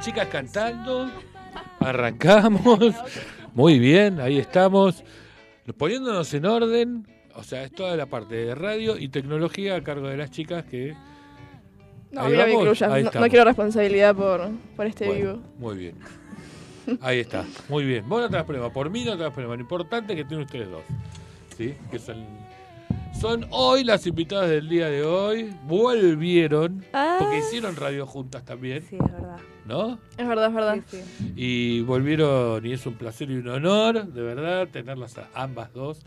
Las chicas cantando, arrancamos. Muy bien, ahí estamos. Poniéndonos en orden, o sea, es toda la parte de radio y tecnología a cargo de las chicas que... No, mira mi no, no, quiero responsabilidad por, por este vivo. Muy bien. Ahí está, muy bien. Vos no te das problema, por mí no te das problema. Lo importante es que tienen ustedes dos. ¿Sí? Que son son hoy las invitadas del día de hoy. Volvieron. Ah. Porque hicieron radio juntas también. Sí, es verdad. ¿No? Es verdad, es verdad. Y volvieron, y es un placer y un honor, de verdad, tenerlas a ambas dos.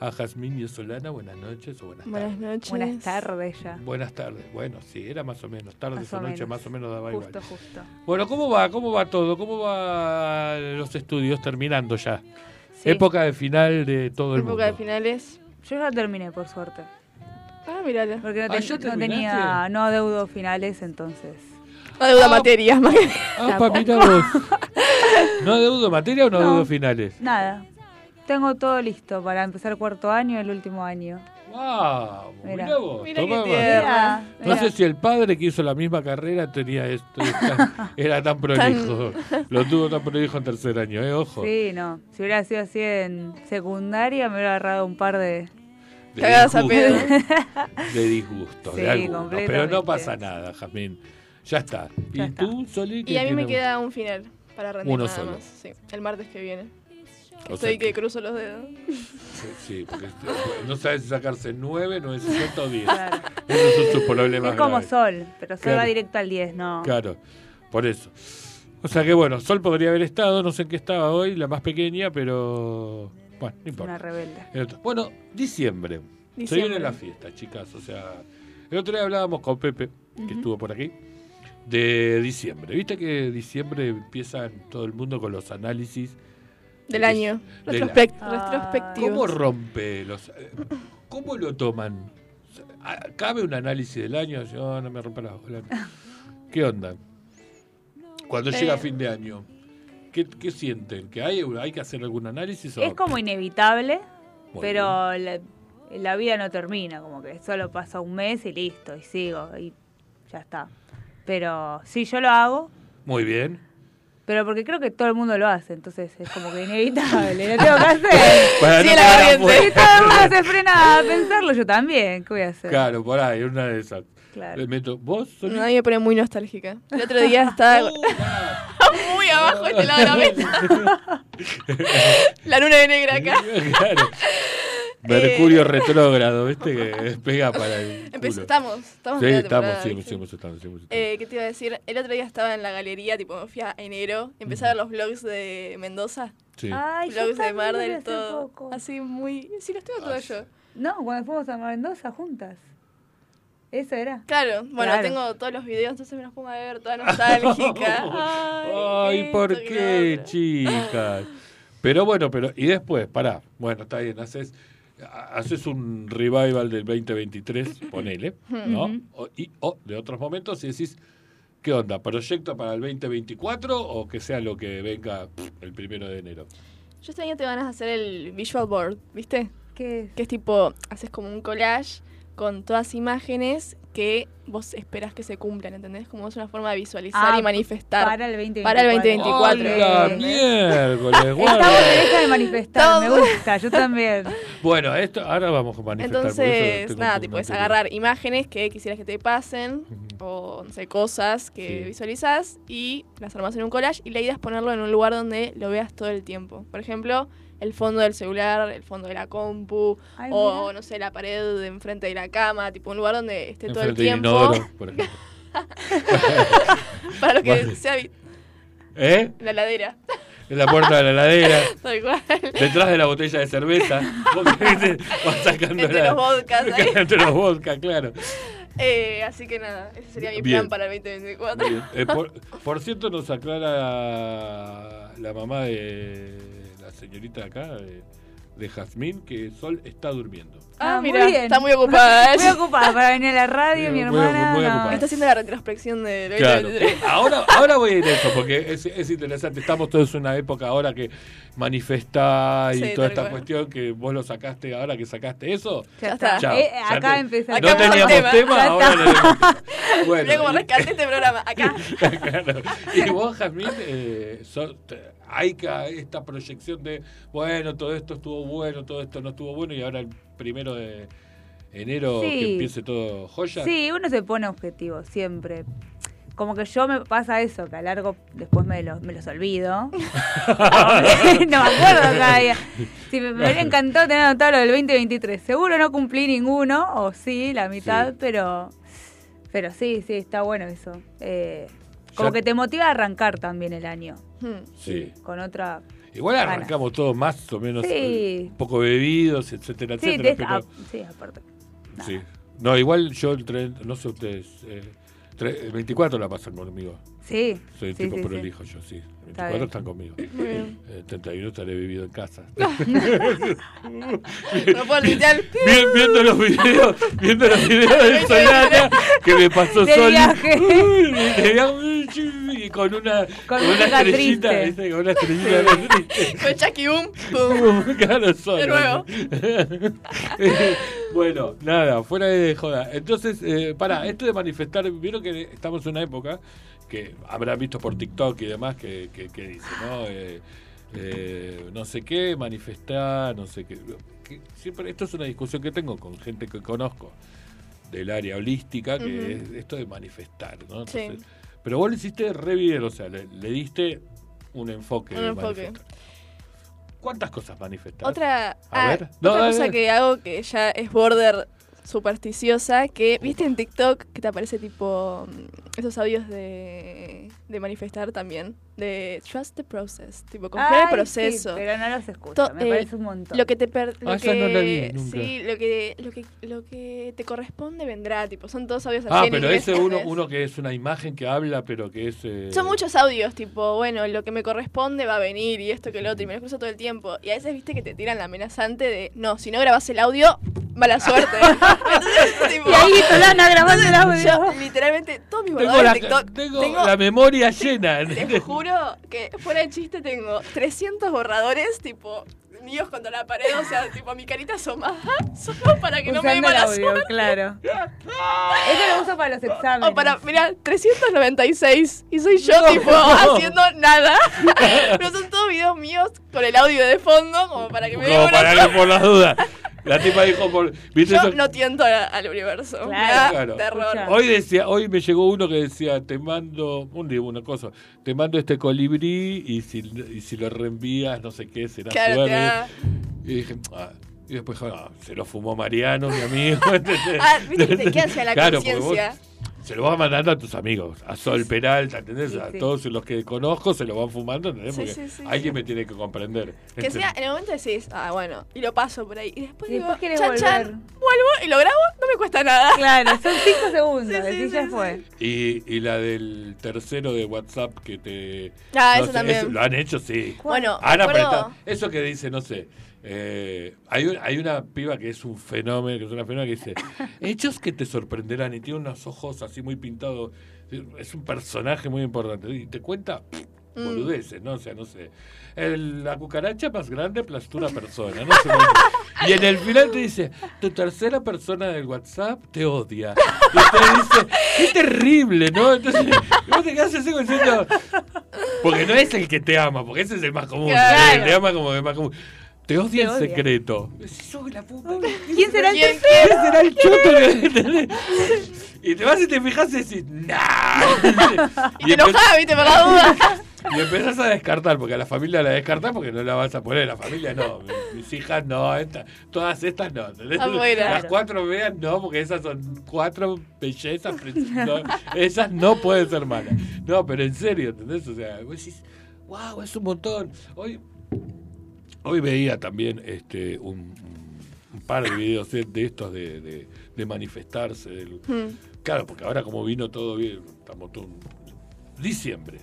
A Jazmín y a Solana, buenas noches o buenas, buenas tardes. Noches. Buenas tardes ya. Buenas tardes. Bueno, sí, era más o menos. Tardes o, noches, más o menos daba justo, Justo. Bueno, ¿cómo va? ¿Cómo va todo? ¿Cómo va los estudios terminando ya? Época de final de todo el mundo. Época de finales. Yo ya terminé, por suerte. Ah, mira Porque no, ah, tenía, no adeudo finales, entonces. No adeudo ah, materias, más Ah, pa, mira vos. ¿No adeudo materias o no, adeudo finales? Nada. Tengo todo listo para empezar cuarto año y el último año. ¡Wow! Mira, vos. Mira qué tierra. No sé si el padre que hizo la misma carrera tenía esto. era tan prolijo. Lo tuvo tan prolijo en tercer año, ¿eh? Ojo. Sí, no. Si hubiera sido así en secundaria, me hubiera agarrado un par de. De disgusto, de disgusto, sí, Pero no pasa nada, Jamín. Ya está. ¿Y tú, Soli? Y a mí me queda un final para rendir Uno solo. Sí, el martes que viene. Estoy que, cruzo los dedos. Sí, porque este, no sabes sacarse 9, 900 o 10. Claro. Esos son sus problemas. Es como Sol, pero Sol va directo al 10, ¿no? Claro, por eso. O sea que bueno, Sol podría haber estado, no sé en qué estaba hoy, la más pequeña, pero. Bueno, no importa. Una rebelde. Bueno, diciembre. Se viene la fiesta, chicas. O sea, el otro día hablábamos con Pepe, que estuvo por aquí, de diciembre. Viste que diciembre empieza todo el mundo con los análisis del año. retrospectivo. ¿Cómo rompe los.? ¿Cómo lo toman? ¿Cabe un análisis del año? Yo no me rompa la ¿Qué onda? Cuando eh. llega fin de año, ¿qué, qué sienten? ¿Que hay, hay que hacer algún análisis? Es como inevitable, pero la, la, vida no termina, como que solo pasa un mes y listo, y sigo, y ya está. Pero sí, yo lo hago. Muy bien. Pero porque creo que todo el mundo lo hace, entonces es como que inevitable, lo tengo que hacer. sí, la corriente. Si todo el mundo se frena a pensarlo, yo también, ¿qué voy a hacer? Claro, por ahí, una de esas. Claro. meto, ¿Vos? No, me pone muy nostálgica. El otro día estaba muy abajo este lado de la mesa. la luna de negra acá. claro. Mercurio eh, retrógrado, ¿viste? Que pega para el. Estamos, estamos Sí, estamos, sí, sí, estamos, sí, eh, ¿Qué te iba a decir? El otro día estaba en la galería, tipo, me fui a enero, empecé a ver los vlogs de Mendoza. Sí. Ay, vlogs de Mar del todo. Así muy. Sí, lo estuve todo yo. No, cuando fuimos a Mendoza juntas. Eso era. Claro, bueno, tengo todos los videos, entonces me los pongo a ver, toda nostálgica. Ay, Ay ¿por qué, chicas? Pero bueno, pero, y después, pará, bueno, está bien, haces haces un revival del 2023, ponele, ¿no? o, y, o de otros momentos y decís, ¿qué onda? ¿Proyecto para el 2024 o que sea lo que venga el primero de enero? Yo este año te van a hacer el visual board, ¿viste? Que es tipo, haces como un collage con todas imágenes que vos esperás que se cumplan, ¿entendés? Como es una forma de visualizar Ah, y manifestar. Para el 2024. Para el 2024. ¡Hola, eh. miércoles! Bueno, deja de manifestar, me gusta, yo también. Bueno, esto, ahora vamos a manifestar. Entonces, nada, un tipo, es material. agarrar imágenes que quisieras que te pasen, o no sé, cosas que Sí. visualizás y las armas en un collage. Y la idea es ponerlo en un lugar donde lo veas todo el tiempo. Por ejemplo, el fondo del celular, el fondo de la compu, Ay, o mira. no sé, la pared de enfrente de la cama, tipo un lugar donde esté todo el tiempo. inodoro, por ejemplo. para lo que Vale. sea ¿Eh? la ladera. En la puerta de la heladera, Tal cual. detrás de la botella de cerveza. Entre la- los vodkas. Entre los vodka, claro. Eh, así que nada, ese sería mi Bien. plan para el 2024. Bien. Eh, por, por cierto, nos aclara la mamá de la señorita de acá, de, de Jazmín, que Sol está durmiendo. Ah, Ah, muy mira, está muy ocupada. Muy ocupada para venir a la radio, Muy- mi muy- hermana. muy no. ocupada. Está haciendo la retrospección de Claro. 2023. Ahora, ahora voy a ir a eso, porque es, es interesante. Estamos todos en una época ahora que manifestar y Sí, toda esta cuestión que vos lo sacaste ahora que sacaste eso. Ya está. Chao. Eh, Ya acá te- empezamos. No teníamos tema. tema, ahora está. tenemos. Bueno, Mira cómo y- rescaté este programa. Acá. Claro. Y vos, Jazmín, eh, sos- hay ca- esta proyección de, bueno, todo esto estuvo bueno, todo esto no estuvo bueno, y ahora el primero de enero Sí. que empiece todo joya. Sí, uno se pone objetivos siempre. Como que yo me pasa eso, que a largo después me los, me los olvido. no me acuerdo cada día. Sí, me, me hubiera encantado tener anotado lo del 2023. Seguro no cumplí ninguno, o sí, la mitad, Sí. pero pero sí, sí, está bueno eso. Eh, como Ya- que te motiva a arrancar también el año. Hmm. Sí. Con otra... Igual arrancamos todos más o menos Sí. eh, un poco bebidos, etcétera, Sí, etcétera. pero- ah, sí, aparte. Nada. sí. No, igual yo el tren- no sé ustedes, eh, tre- el 24 la pasan conmigo. Sí. Soy un sí, tipo sí, sí. prolijo yo, sí. El Está 24 bien. están conmigo. El 31 estaré vivido en casa. No puedo. Bien, viendo los videos, viendo los videos del Solana que me pasó De Sol. viaje. Uy, de viaje, Y con una, Con una estrellita, triste. Con una estrellita triste. Con Chucky Boom. Claro, Sol. De nuevo. bueno, nada, fuera de joda. Entonces, eh, para, esto de manifestar, vieron que estamos en una época que habrán visto por TikTok y demás que, que, que dice, ¿no? Eh, eh, no sé qué, manifestar, no sé qué. Que siempre, esto es una discusión que tengo con gente que conozco del área holística, que es esto de manifestar, ¿no? Sí. Pero vos le hiciste re bien, o sea, le, le diste un enfoque. Un de enfoque. manifestar. ¿Cuántas cosas manifestar? Otra, A ah, ver. No, otra cosa dale. que hago que ya es border supersticiosa, que viste en TikTok que te aparece tipo mm, esos audios de, de manifestar también, de trust the process, tipo confía en el proceso. sí, pero no los escucho, To- me eh, parece un montón. Lo que te per- lo Ah, esa que, no la vi nunca. sí, lo que, lo que lo que te corresponde vendrá, tipo, son todos audios así Ah, pero inglés, ese uno, uno que es una imagen que habla, pero que es... eh, Son muchos audios, tipo, bueno, lo que me corresponde va a venir y esto que lo otro, y me lo cruzo todo el tiempo. Y a veces viste que te tiran la amenazante de, no, si no grabas el audio, mala suerte. Entonces, tipo, Y ahí Solana grabando el audio. yo, literalmente, todos mis Tengo, guardados la, de TikTok, tengo tengo, la memoria llena. te juro que fuera de chiste tengo 300 borradores, tipo, míos contra la pared, o sea, tipo, mi carita asomada, solo para que no me dé Usando mala audio, suerte. claro. Eso lo uso para los exámenes. O para, mira, 396 y soy yo, No. tipo, haciendo nada. Pero son todos videos míos con el audio de fondo, como para que me dé Como para que por las dudas. La tipa dijo por... ¿viste Yo eso? no tiento a- al universo. Me Claro. da Claro. terror. Escucha. Hoy decía, hoy me llegó uno que decía, te mando, un día una cosa, te mando este colibrí y si, y si lo reenvías, no sé qué, será Claro, te suerte. Y dije, ah, y después, ah, se lo fumó Mariano, mi amigo. Ah, viste que te queda hacia la Claro, porque conciencia. Se lo vas mandando a tus amigos, a Sol Peralta, ¿entendés? Sí, a todos los que conozco se lo van fumando, ¿entendés? Porque sí, sí, alguien sí. me tiene que comprender. Que sea, en el momento decís, ah, bueno, y lo paso por ahí. Y después Y digo, después querés chan, volver. chan, vuelvo y lo grabo, no me cuesta nada. Claro, son cinco segundos, Sí, sí, así sí, ya sí. fue. Y, y la del tercero de WhatsApp que te... Ah, no eso sé, también. ¿Lo han hecho? Sí. Bueno, Han apretado. Eso que dice, no sé. Eh, hay, hay una piba que es un fenómeno, que es una fenómena que dice, hechos que te sorprenderán y tiene unos ojos así muy pintados. Es un personaje muy importante. Y te cuenta Mm. boludeces, ¿no? O sea, no sé. El- la cucaracha más grande aplastó una persona, no sé. Y en el final te dice, tu tercera persona del WhatsApp te odia. Y te dice, qué terrible, ¿no? Entonces, vos te quedás así diciendo, porque no es el que te ama, porque ese es el más común. Claro. El que te ama como el más común. Te odia Te en odia. secreto. Decís, "Soy la puta. ¿Quién será el ¿Quién, tercero? ¿Quién será el choto Y te vas y te fijas y decís, ¡nah! Y te enojás, viste, por la duda. Y empezás a descartar, porque a la familia la descartás porque no la vas a poner. La familia no, mi- mis hijas no, esta- todas estas no. ¿entendés? Afuera. Las cuatro vean no, porque esas son cuatro bellezas. no, esas no pueden ser malas. No, pero en serio, ¿entendés? O sea, vos decís, wow, es un montón. Hoy, hoy veía también este un, un par de videos de, de estos de, de- de manifestarse. del- Mm. Claro, porque ahora como vino todo bien, estamos todo diciembre,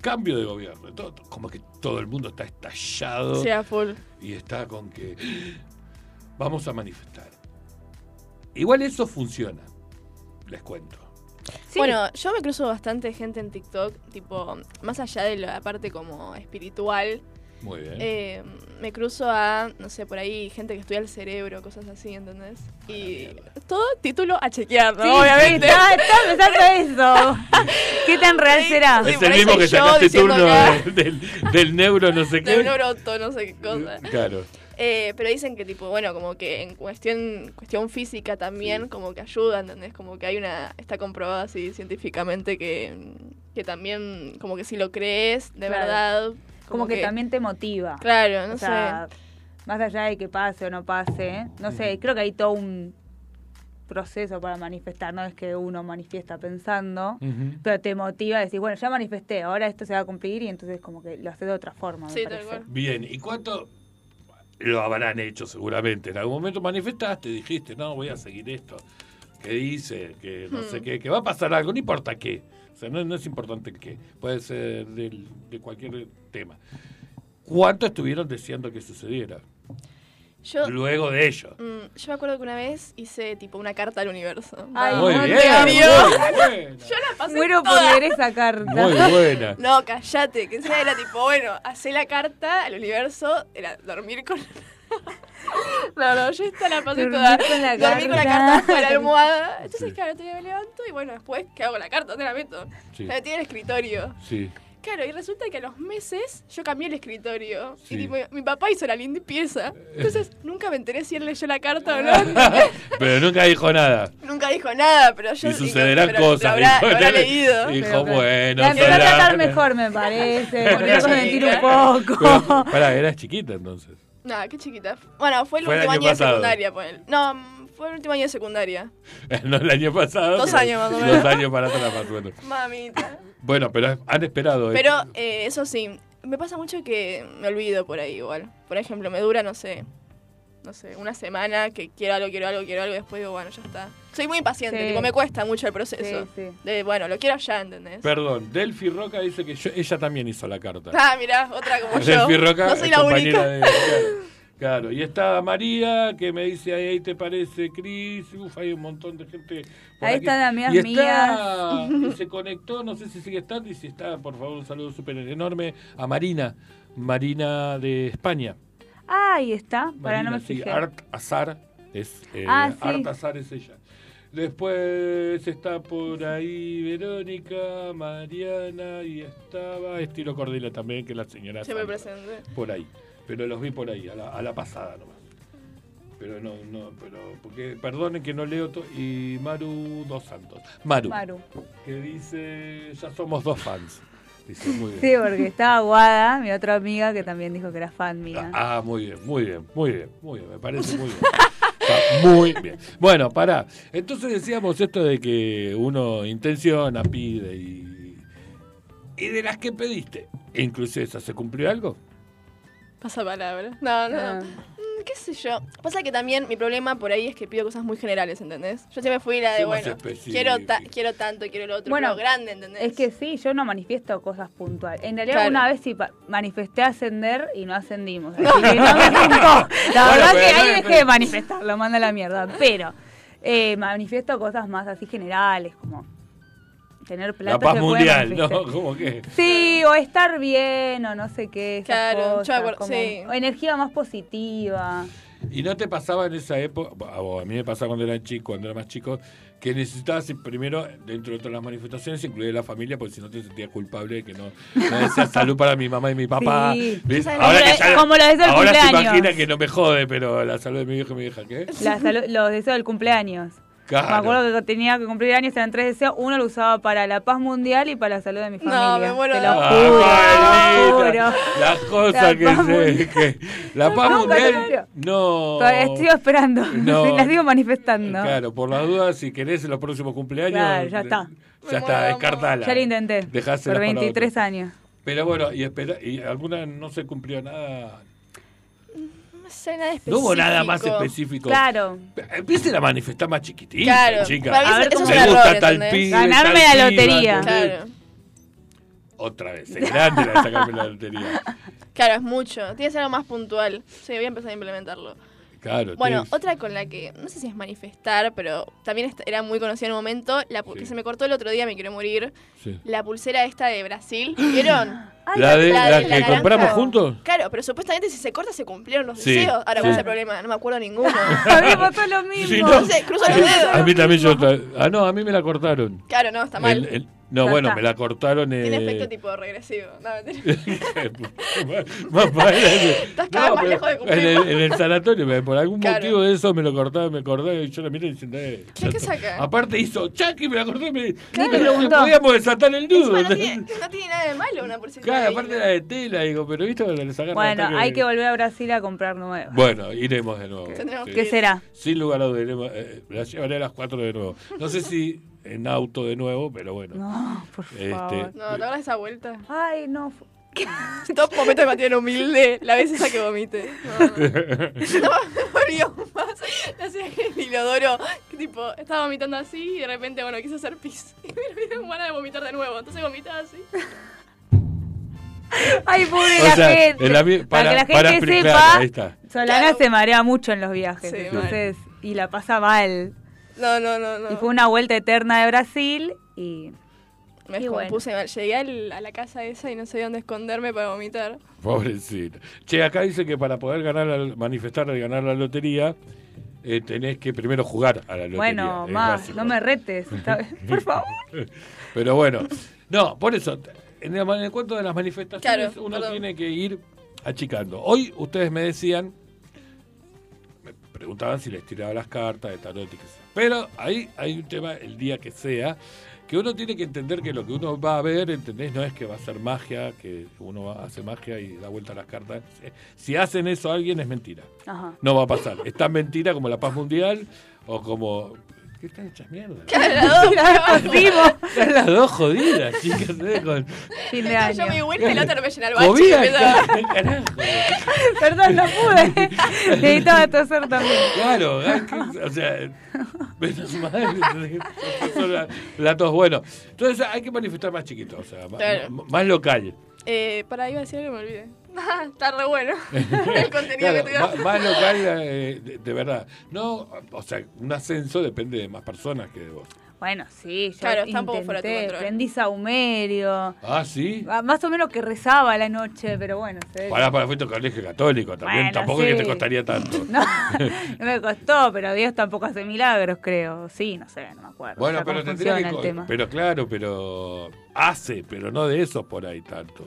cambio de gobierno, todo, como que todo el mundo está estallado full. y está con que vamos a manifestar. Igual eso funciona, les cuento. Sí. Bueno, yo me cruzo bastante gente en TikTok, tipo, más allá de la parte como espiritual, Muy bien. eh, me cruzo a, no sé, por ahí gente que estudia el cerebro, cosas así, ¿entendés? Y todo título a chequear, ¿no? Sí, Obviamente. Está, está pensando eso. ¿Qué tan real será? sí, es por el mismo que sacaste turno de- del, del neuro no sé qué. De neuroto, no sé qué cosa. Claro. Eh, pero dicen que tipo, bueno, como que en cuestión, cuestión física también, Sí. como que ayuda, ¿entendés? Como que hay una, está comprobado así científicamente que, que también, como que si lo crees, de Claro. verdad. Como que, también te motiva. Claro, no o sea, más allá de que pase o no pase, no sé, creo que hay todo un proceso para manifestar, no es que uno manifiesta pensando, pero te motiva a decir, bueno, ya manifesté, ahora esto se va a cumplir y entonces como que lo haces de otra forma, Sí, tal parece. cual. Bien, ¿y cuánto lo habrán hecho seguramente? En algún momento manifestaste, dijiste, no, voy a seguir esto. que dice? Que no sé Hmm. qué, que va a pasar algo, no importa qué. Sea, no, no es importante el qué. Puede ser del- de cualquier tema. ¿Cuánto estuvieron deseando que sucediera? Yo, Luego de ello. mm, yo me acuerdo que una vez hice tipo una carta al universo. Ay, Muy no bien, muy buena. Yo la pasé Muero por toda. leer esa carta. Muy buena. No, callate, que era tipo, bueno, hacé la carta al universo, era dormir con... No, no, yo esta la pasé toda. con la dormir con la carta. bajo la almohada. Entonces, Sí. claro, todavía me levanto y bueno, después, ¿qué hago? La carta, ¿dónde la meto? Sí. La metí en el escritorio. Sí. Claro, y resulta que a los meses yo cambié el escritorio. Sí. Y tipo, mi papá hizo la limpieza. Entonces, nunca me enteré si él leyó la carta o no. Pero nunca dijo nada. nunca dijo nada, pero yo Y sucederán cosas. Lo habrá, dijo. lo habrá leído. Dijo, Pero, bueno, La empezó a tratar mejor, me parece. Por Volvió a eso, mentir un. Pero, poco. pará, eras chiquita entonces. Nada, qué chiquita. Bueno, fue el Fue el último año año, de secundaria, ponele. No, mm, fue el último año de secundaria. No el año pasado. Dos años más o menos. Dos años para atrás más bueno. Mamita. Bueno, pero han esperado. ¿eh? Pero eh, eso sí, me pasa mucho que me olvido por ahí igual. Por ejemplo, me dura, no sé, no sé, una semana que quiero algo, quiero algo, quiero algo y después digo, bueno, ya está. Soy muy impaciente, Sí. tipo, me cuesta mucho el proceso. Sí, sí. De, bueno, lo quiero ya, ¿entendés? Perdón, Delphi Roca dice que yo- ella también hizo la carta. Ah, mirá, otra como yo. Delphi Roca no soy la compañera única. de. Claro, claro. y está María que me dice ahí te parece Cris. Uf, hay un montón de gente. por Ahí aquí. están amigas y está, y se conectó, no sé si sigue estando y si está, por favor, un saludo súper enorme a Marina, Marina de España. Ah, ahí está, para Marina, no me sí, fijé. Art Azar es eh, Ah, sí. Art Azar es ella. Después está por ahí Verónica, Mariana y estaba Estilo Cordila también, que es la señora Siempre Sandra, presente. por ahí. Pero los vi por ahí, a la, a la pasada nomás. Pero no, no, pero, porque, perdonen que no leo todo. Y Maru Dos Santos. Maru, Maru. que dice, ya somos dos fans. Dice, muy bien. Sí, porque estaba Guada, mi otra amiga, que también dijo que era fan mía. Ah, muy bien, muy bien, muy bien, muy bien, me parece muy bien. Está muy bien. Bueno, pará. Entonces decíamos esto de que uno intenciona, pide y. Y de las que pediste, inclusive esa, ¿se cumplió algo? Pasa palabra. No, no. Ah. Mm, ¿Qué sé yo? Pasa que también mi problema por ahí es que pido cosas muy generales, ¿entendés? Yo siempre fui la de, bueno, quiero, ta- quiero tanto, quiero lo otro, Bueno, pero grande, ¿entendés? Es que sí, yo no manifiesto cosas puntuales. En realidad Claro. una vez sí manifesté ascender y no ascendimos. Así que no me juntó. La Bueno, verdad pero que no, ahí pero- dejé de manifestar, lo manda a la mierda. Pero eh, manifiesto cosas más así generales, como tener plata La paz mundial, ¿no? Como que... Sí, o estar bien, o no sé qué. Claro, cosas, acuerdo, como- sí. O energía más positiva. ¿Y no te pasaba en esa época, o a mí me pasaba cuando era chico, cuando era más chico, que necesitabas primero, dentro de todas las manifestaciones, incluir la familia, porque si no te sentías culpable de que no, no decías salud para mi mamá y mi papá? Sí. ¿Ves? Como Ahora lo- que ya- como lo deseo del ahora se cumpleaños. imagina que no me jode, pero la salud de mi viejo y mi hija, ¿qué? La salud- los deseos del cumpleaños. Claro. Me acuerdo que tenía que cumplir años, eran tres deseos. Uno lo usaba para la paz mundial y para la salud de mi No, familia. me muero Te lo juro, Ay, te lo juro. Las cosas La que paz se... mundial. que- la paz No, mundial... No... Todavía Estoy esperando. No. La sigo manifestando. Claro, por las dudas, si querés en los próximos cumpleaños... Claro, ya está. Ya Me está, de descartala. Ya lo intenté. Dejásela por para 23 otro. años. Pero bueno, y, espera, y alguna no se cumplió nada. No sé nada No específico. hubo nada más específico. Claro. Empiecen a manifestar más chiquitita, Claro, A ver cómo es Me un gusta error, tal pibe, Ganarme tal la piba, lotería. Claro. Otra vez, es grande la de sacarme la lotería. Claro, es mucho. Tiene que ser algo más puntual. Sí, voy a empezar a implementarlo. Claro, Bueno, otra con la que, no sé si es manifestar, pero también era muy conocida en un momento, la Sí. que se me cortó el otro día, me quiero morir, sí. la pulsera esta de Brasil. ¿Vieron? Ay, la de la la, de que la naranja. compramos juntos. Claro, pero supuestamente si se corta se cumplieron los Sí, deseos. Ahora, sí. ¿cuál es el problema? No me acuerdo ninguno. A mí me pasó lo mismo. Sí, no. Entonces, cruzo los dedos. A mí también yo. Ah, no, a mí me la cortaron. Claro, no, está mal. El- el- no, bueno, está. me la cortaron. Eh, Tiene efecto tipo regresivo. No, mentira. Más para- Estás cada vez más lejos de en, cumplir. el, en el sanatorio, por algún Claro. motivo de eso me lo cortaron, me acordé y yo la miré diciendo, eh, ¿Qué- qué saca? Aparte hizo Chucky, me la cortó y me, Claro. me preguntó. podíamos desatar el nudo. Encima no tiene, no tiene nada de malo una pulsera. Claro, ahí, aparte ¿no? era de tela, digo, pero viste cuando le sacaron Bueno, hay que volver a Brasil a comprar nuevas. Bueno, iremos de nuevo. Sí. que ¿Qué será? Sin lugar a dudas, iremos, eh, la llevaré a las 4 de nuevo. No sé si en auto de nuevo, pero bueno. No, por Este, favor. No, ¿te esa vuelta? Ay, no. fu- Top momento de mantener humilde, la vez esa que vomite. No, no. No, me más. No sé, el inodoro, que tipo, estaba vomitando así y de repente, bueno, quise hacer pis. Y me dieron ganas de vomitar de nuevo. Entonces vomitaba así. Ay, pobre O la sea, gente. en la para, para- que la para gente expli- sepa, claro. Solana Claro. se marea mucho en los viajes. Sí, entonces, y la pasa mal. No, no, no, no. Y fue una vuelta eterna de Brasil y. Me y bueno. descompuse mal. Llegué al- a la casa esa y no sabía dónde esconderme para vomitar. Pobrecito. Che, acá dice que para poder ganar la- manifestar y ganar la lotería, eh, tenés que primero jugar a la lotería. Bueno, más, no me retes. Por favor. Pero bueno, no, por eso, en el, en el cuento de las manifestaciones Claro, uno perdón. tiene que ir achicando. Hoy ustedes me decían, me preguntaban si les tiraba las cartas de tarot y qué sé. Pero ahí hay un tema, el día que sea, que uno tiene que entender que lo que uno va a ver, ¿entendés? No es que va a ser magia, que uno hace magia y da vuelta a las cartas. Si hacen eso a alguien es mentira. Ajá. No va a pasar. Es tan mentira como la paz mundial o como... ¿Qué están hechas mierda? Vivo. Están las dos jodidas, chicas, ¿eh? Con Fin de Yo año. me di vuelta y la otra no me llena el bache. carajo. Perdón, no pude. Necesitaba toser también. Claro, que- o sea, menos mal, son la- la tos. Bueno, entonces hay que manifestar más chiquito, o sea, más, Claro. más local. Eh, para, iba a decir algo y me olvidé. Está re bueno el contenido Claro, que más, más local, eh, de, de verdad. No, o sea, un ascenso depende de más personas que de vos. Bueno, sí, yo Claro, fuera intenté, control. prendí saumerio. Ah, sí. Ah, Más o menos que rezaba la noche, pero bueno. se Pará, para fuiste colegio católico también. Bueno, Tampoco es que te costaría tanto. No, no me costó, pero Dios tampoco hace milagros, creo. Sí, no sé, no me acuerdo. Bueno, pero tendría que. Pero claro, pero. Hace, pero no de esos por ahí tanto.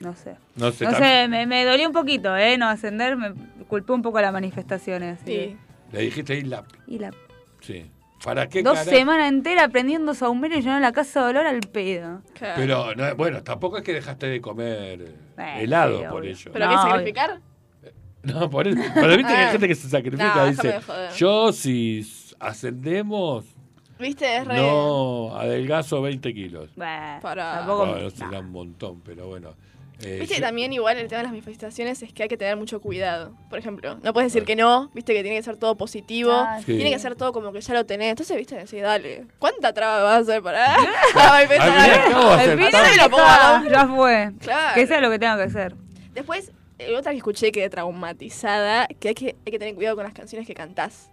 No sé. No sé. No sé, me, me dolió un poquito, ¿eh? No ascender, me culpé un poco a las manifestaciones. Sí. que- Le dijiste. Y la Sí. ¿Para qué dos cara- semanas enteras prendiendo saumerio y llenando la casa de olor al pedo. Claro. Pero, no, bueno, tampoco es que dejaste de comer eh, Bueno, helado sí, por ello. ¿Pero No, qué sacrificar? No, por eso. Pero viste que hay gente que se sacrifica No, dice. Yo, si ascendemos, ¿Viste? Es re. no adelgazo 20 kilos. Bueno, Para- tampoco. Bueno, no. será un montón, pero bueno. Eh, Viste yo- también igual el tema de las manifestaciones es que hay que tener mucho cuidado. Por ejemplo, no puedes decir que no, viste que tiene que ser todo positivo, Ah, Sí. tiene que ser todo como que ya lo tenés. Entonces, viste, decís, dale, ¿cuánta traba vas a hacer para? Al final lo pongo ya fue. Claro. Que sea lo que tenga que hacer. Después, eh, otra que escuché que traumatizada, que hay que, hay que tener cuidado con las canciones que cantás.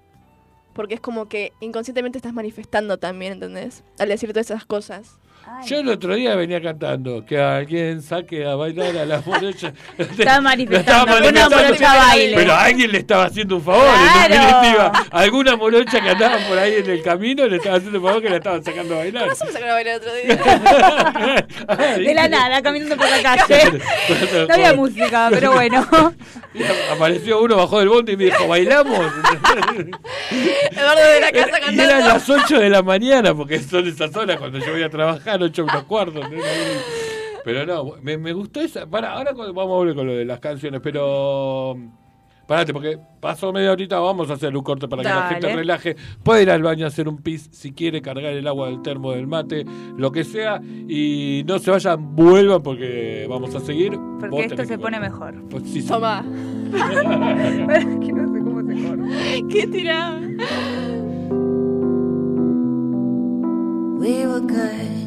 porque es como que inconscientemente estás manifestando también, ¿entendés? Al decir todas esas cosas. Ay, Yo el otro día venía cantando que alguien saque a bailar a la morocha. Estaba manifestando, estaba que una manifestando, morocha baile. Pero a alguien le estaba haciendo un favor, Claro. en definitiva. Alguna morocha que andaba por ahí en el camino le estaba haciendo un favor que la estaban sacando a bailar. ¿Cómo se me sacaron a bailar el otro día? de la nada, caminando por la calle. No había música, pero bueno. Y Apareció uno bajó del bondi y me dijo, ¿bailamos? Eduardo de la casa y eran cantando. las 8 de la mañana, porque son esas horas cuando yo voy a trabajar, 8 menos cuarto. ¿no? Pero no, me, me gustó esa. Para, ahora cuando- vamos a volver con lo de las canciones, pero. Parate, porque pasó media horita, vamos a hacer un corte para que la gente relaje. Puede ir al baño a hacer un pis si quiere, cargar el agua del termo del mate, lo que sea. Y no se vayan, vuelvan porque vamos a seguir. Vos Porque esto se pone mejor. Pues sí, sí. Toma. Es que no sé cómo se corta. ¿Qué tirada? We were good,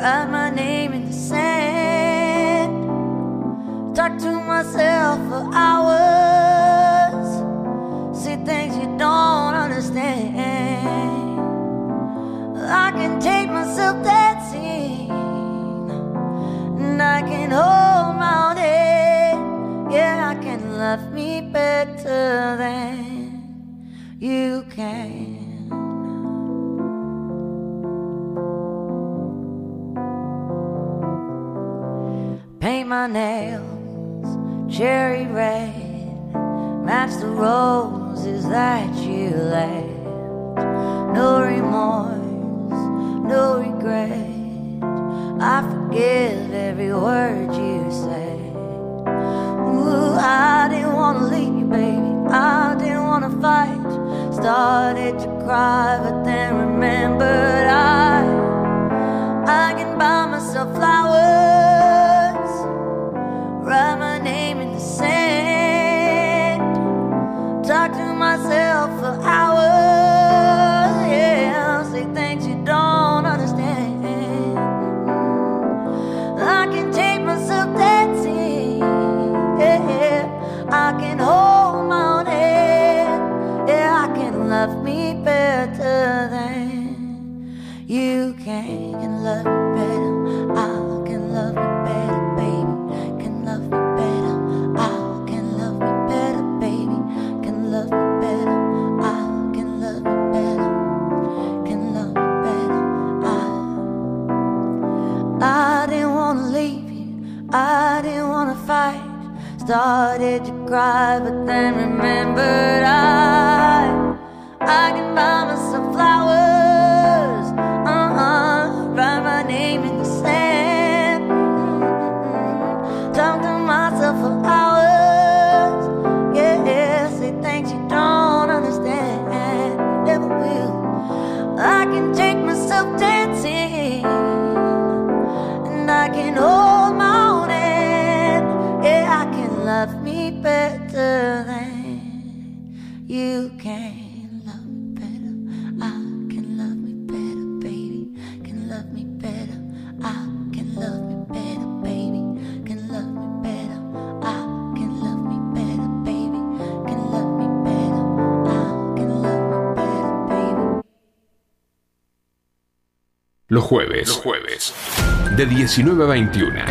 write my name in the sand, talk to myself for hours, see things you don't understand. I can take myself dancing, and I can hold my own head. Yeah, I can love me better than you can. Paint my nails cherry red, match the roses that you left. No remorse, no regret. I forgive every word you said. Ooh, I didn't wanna leave you, baby. I didn't wanna fight. Started to cry, but then remembered I I can buy myself flowers, write my name in the sand, talk to myself for hours. Yeah, say things you don't understand. I can take myself dancing. Yeah, I can hold my own head. Yeah, I can love me better than you can. Can love private 19 a 21.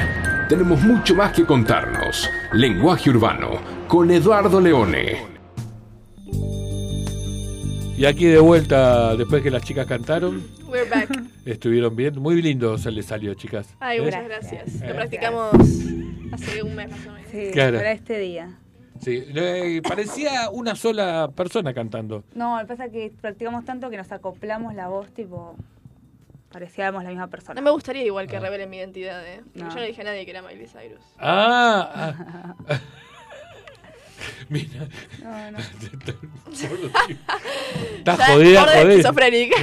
Tenemos mucho más que contarnos. Lenguaje urbano. Con Eduardo Leone. Y aquí de vuelta, después que las chicas cantaron, We're back. estuvieron bien. Muy lindo se les salió, chicas. Ay, ¿Eh? muchas gracias. Lo practicamos hace un mes más o menos. Sí, Claro. para este día. Sí, eh, parecía una sola persona cantando. No, lo que pasa es que practicamos tanto que nos acoplamos la voz, tipo, parecíamos la misma persona. No me gustaría igual que revelen mi identidad, ¿eh? No. Yo no dije a nadie que era Miley Cyrus. Ah, ah. Mira. No, no. Estás jodida, jodida. esquizofrénica.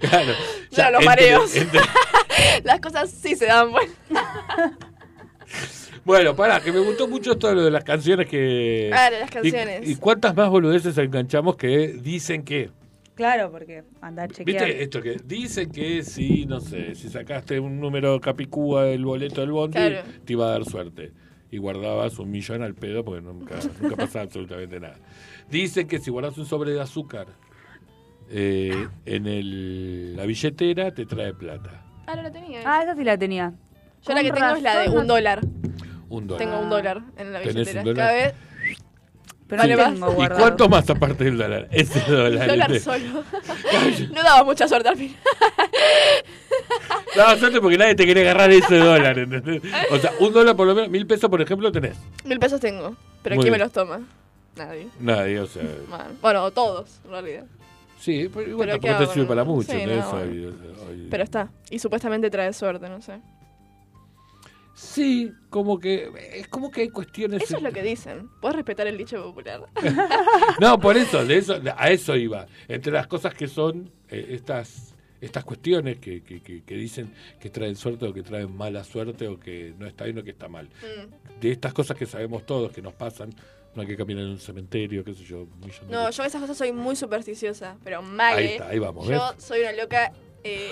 Claro. Ya, los entre- mareos. entre- Las cosas sí se dan bueno. Bueno, pará, que me gustó mucho todo lo de las canciones que... Claro, las ¿Y- canciones. ¿Y, cuántas más boludeces enganchamos que dicen que... Claro, porque anda a chequear. ¿Viste esto que dicen que si, no sé, si sacaste un número capicúa del boleto del bondi, Claro. te iba a dar suerte? Y guardabas un millón al pedo porque nunca, nunca pasaba absolutamente nada. Dicen que si guardas un sobre de azúcar eh, en el, la billetera, te trae plata. Ah, no la tenía. Ah, esa sí la tenía. Yo la que tengo es la de un dólar. Un dólar. Tengo un dólar en la ¿Tenés billetera. un dólar? Cada vez Pero más. tengo ¿Y cuánto más aparte del dólar? Ese dólar. un dólar solo. no daba mucha suerte al final. Daba suerte porque nadie te quería agarrar ese dólar. ¿entendés? O sea, un dólar por lo menos, mil pesos por ejemplo tenés. Mil pesos tengo. Pero Muy ¿quién me bien. los toma? Nadie. Nadie, o sea. Bueno, todos, en realidad. Sí, pero igual Pero ¿qué tampoco te sirve para mucho. Sí, ¿no? bueno. Pero está. Y supuestamente trae suerte, no sé. Sí, como que. Es como que hay cuestiones. Eso es lo que dicen. Puedes respetar el dicho popular. No, por eso, de eso, a eso iba. Entre las cosas que son eh, estas estas cuestiones que, que, que, que dicen que traen suerte o que traen mala suerte o que no está bien o que está mal. Mm. De estas cosas que sabemos todos que nos pasan, no hay que caminar en un cementerio, qué sé yo. No, yo esas cosas soy muy supersticiosa. Pero mal, Ahí ¿eh? está, ahí vamos, Yo ¿ves? soy una loca. Eh...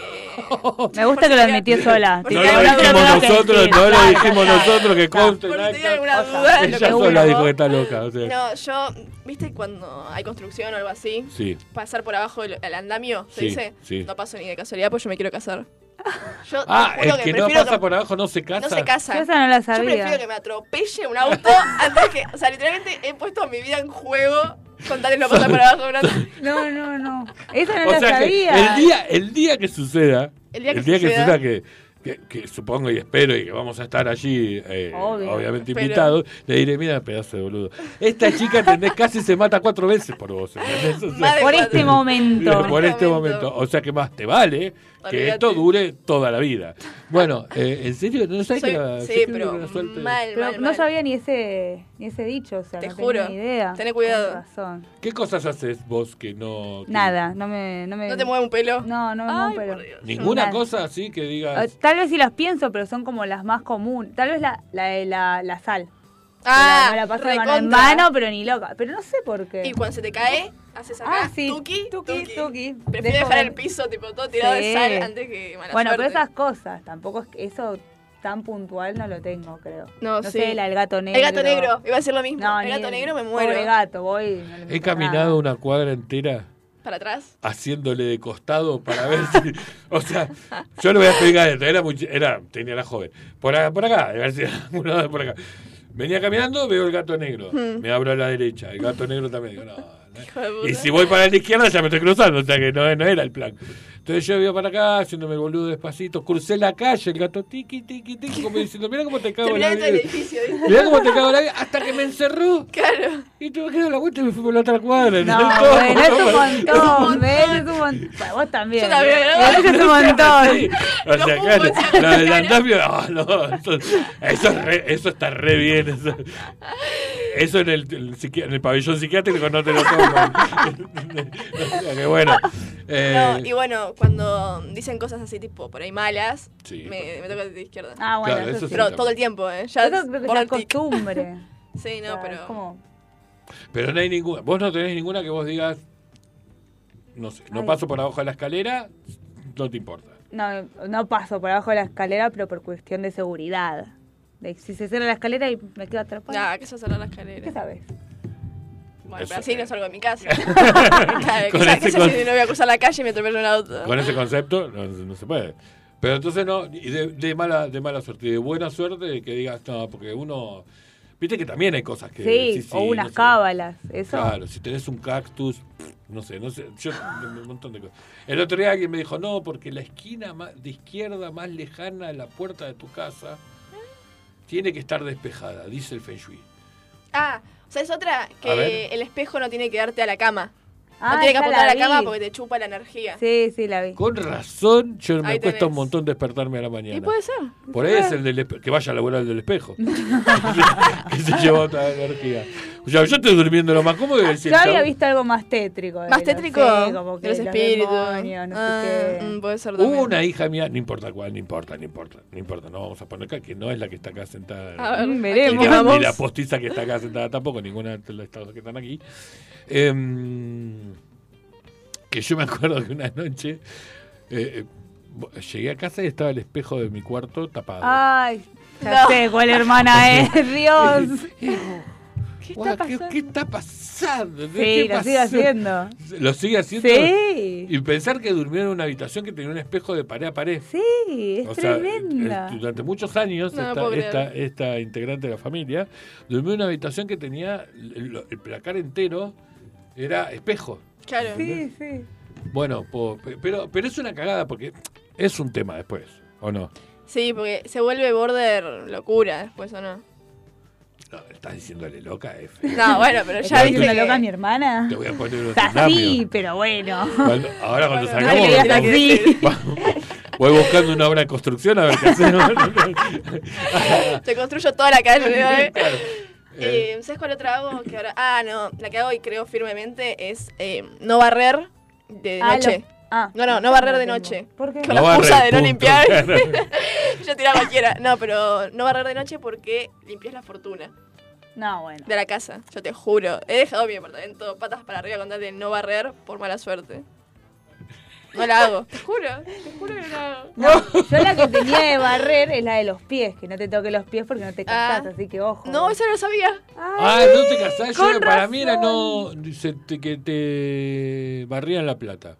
Me gusta que lo admitió sola. No lo dijimos que nosotros, no lo dijimos nosotros, que conste. Ella que sola dijo que está loca. O sea, No, yo, ¿viste cuando hay construcción o algo así? Sí. Pasar por abajo del el andamio, ¿se Sí, dice? sí. No paso ni de casualidad porque yo me quiero casar. Yo Ah, el que no prefiero pasa por abajo no se casa. No se casa. Esa no la Yo prefiero sabía. que me atropelle un auto antes que. O sea, literalmente he puesto mi vida en juego con tal de no pasar por abajo. No, no, no. Esa no o la sea que sabía. el día, el día que suceda, El día que suceda, suceda. que, que, que supongo y espero y que vamos a estar allí, eh, Obvio. obviamente Pero- invitados, le diré, mira, pedazo de boludo. Esta chica, ¿entendés? Casi se mata cuatro veces por vos, ¿entendés? O sea, Más de Por este momento. por este momento. O sea que más te vale que esto dure toda la vida. Bueno, eh, ¿en serio? ¿No sabes Soy- que sí, yo creo pero que la suerte- mal, Pero mal, no sabía ni ese, ese dicho, o sea, Te no juro. tenía ni idea. Tené cuidado. Razón. ¿Qué cosas haces vos que no... que- Nada, no me... No, me, ¿No te mueve un pelo? No, no me Ay, mueve un pelo. por Dios. ¿Ninguna Nada. cosa así que Eh, digas... Tal vez sí las pienso, pero son como las más comunes. Tal vez la, la, de la, la sal. Ah, me la paso de mano en recontra. mano, pero ni loca. Pero no sé por qué. Y cuando se te cae, haces acá, Ah, sí. tuki, Tuki, tuki. Prefiero Dejo dejar de- el piso tipo todo tirado Sí. de sal antes que mala Bueno, pero suerte. esas cosas, tampoco es que eso tan puntual no lo tengo, creo. No, sí. sé, la del gato negro. El gato negro, iba a decir lo mismo. No, el gato el- negro me Pobre muero. gato, voy. no He caminado nada. una cuadra entera Para atrás. haciéndole de costado para ver si. O sea, yo le voy a explicar esto. Era, muy, era tenía la joven. Por acá, por acá, a ver si por acá. Venía caminando, veo el gato negro. Me abro a la derecha. El gato negro también. Digo, no, no. Y si voy para la izquierda ya me estoy cruzando, o sea que no, no era el plan. Entonces yo iba para acá, haciéndome el boludo despacito, crucé la calle, el gato tiqui, tiqui, tiqui, como diciendo, mira cómo te cago en la vida. Mirá cómo te cago en la vida, hasta que me encerró. Claro. Y tuve que dar la vuelta y me fui por la otra cuadra. No, bueno, es un montón. Es un montón. Vos también. Yo también, ¿no? Eso es un montón. O No sea, claro, la del andamio, no, no, eso, eso, es re- eso está re bien. Eso, eso en, el, en el pabellón psiquiátrico no te lo toman. O sea que bueno. eh, No, y bueno, cuando dicen cosas así, tipo, por ahí malas, Sí. me, me toca de izquierda. Ah, bueno, Claro, eso, sí. sí. pero todo el tiempo, ¿eh? Ya creo que es tic. costumbre. Sí, O no, sea, pero... como- Pero no hay ninguna. Vos no tenés ninguna que vos digas. No sé, no Ay. paso por abajo de la escalera, no te importa. No, no paso por abajo de la escalera, pero por cuestión de seguridad. De si se cierra la escalera y me quedo atrapada. Nada, que se cerrar la ¿Qué escalera. sabes? Bueno, Eso, pero así no salgo de mi casa. claro, Con ¿qué, ese qué sé con- si no voy a cruzar la calle y me atropello un auto? Con ese concepto no, no se puede. Pero entonces no, y de, de mala, de mala suerte, y de buena suerte de que digas, no, porque uno. Viste que también hay cosas que. Sí, o unas no sé. cábalas. Eso. Claro, si tenés un cactus, no sé, no sé, yo un montón de cosas. El otro día alguien me dijo, no, porque la esquina más, de izquierda más lejana a la puerta de tu casa tiene que estar despejada, dice el Feng Shui. Ah, o sea, es otra que el espejo no tiene que darte a la cama. Ah, no tiene que apuntar a la vi. cama porque te chupa la energía. Sí, sí, la vi. Con razón, yo me Ahí cuesta tenés. un montón despertarme a la mañana. Y puede ser. Por ahí es el del espe- que vaya a laburar el del espejo. que se lleva otra energía. Ya, yo estoy durmiendo lo más cómodo y decir, Yo había visto algo más tétrico. Más tétrico sí, como que los espíritus. demonios, no Ah, sé qué. mm, puede ser Hubo también. una hija mía, no importa cuál, no importa, no importa, no importa, no vamos a poner acá, que no es la que está acá sentada. A ver, Mm, ¿a veremos. ni, la, llamamos? ni la postiza que está acá sentada tampoco, ninguna de los estados que están aquí. Em, que yo me acuerdo que una noche eh, eh, llegué a casa y estaba el espejo de mi cuarto tapado. Ay, ya No. sé cuál hermana es, Dios. ¿Qué está ¿qué, pasando? qué está pasando? Sí, ¿Qué lo pasó? sigue haciendo. ¿Lo sigue haciendo? Sí. Y pensar que durmió en una habitación que tenía un espejo de pared a pared. Sí, es O tremenda. durante muchos años No, esta, integrante de la familia durmió en una habitación que tenía el, el placar entero era espejo. Claro. Sí, sí. Bueno, po- pero pero es una cagada porque es un tema después, ¿o no? Sí, porque se vuelve border locura después, ¿o no? No, estás diciéndole loca, F. No, bueno, pero ya Otra ¿Es viste una que... loca mi hermana? Te voy a poner un tsunami. sí, pero bueno. Cuando- ahora cuando Bueno, No salgamos Vamos. así. voy buscando una obra de construcción a ver qué hacemos. Te construyo toda la calle, ¿eh? Claro. Eh, Eh, ¿Sabes cuál otra hago? Que ahora... Ah, no. La que hago y creo firmemente es eh, no barrer de Ah, noche. lo- ah. No, no, no barrer de tengo. noche. ¿Por qué? Con No la excusa de no punto, limpiar. claro. Yo tiraba cualquiera. No, pero no barrer de noche porque limpias la fortuna No, bueno. de la casa. Yo te juro. He dejado mi apartamento patas para arriba con tal de no barrer por mala suerte. No la hago. Te juro. Te juro que no la hago. No, yo la que tenía de barrer es la de los pies, que no te toque los pies porque no te casás, Ah. así que ojo. No, eso no lo sabía. Ah, no te casás. Yo, para mí era no. te- que te barrían la plata.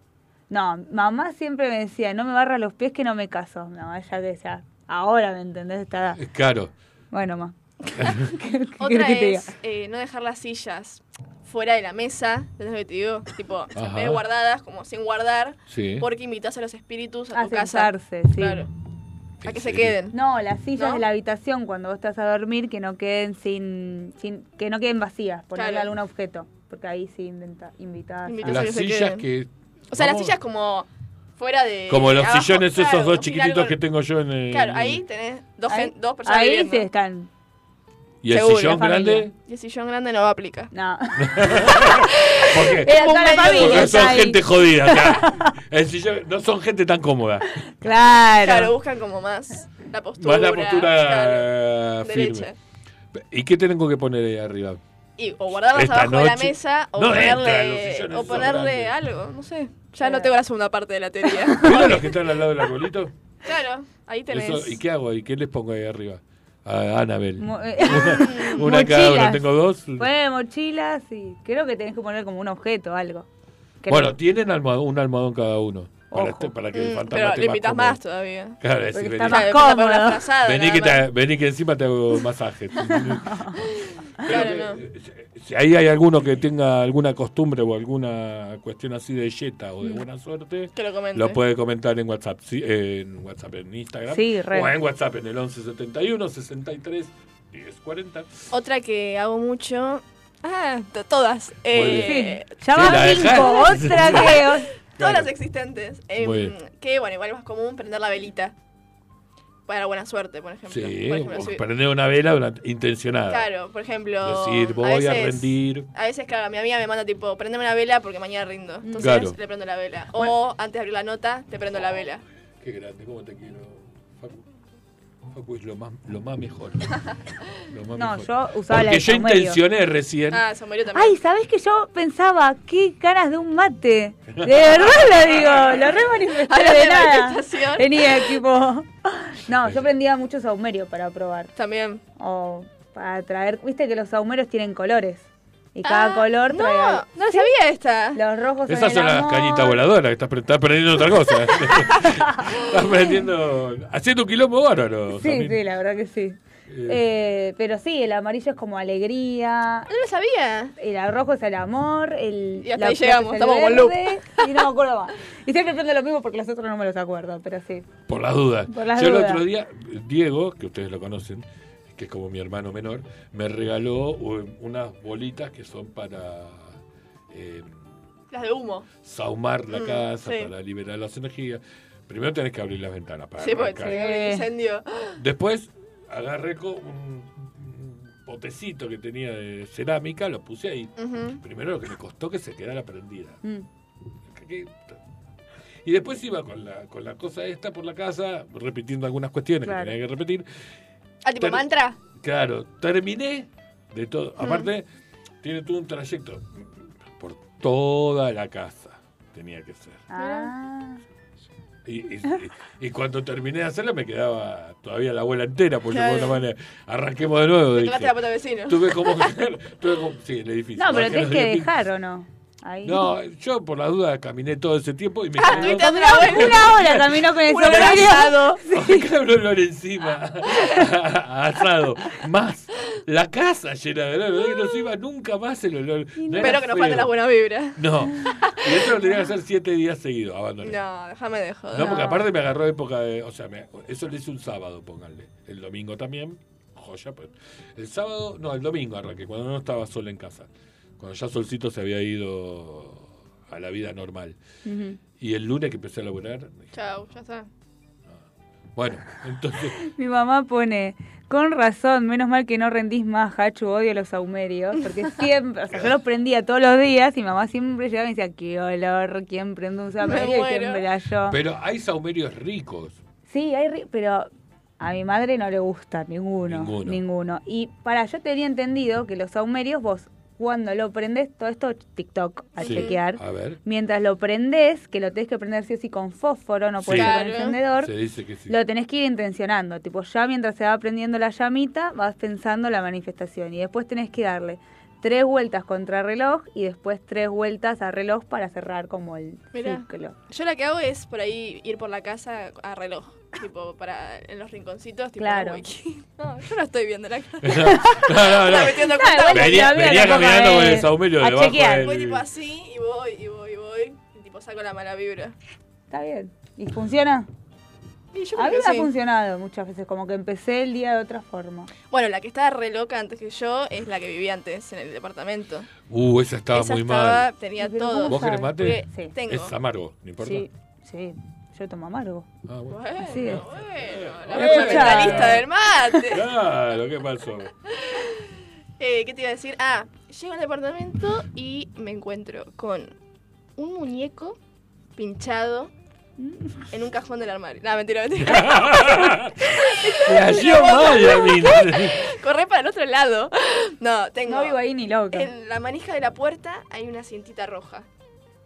No, mamá siempre me decía, no me barras los pies que no me caso. Mi mamá ya que ya, ahora me entendés esta edad. Es caro. Bueno, ma. ¿Qué, qué Otra que te diga? es eh, no dejar las sillas fuera de la mesa, ¿entendés lo que te digo? Tipo, guardadas, como sin guardar, Sí. porque invitas a los espíritus a A tu casa. sentarse, sí. Claro. A ¿En que se queden. No, las sillas ¿No? de la habitación cuando vos estás a dormir que no queden sin, sin que no queden vacías, ponerle Claro. algún objeto, porque ahí sí inventa, a Las sillas que. O sea, las vamos- sillas como fuera de. Como los abajo, sillones esos claro, dos sin chiquititos algo- que tengo yo en el. Claro, ahí tenés dos, ahí, gen- dos personas ahí viviendo. sí están. Y el seguro, sillón la familia. grande. Y el sillón grande no aplica. No. ¿Por qué? Era toda la familia. Porque son ahí. gente jodida. acá. El sillón, no son gente tan cómoda. Claro. Claro, buscan como más la postura. Más la postura claro, firme. derecha. ¿Y qué tengo que poner ahí arriba? Y o guardarlas Esta abajo de la noche- mesa o No ponerle, o ponerle algo, no sé. Ya no tengo la segunda parte de la teoría. ¿Vieron los que están al lado del arbolito? claro, ahí tenés. Eso, ¿Y qué hago ahí? ¿Qué les pongo ahí arriba? A Anabel. Mo- eh, Una, una cada. Mochilas. Tengo dos. Pues mochilas y creo que tenés que poner como un objeto o algo. Creo. Bueno, tienen almohadón, un almohadón cada uno. Para, este- para que el Mm, fantasma pero esté le invitas más todavía. Claro, es decir, está vení, más te cómodo. vení que te- vení que encima te hago masajes. Claro, no. que, si- Si ahí hay alguno que tenga alguna costumbre o alguna cuestión así de yeta o de buena suerte, Que lo lo puede comentar en WhatsApp, sí, en WhatsApp, en Instagram. Sí. O en WhatsApp en el 1171 63 1040. Otra que hago mucho. Ah, to- todas. Eh, Sí, ya van la cinco. Otra que. Todas Claro. las existentes. Eh, que bueno, igual es más común prender la velita. Para buena suerte, por ejemplo. Sí, Por ejemplo, o si- prender una vela durante- intencionada. Claro, por ejemplo. Decir, voy a, a, veces, rendir. A veces, claro, mi amiga me manda tipo, prendeme una vela porque mañana rindo. Entonces Claro. le prendo la vela. O antes de abrir la nota, te prendo la vela. Qué grande, cómo te quiero, Facu. Facu es lo más, lo más mejor. Lo más No, mejor. yo usaba la Porque de yo saumerio. intencioné recién. Ah, Samuel también. Ay, ¿sabés que yo pensaba? Qué ganas de un mate. De verdad lo digo, lo re manifesté de nada. Tenía tipo. No, yo prendía mucho saumerio para probar. También. O para traer. Viste que los saumerios tienen colores. Y cada Ah, color no, trae. no lo sabía esta. Los rojos Esas son las cañitas voladoras, que estás, estás aprendiendo otra cosa. estás aprendiendo, haciendo un quilombo bárbaro. Sí, sí, la verdad que sí. Eh, pero sí, el amarillo es como alegría. No lo sabía. El rojo es el amor, el Y hasta ahí llegamos, es el estamos como en loop. verde, Y no me acuerdo más. Y siempre prendo lo mismo porque los otros no me los acuerdo, pero sí. Por las dudas. Por las Yo el otro día, Diego, que ustedes lo conocen, que es como mi hermano menor, me regaló u- unas bolitas que son para eh, Las de humo. saumar la Mm, casa, sí. para liberar las energías. Primero tenés que abrir las ventanas para Sí, porque se incendio. Después agarré un, potecito que tenía de cerámica, lo puse ahí. Primero lo que me costó que se quedara prendida. Mm. Y después iba con la, con la cosa esta por la casa, repitiendo algunas cuestiones Claro. que tenía que repetir. Ah, tipo mantra. Claro, terminé de todo. Aparte, tiene todo un trayecto por toda la casa. Tenía que ser. Ah. Y, y- y- y cuando terminé de hacerlo me quedaba todavía la abuela entera, porque Claro. de alguna manera arranquemos de nuevo. Te dije. la. Tuve como, tuve como- sí, el edificio. No, pero tenés que dejar o no. Ahí. No, yo por la duda caminé todo ese tiempo y me Ah, quedé abuela. Una hora caminó con el asado. un olor encima, asado, más la casa llena de olor, no se iba nunca más el olor. No Espero que no falte la buena vibra. No, y eso lo tenía que hacer siete días seguidos, abandoné. No, déjame de joder. No, porque aparte me agarró época de. O sea, me- eso lo hice un sábado, pónganle. El domingo también, joya, pues. El sábado, no, el domingo arranqué, cuando no estaba solo en casa. Cuando ya Solcito se había ido a la vida normal. Y el lunes que empecé a laburar, Chau, ya está. bueno, entonces. Mi mamá pone, con razón, menos mal que no rendís más, Hachu, odio los saumerios, porque siempre, o sea, yo los prendía todos los días y mamá siempre llegaba y decía, qué olor, ¿quién prende un saumerio? Y siempre era yo. Pero hay saumerios ricos. Sí, hay, ri- pero a mi madre no le gusta ninguno, Ninguno. ninguno. Y para, yo tenía entendido que los saumerios vos, cuando lo prendés, todo esto TikTok, a Sí. chequear, A ver, mientras lo prendés, que lo tenés que prender sí o sí con fósforo, no puedes Sí. ser con Claro. encendedor, se dice que sí. lo tenés que ir intencionando. Tipo, ya mientras se va prendiendo la llamita, vas pensando la manifestación. Y después tenés que darle tres vueltas contra reloj y después tres vueltas a reloj para cerrar como el Mirá. círculo. Yo lo que hago es por ahí ir por la casa a reloj. Tipo, para en los rinconcitos. Tipo, Claro. No, yo no estoy viendo la casa. no, no, no. Metiendo No, igual Venía, venía caminando con el saumerio debajo chequear. Voy tipo así y voy, y voy, y voy. Y tipo saco la mala vibra. Está bien. ¿Y funciona? Y yo A mí me ha funcionado muchas veces, como que empecé el día de otra forma. Bueno, la que estaba re loca antes que yo es la que vivía antes en el departamento. Uh, esa estaba Esa muy estaba, mal. tenía todo. ¿cómo ¿Vos querés mate? Sí. tengo. Es amargo, no importa. Sí, sí. Yo tomo amargo. Ah, bueno. Bueno, Así es. bueno, la Eh, mentalista del mate. Claro, ¿qué pasó? Eh, ¿Qué te iba a decir? Ah, llego al departamento y me encuentro con un muñeco pinchado en un cajón del armario. No, mentira, mentira. Mal. Corré para el otro lado. No, tengo. No vivo ahí ni loca. En la manija de la puerta hay una cintita roja.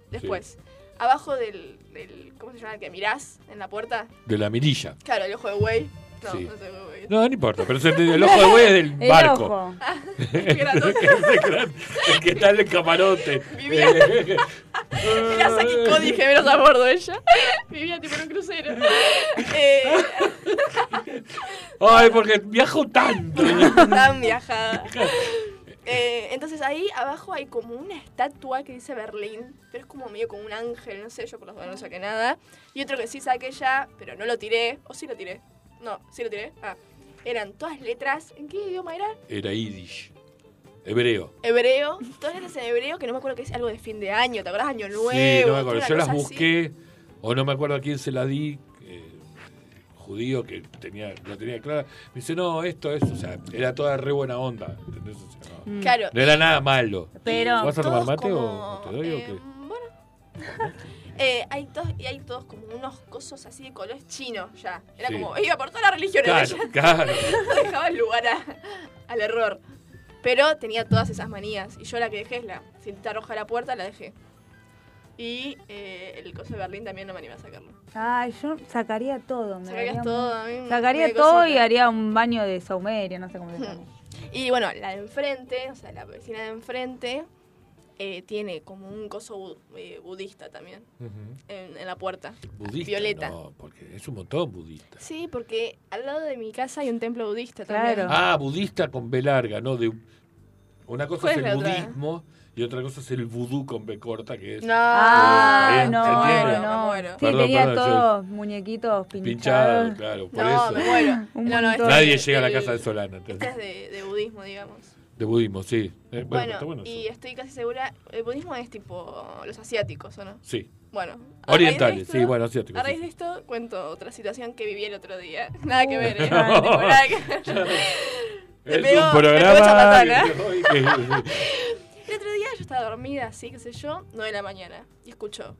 Después, abajo del, del. ¿Cómo se llama? El que mirás en la puerta. De la mirilla. Claro, el ojo de güey. No, Sí. no sé güey. No, no importa, pero el ojo de buey es del El barco. ojo. el, Grandote. que está en el camarote. Vivía- Mirá, Saki Cody gemelos a bordo ella. Vivía tipo en un crucero. Eh, Ay, porque viajo tanto. tan viajada. Eh, entonces ahí abajo hay como una estatua que dice Berlín, pero es como medio como un ángel, no sé, yo por los dos no saqué nada. Y otro que sí saqué ya, pero no lo tiré, o sí lo tiré. No, sí lo tiré. Ah, eran todas letras, ¿en qué idioma era? Era Yiddish. Hebreo. Hebreo, todas letras en hebreo que no me acuerdo que es algo de fin de año, ¿te acuerdas? Año nuevo. sí, no me acuerdo. Yo las así. busqué, o no me acuerdo a quién se la di. Judío que tenía, lo tenía clara. Me dice, no, esto es, o sea, era toda re buena onda. ¿entendés? O sea, no, Mm. Claro. no era nada malo. Pero ¿Vas a tomar mate o- como, o te doy o eh, qué? Bueno. Eh, hay todos, y hay todos como unos cosos así de colores chinos ya. Era Sí. como, iba por todas las religiones Claro, claro. No dejaba lugar a- al error. Pero tenía todas esas manías. Y yo la que dejé es la cintita roja a la puerta, la dejé. Y eh, el coso de Berlín también no me animé a sacarlo. Ay, yo sacaría todo. me Sacarías todo, a mí me- Sacaría todo y haría un baño de saumerio, no sé cómo se llama. Y bueno, la de enfrente, o sea, la vecina de enfrente, eh, tiene como un coso bu- eh, budista también en, en la puerta. Budista. Violeta. No, porque es un montón budista. Sí, porque al lado de mi casa hay un templo budista también. Claro. Ah, budista con B larga, ¿no? De, una cosa ¿Cuál es el otra? Y otra cosa es el vudú con B corta, que es No, Ah, Bien, no, ¿se entiende? Me no. muero. Sí, Perdón, tenía perdón, yo- todos muñequitos pinchados. pinchado, claro, por No, eso. me muero. Un No, no, este Nadie es llega a la casa de Solana. Entonces. es de, de budismo, digamos. De budismo, sí. Eh, bueno, Bueno, está bueno y estoy casi segura, el budismo es tipo los asiáticos, ¿o no? Sí. Bueno. Orientales, esto- sí, bueno, asiáticos. A raíz sí. de esto cuento otra situación que viví el otro día. Nada que ver, ¿eh? No. Nada que ver. Es un programa. que- El otro día yo estaba dormida, así, qué sé yo, 9 de la mañana, y escucho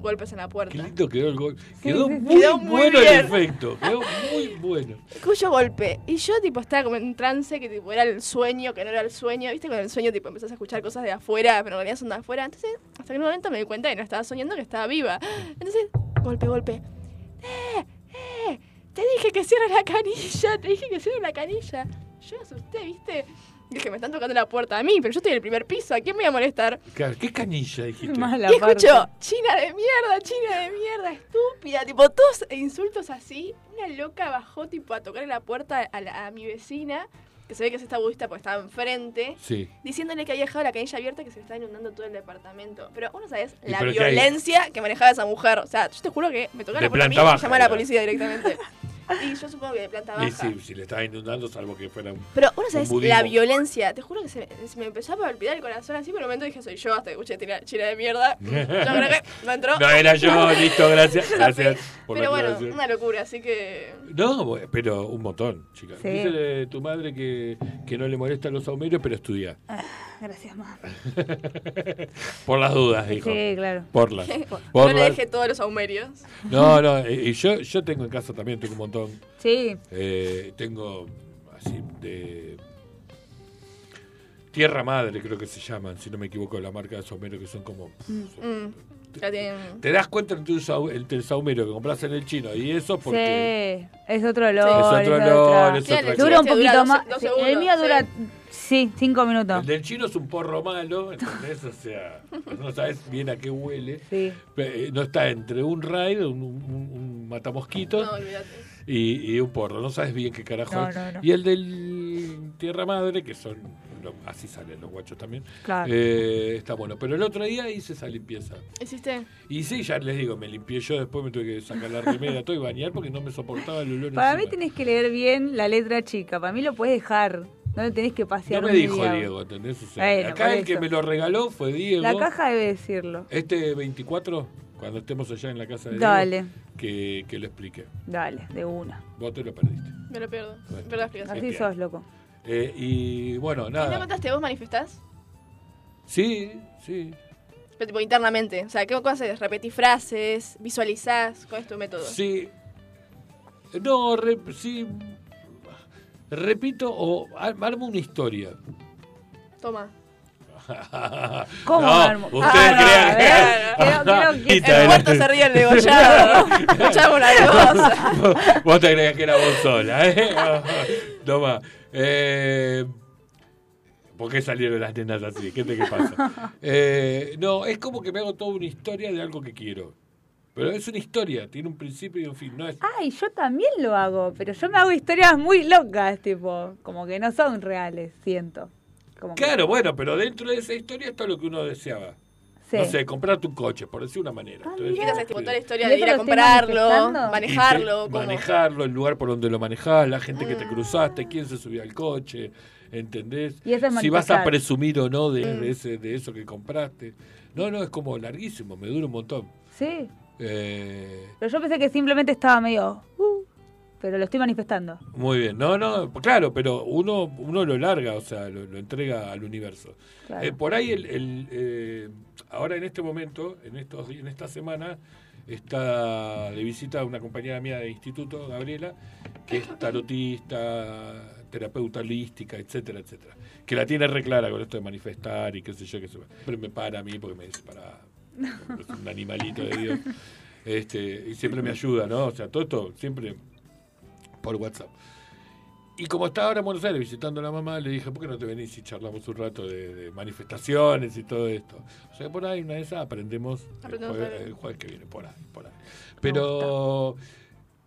golpes en la Qué puerta. lindo quedó el gol. Quedó sí, muy Quedó muy bueno bien. el efecto. Quedó muy bueno. Escucho golpe. Y yo, tipo, estaba como en un trance que, tipo, era el sueño, que no era el sueño. ¿Viste? Con el sueño, tipo, empezás a escuchar cosas de afuera, pero en realidad son de afuera. Entonces, hasta que un momento me di cuenta que no estaba soñando, que estaba viva. Entonces, golpe, golpe. ¡Eh! ¡Eh! Te dije que cierres la canilla, te dije que cierres la canilla. Yo me asusté, ¿viste? Dije, me están tocando la puerta a mí, pero yo estoy en el primer piso, ¿a quién me voy a molestar? Claro, ¿Qué canilla dijiste? Mala y escucho, parte. China de mierda, China de mierda, estúpida, tipo, todos insultos así. Una loca bajó, tipo, a tocar la puerta a, la- a mi vecina, que se ve que es esta budista porque estaba enfrente, Sí. diciéndole que había dejado la canilla abierta y que se le estaba inundando todo el departamento. Pero uno sabes la que violencia que manejaba esa mujer. O sea, yo te juro que me tocaba la puerta a mí y llamaba a la policía directamente. y yo supongo que de planta baja. Y sí, si le estaba inundando, salvo que fuera un. Pero uno sabes la violencia, te juro que se, se me empezó a palpitar el corazón así, por un momento dije soy yo hasta que escuché tira- china de mierda. Yo creo que no entró. No era yo, listo, gracias. Gracias por Pero la bueno, una locura, así que. No, pero un montón, chicas. Sí. Dice tu madre que, que no le molestan los saumerios, pero estudia. Gracias, mamá. Por las dudas, dijo. Sí, claro. Por las. no por le las- dejé todos los aumerios. No, no, y yo, yo tengo en casa también, tengo un montón. Sí, Eh, tengo así de. Tierra Madre, creo que se llaman, si no me equivoco, la marca de saumerios que son como. Mm, ya tienen. Te das cuenta entre un sau- entre el saumerio que compras en el chino y eso porque. sí. Es otro olor. Sí. Es otro es olor, otra- es otra el cosa. Dura un poquito más. Sí, el mío dura, sí. cinco minutos. El del chino es un porro malo, ¿entendés? O sea, no sabes bien a qué huele. Sí. Eh, No está entre un raid, un, un- un matamosquitos No, olvídate. y, y un porro. No sabes bien qué carajo No, es. no, no. Y el del Tierra Madre, que son. lo- así salen los guachos también. Claro. eh, está bueno. Pero el otro día hice esa limpieza. ¿Hiciste? Y sí, ya les digo, me limpié yo, después me tuve que sacar la remera, todo y bañar porque no me soportaba el olor. Para mí encima. tenés que leer bien la letra chica. Para mí lo puedes dejar. No le tenés que pasear No me dijo día. Diego, ¿entendés? O sea, Bueno, acá el que me lo regaló fue Diego. La caja debe decirlo. Este 24, cuando estemos allá en la casa de Dale. Diego, que, que lo explique. Dale, de una. Vos te lo perdiste. Me lo pierdo. Bueno. Verdad explicación. Así sos, loco. Eh, y bueno, ¿Y no nada. contaste? ¿Vos manifestás? Sí, sí. Pero tipo internamente. O sea, ¿qué cosas haces? ¿Repetís frases? ¿Visualizás? ¿Cuál es tu método? Sí. No, re- sí. Repito o ar- armo una historia. Toma. ¿Cómo no, armo? Ustedes Ah, crean no, creo- creo que- Quita El muerto se ríe el degollado. Escuchame una cosa. Vos te creías que era vos sola, ¿eh? Toma. Eh, ¿Por qué salieron las nenas así? ¿Qué te qué pasa? Eh, no, es como que me hago toda una historia de algo que quiero. Pero es una historia, tiene un principio y un fin. No es, Ay, yo también lo hago, pero yo me hago historias muy locas, tipo, como que no son reales, siento. Como que- Claro, bueno, pero dentro de esa historia está lo que uno deseaba. Sí. No sé, comprar tu coche, por decir una manera. Ah, Entonces, ¿Y qué haces? Tipo, toda la historia ¿Y de ir a comprarlo, manejarlo. Manejarlo, el lugar por donde lo manejás, la gente que Mm. te cruzaste, quién se subió al coche, ¿entendés? Y eso es si vas a presumir o no de, Mm. de ese, de eso que compraste. No, no, es como larguísimo, me dura un montón. Sí, Eh, pero yo pensé que simplemente estaba medio... uh, pero lo estoy manifestando. muy bien, no, no, claro, pero uno, uno lo larga, o sea, lo, lo entrega al universo. Claro. Eh, por ahí, el, el, eh, ahora en este momento, en, estos, en esta semana, está de visita una compañera mía de instituto, Gabriela, que es tarotista, terapeuta holística, etcétera, etcétera. Que la tiene re clara con esto de manifestar y qué sé yo, que se- siempre me para a mí porque me dice, para, es un animalito de Dios. Este, y siempre me ayuda, ¿no? O sea, todo esto siempre por WhatsApp. Y como está ahora en Buenos Aires visitando a la mamá, le dije, ¿por qué no te venís y charlamos un rato de, de manifestaciones y todo esto? O sea, por ahí una de esas aprendemos el jueves, algo. el jueves que viene, por ahí, por ahí. Pero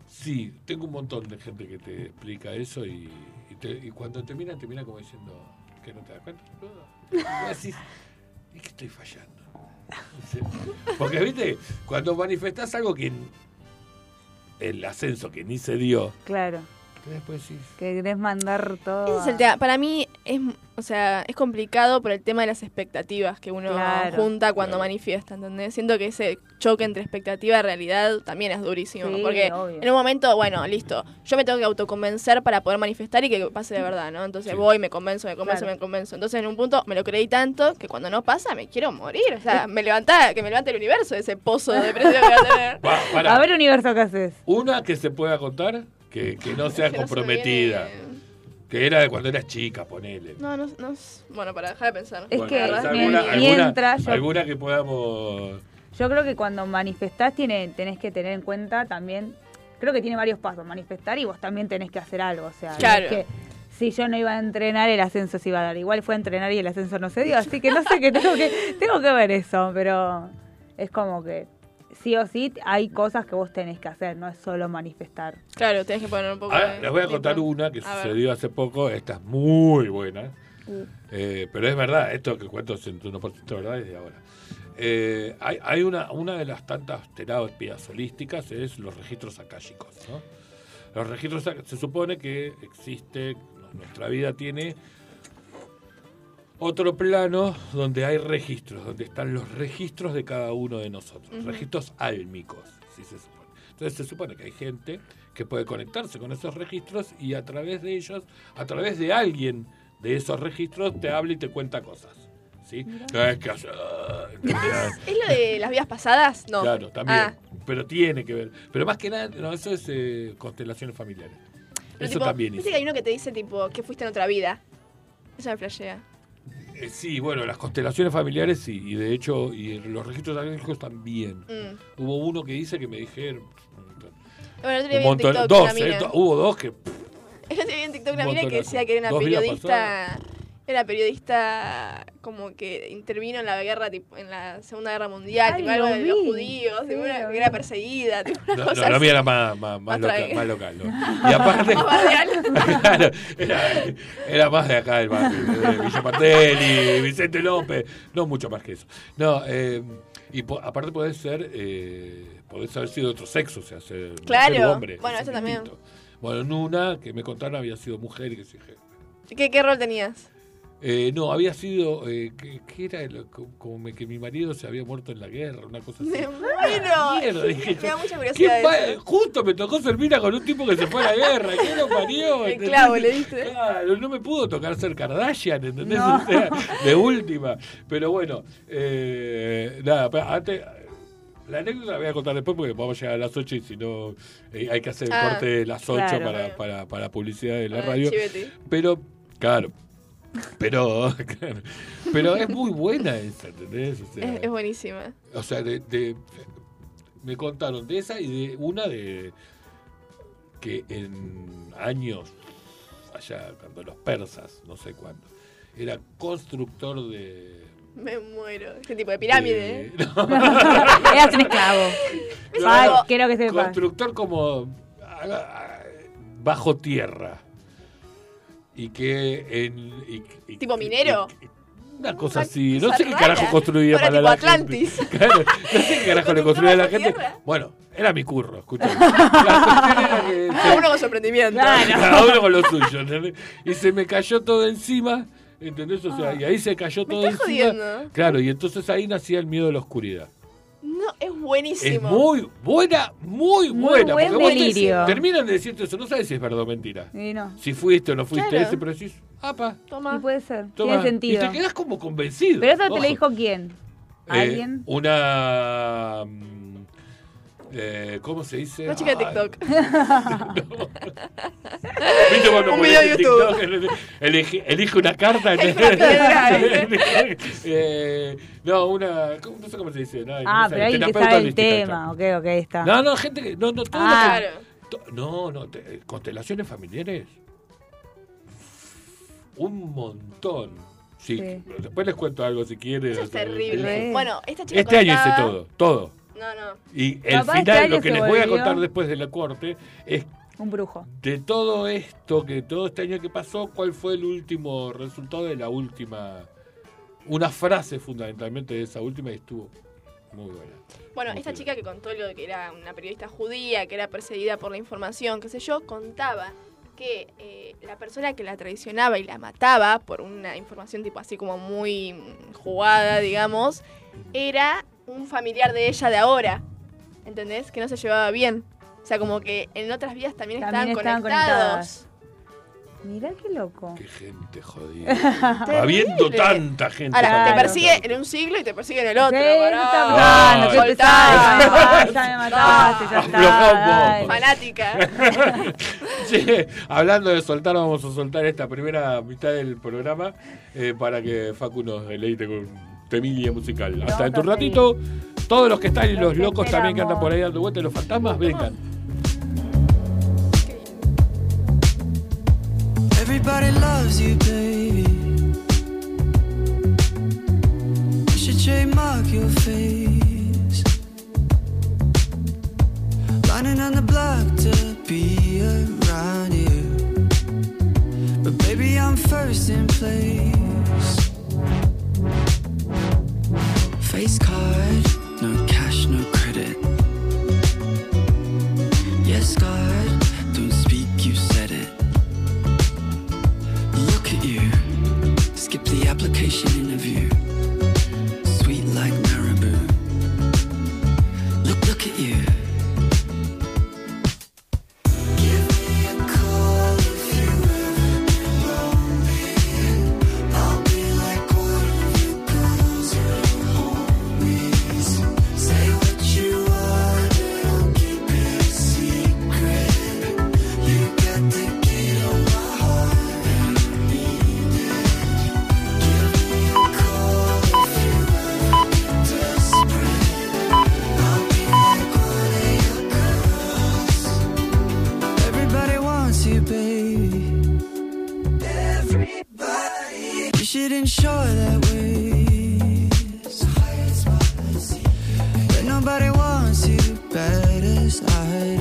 sí, tengo un montón de gente que te explica eso y, y, te- y cuando termina, termina como diciendo que no te das cuenta. No. Y decís, ¿y qué estoy fallando? Porque, viste, cuando manifestás algo que el ascenso que ni se dio, Claro. Después sí. Que querés mandar todo. Ese es el tema. Para mí es, o sea, es complicado por el tema de las expectativas que uno Claro. junta cuando Claro. manifiesta, ¿entendés? Siento que ese choque entre expectativa y realidad también es durísimo. Sí, porque obvio. en un momento, bueno, listo, yo me tengo que autoconvencer para poder manifestar y que pase de verdad, ¿no? Entonces Sí. voy, me convenzo, me convenzo, Claro. me convenzo. Entonces en un punto me lo creí tanto que cuando no pasa me quiero morir. O sea, me levanta, que me levante el universo de ese pozo de depresión que voy a tener. Va. A ver, universo, ¿qué haces? Una que se pueda contar, que, que no sea comprometida. Que era de cuando eras chica, ponele. No, no, no. Bueno, para dejar de pensar. Es Bueno, que ¿alguna, alguna- mientras yo- alguna que podamos... Yo creo que cuando manifestás tiene, tenés que tener en cuenta también, creo que tiene varios pasos, manifestar y vos también tenés que hacer algo, o sea, no Claro. es que si yo no iba a entrenar el ascenso se iba a dar, igual fue a entrenar y el ascenso no se dio, así que no sé qué tengo que tengo que ver eso, pero es como que sí o sí hay cosas que vos tenés que hacer, no es solo manifestar. Claro, tenés que poner un poco de les voy a tipo. contar una que A ver. sucedió hace poco. Esta es muy buena. Uh. Eh, pero es verdad, esto que cuento es 101% verdad desde ahora. Eh, hay hay una, una de las tantas terapias holísticas es los registros akáshicos. ¿no? Los registros se supone que existe, nuestra vida tiene otro plano donde hay registros, donde están los registros de cada uno de nosotros, registros álmicos, si se supone. Entonces se supone que hay gente que puede conectarse con esos registros y a través de ellos, a través de alguien de esos registros, te habla y te cuenta cosas. ¿Sí? Es que haya- ¿entendés? ¿Es lo de las vidas pasadas? No. Claro, también. Ah, Pero tiene que ver. Pero más que nada, no, eso es eh, constelaciones familiares. pero eso tipo, también hice. que hay uno que te dice, tipo, que fuiste en otra vida. Eso me flashea. Eh, sí, bueno, las constelaciones familiares sí, y de hecho, y los registros álmicos también. Mm. Hubo uno que dice que me dijeron Bueno, día un montón, TikTok dos, eh, hubo dos que El otro día vi en TikTok una Un mina que decía que era una periodista... Era periodista como que intervino en la guerra, tipo, en la Segunda Guerra Mundial, Ay, tipo, algo lo de los judíos, Sí, tipo, una- lo que vi. era perseguida, tipo, una No, cosa no, la mía era más, más, más, Más loca- tranqui. más local. ¿no? Y aparte, Más barrial. claro, era, era más de acá del barrio, de Villa Martelli, Vicente López, no mucho más que eso. No, eh, y po- aparte podés ser, eh, podés haber sido de otro sexo, o sea, ser Claro. hombre. Bueno, es eso también. distinto. Bueno, en una que me contaron había sido mujer y que se ¿Qué, ¿Qué rol tenías? Eh, no, había sido, eh, ¿qué, qué era? lo- co- como que mi marido se había muerto en la guerra, una cosa así. Me muero. Mierda, dije Me da mucha ¿Qué curiosidad. Justo me tocó ser mina con un tipo que se fue a la guerra. ¿Qué lo parió? El le diste. Claro, no me pudo tocar ser Kardashian, ¿entendés? No. O sea, de última. Pero bueno, eh, nada, antes. La anécdota la voy a contar después porque vamos a llegar a las 8 y si no eh, hay que hacer el Ah, corte de las 8 claro. para, para, para publicidad de la Ah, radio. chivete. Pero, claro. Pero, claro, pero es muy buena esa, ¿entendés? O sea, Es, es buenísima. o sea, de, de- me contaron de esa y de una de que en años, allá cuando los persas, no sé cuándo, era constructor de... Me muero. Este tipo de pirámide. ¿eh? de- no, Eras un esclavo. no, Ay, no, quiero que sepas. constructor como bajo tierra. Y que en... y- y- ¿Tipo minero? y- una cosa así, no sé qué carajo construía para la Atlantis. gente. Claro, no sé qué carajo le construía a la gente. tierra. Bueno, era mi curro, escucha. La cuestión era que Cada uno con su emprendimiento. cada uno con lo suyo, ¿entendés? Y se me cayó todo encima, ¿entendés? O sea, y ahí se cayó todo estás encima. jodiendo. Claro, y entonces ahí nacía el miedo de la oscuridad. No, es Es buenísimo. muy buena, muy, Muy buena. buen porque vos te- terminan de decirte eso, no sabes si es verdad o mentira. Y no. Si fuiste o no fuiste Claro. ese, pero decís, apa, Toma. Y puede ser. toma. Tiene sentido. Y te quedás como convencido. Pero eso te lo dijo quién? Eh, ¿Alguien? una. Eh, ¿Cómo se dice? Una chica de TikTok. ¿Viste cuando Un video de YouTube. TikTok, elige, elige una carta? Eh, no, una. ¿cómo- No sé cómo se dice. No, Ah, no pero alguien que sabe el tema. Ok, ok, está. No, no, gente que. No, no, todo Ah. que- to- no, no, te- constelaciones familiares. Un montón. Sí, Sí. después les cuento algo si quieren. Eso es terrible. Bueno, esta chica Este año hice todo, todo. No, no. Y el este final, lo que les voy a contar después de la corte, es Un brujo. de todo esto, que todo este año que pasó, cuál fue el último resultado de la última. Una frase fundamentalmente de esa última y estuvo muy buena. Bueno, Muy esta chica que contó lo de que era una periodista judía, que era perseguida por la información, qué sé yo, contaba que eh, la persona que la traicionaba y la mataba por una información tipo así como muy jugada, digamos, era un familiar de ella de ahora. ¿Entendés? Que no se llevaba bien. O sea, como que en otras vidas también, También estaban, estaban conectados. Mirá qué loco. Qué gente jodida. Habiendo tanta gente. Ahora, Claro. te persigue en un siglo y te persigue en el otro. Sí, pará. Ya me mataste, ya está. Fanática. Che, hablando de soltar, vamos a soltar esta primera mitad del programa eh, para que Facu nos deleite con temilla musical. Hasta dentro de un ratito, todos los que están y Los los que locos también que andan por ahí dando vueltas, los fantasmas, vengan. Everybody loves you, baby. You should trademark your face. Lining on the block to be around you. But baby, I'm first in place. Face card, no cash, no credit. Yes, God, don't speak, you said it. Look at you. Skip the application You should ensure that way. But nobody wants you bad as I do.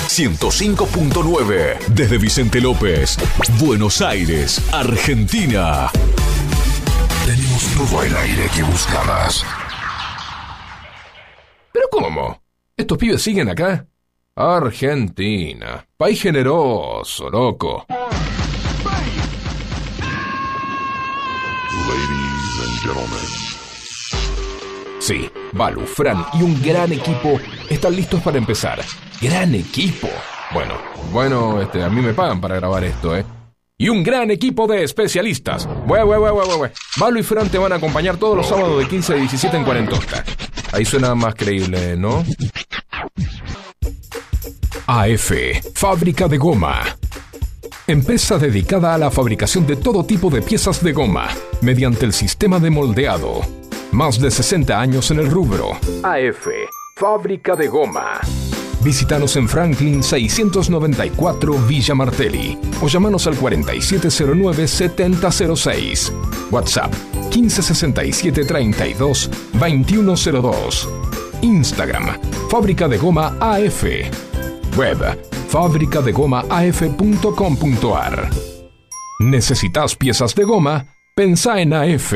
105.9 desde Vicente López, Buenos Aires, Argentina. Tenemos todo el aire que buscabas. ¿Pero cómo? ¿Estos pibes siguen acá? Argentina. País generoso, loco. Ladies and gentlemen. Sí, Balu, Fran y un gran equipo están listos para empezar. ¡Gran equipo! Bueno, bueno, este, a mí me pagan para grabar esto, ¿eh? Y un gran equipo de especialistas. Bue, bue, bue. Balu y Fran te van a acompañar todos los sábados de 15 a 17 en Cuarentosta. Ahí suena más creíble, ¿no? AF, fábrica de goma. Empresa dedicada a la fabricación de todo tipo de piezas de goma, mediante el sistema de moldeado. Más de 60 años en el rubro. AF, fábrica de goma. Visítanos en Franklin 694 Villa Martelli o llamanos al 4709-7006. WhatsApp 1567 32 2102. Instagram Fábrica de Goma AF. Web fabricadegomaaf.com.ar. ¿Necesitas piezas de goma? Pensá en AF.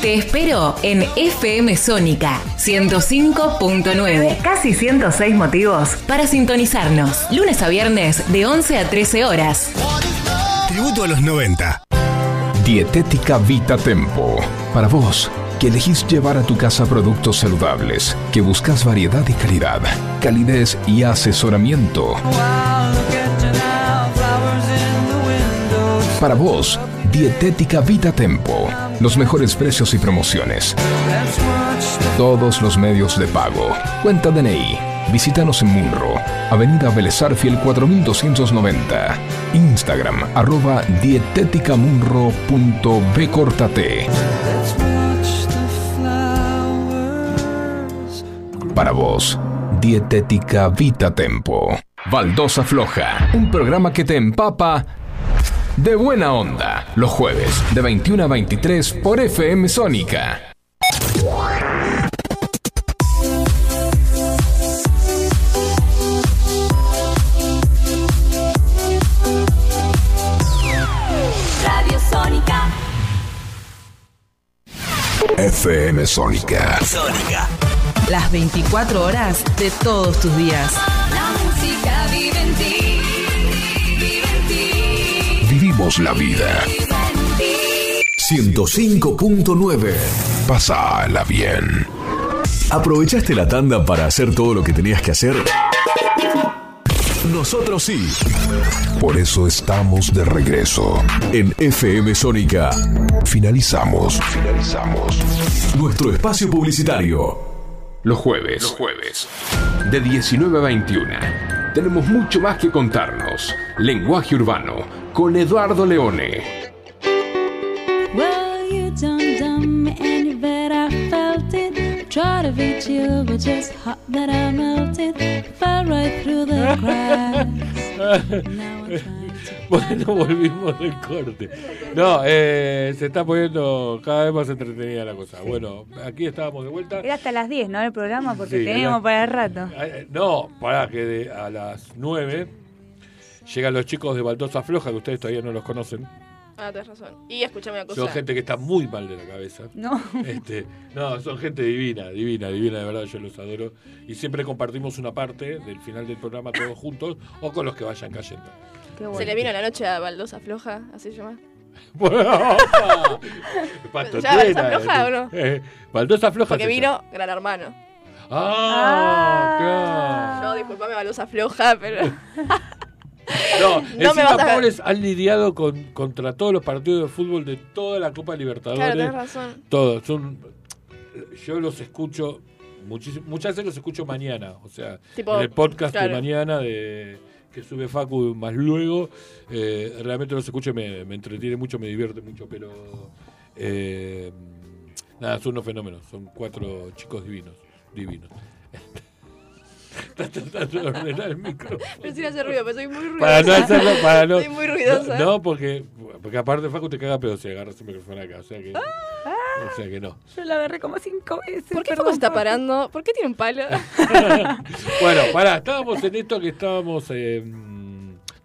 Te espero en FM Sónica 105.9. Casi 106 motivos para sintonizarnos. Lunes a viernes de 11 a 13 horas. Tributo a los 90. Dietética Vita Tempo. Para vos, que elegís llevar a tu casa productos saludables, que buscas variedad y calidad, calidez y asesoramiento. Para vos, Dietética Vita Tempo. Los mejores precios y promociones. Todos los medios de pago. Cuenta DNI. Visítanos en Munro, Avenida Belezarfiel 4290. Instagram, arroba dietéticamunro.bcortate. Para vos, Dietética Vita Tempo. Baldosa Floja, un programa que te empapa de buena onda. Los jueves, de 21 a 23 por FM Sónica. Radio Sónica. FM Sónica. Sónica. Las 24 horas de todos tus días. La vida. Vive en ti. 105.9. Pásala bien. ¿Aprovechaste la tanda para hacer todo lo que tenías que hacer? Nosotros sí. Por eso estamos de regreso. En FM Sónica. Finalizamos. Finalizamos. Nuestro espacio publicitario. Los jueves. Los jueves. De 19 a 21. Tenemos mucho más que contarnos. Lenguaje urbano. Con Eduardo Leone. Well, you done done me and you bet I felt it. Try to beat you, but just hot that I melted. Fell right through the cracks. Bueno, volvimos del corte. No, eh, se está poniendo cada vez más entretenida la cosa. Bueno, aquí estábamos de vuelta. Era hasta las 10, ¿no? El programa, porque Sí, teníamos era- para el rato. Eh, No, para que de- a las 9 llegan los chicos de Baldosa Floja, que ustedes todavía no los conocen. Ah, tenés razón. Y escuchame una cosa. Son gente que está muy mal de la cabeza. No. Este, no, son gente divina, divina, divina, de verdad, yo los adoro. Y siempre compartimos una parte del final del programa todos juntos o con los que vayan cayendo. Qué bueno. Se le vino la noche a Baldosa Floja, así se llama. Pato ¿Ya Baldosa Floja o no? eh, Baldosa Floja. Porque vino. Gran Hermano. Ah, No, disculpame, Baldosa Floja, pero. No, No encima, pobres han lidiado con, contra todos los partidos de fútbol de toda la Copa Libertadores. claro, tenés razón. Todos, son. Yo los escucho. muchísimo- muchas veces los escucho mañana. O sea, Tipo, en el podcast de mañana de que sube Facu más luego. eh, realmente los escucho y me, me entretiene mucho, me divierte mucho. Pero. eh, nada, son unos fenómenos. Son cuatro chicos divinos. Divinos. Estás tratando de ordenar el micrófono. Pero sin hacer ruido, pero soy muy ruidosa. Para no hacerlo, para no. Soy muy ruidosa. No, no, porque, porque aparte Facu te caga pedo si agarras el micrófono acá. O sea que. O sea que no. Yo lo agarré como cinco veces. ¿Por qué Facu se está parando? ¿Por qué tiene un palo? Bueno, pará, estábamos en esto que estábamos eh,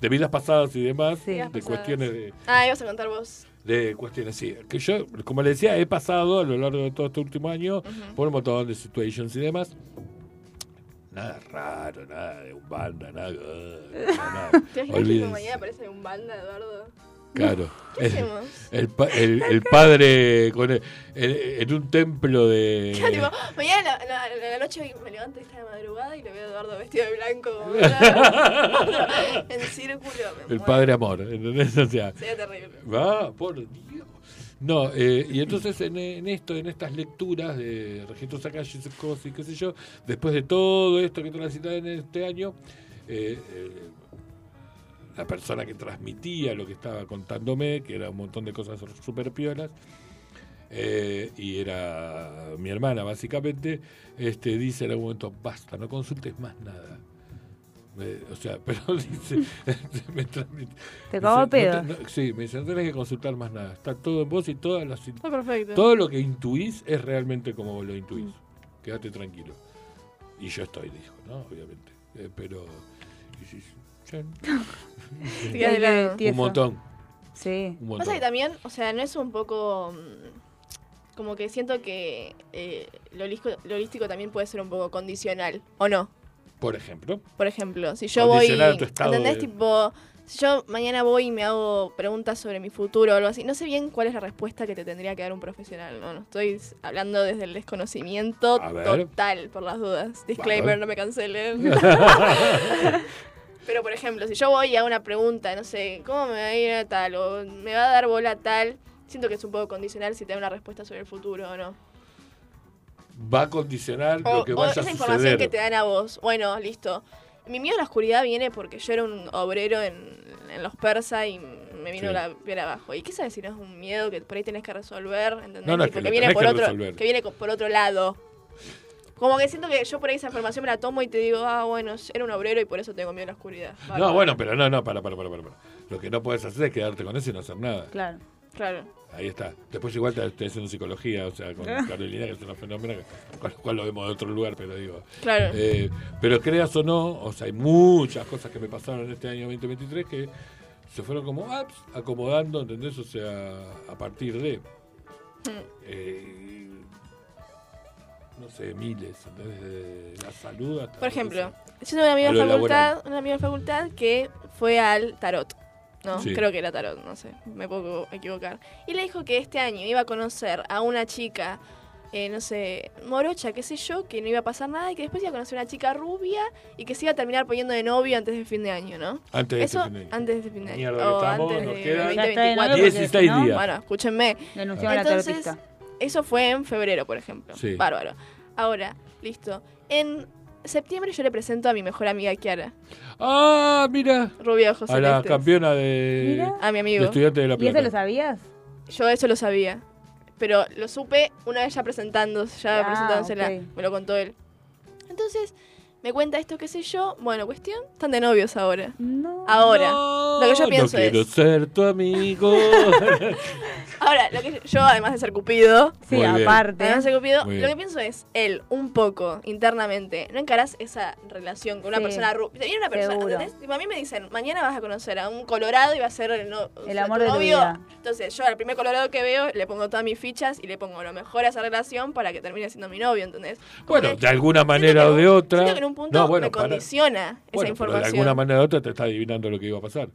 de vidas pasadas y demás, Sí. de cuestiones de, Ah, ibas a contar vos. de cuestiones, sí. Que yo, como le decía, he pasado a lo largo de todo este último año por un montón de situations y demás. Nada raro, nada de un banda, nada. nada, nada. ¿Te que mañana aparece un banda, Eduardo? Claro. ¿Qué El, hacemos? el el- el padre con en un templo de. Claro, mañana la, la- la noche me levanto esta de madrugada y lo veo a Eduardo vestido de blanco en círculo. El padre amor, ¿entendés? O sea, Sería terrible. va, por Dios. No, eh, y entonces en, en esto, en estas lecturas de Registro Sakashi, y qué sé yo, después de todo esto que transitaba en este año, eh, eh, la persona que transmitía lo que estaba contándome, que era un montón de cosas súper piolas, eh, y era mi hermana básicamente, este, dice en algún momento, basta, no consultes más nada. Me- o sea, pero dice, me transmite. Te Dice, pedo. no sí, me dice, no tenés que consultar más nada. Está todo en vos y todas las, Está perfecto. todo lo que intuís es realmente como vos lo intuís. Quédate tranquilo. Y yo estoy, dijo, ¿no? Obviamente. Eh, pero... y de lado. un montón. Sí. Un Pasa que también, o sea, no es un poco. mm, Como que siento que eh, lo, holístico, lo holístico también puede ser un poco condicional, ¿o no? Por ejemplo. Por ejemplo, si yo voy. ¿Entendés? de- Tipo, si yo mañana voy y me hago preguntas sobre mi futuro o algo así, no sé bien cuál es la respuesta que te tendría que dar un profesional, ¿no? No estoy hablando desde el desconocimiento total, por las dudas. Disclaimer, no me cancelen. Pero, por ejemplo, si yo voy y hago una pregunta, no sé, ¿cómo me va a ir a tal? O me va a dar bola a tal. Siento que es un poco condicional si te da una respuesta sobre el futuro o no. Va a condicionar O, lo que o vaya esa a información suceder. que te dan a vos. Bueno, listo. Mi miedo a la oscuridad viene porque yo era un obrero en, en los persas y me vino Sí. la piel abajo. ¿Y qué sabes si no es un miedo que por ahí tenés que resolver? ¿entendés? No, no, que viene por que otro, resolver. que viene por otro lado. Como que siento que yo por ahí esa información me la tomo y te digo, ah, bueno, era un obrero y por eso tengo miedo a la oscuridad. No, bueno, pero no, no, para, para, para, para. para. Lo que no puedes hacer es quedarte con eso y no hacer nada. Claro. Claro. Ahí está. Después igual te estoy haciendo psicología, o sea, con Carolina, que es una fenómena, con lo cual lo vemos de otro lugar, pero digo... Claro. eh, pero creas o no, o sea, hay muchas cosas que me pasaron en este año 2023 que se fueron como apps acomodando, ¿entendés? O sea, a partir de... eh, no sé, miles, ¿entendés? Desde la salud hasta... Por ejemplo, yo tengo una amiga de facultad, laboral. una amiga de facultad que fue al tarot. ¿No? Sí. Creo que era tarot, no sé, me puedo equivocar. Y le dijo que este año iba a conocer a una chica, eh, no sé, morocha, qué sé yo, que no iba a pasar nada y que después iba a conocer a una chica rubia y que se iba a terminar poniendo de novio antes del fin de año, ¿no? Antes de este fin de año. antes de fin de año. Mierda o estamos, antes nos de quedan- Ya está de 2024. novio porque 16 si no, días. Bueno, escúchenme. A la eso fue en febrero, por ejemplo. Sí. Bárbaro. Ahora, listo. En septiembre yo le presento a mi mejor amiga Kiara, Ah, mira. rubia ojos A la celestes. campeona de, Mira. A mi de amigo. estudiante de la ¿Y Plata. eso lo sabías? Yo eso lo sabía. Pero lo supe una vez ya presentándose, ya Ah, presentándosela. ok. Me lo contó él. Entonces, me cuenta esto, qué sé yo. Bueno, cuestión, están de novios ahora. No. Ahora, No, lo que yo pienso no quiero es. ser tu amigo. Ahora, lo que yo, además de ser Cupido, Sí, Muy aparte. además de ser Cupido, lo que pienso es, él, un poco, internamente, ¿no encarás esa relación con una Sí, persona rubia? Viene una persona. ¿entendés? Tipo, a mí me dicen, mañana vas a conocer a un colorado y va a ser el, no- o El sea, amor tu de tu novio. vida. Entonces, yo al primer colorado que veo, le pongo todas mis fichas y le pongo lo mejor a esa relación para que termine siendo mi novio, ¿entendés? Bueno, de alguna manera que o de otra. que en un punto no, bueno, me para- condiciona esa bueno, pero de información. alguna manera u otra te está adivinando lo que iba a pasar.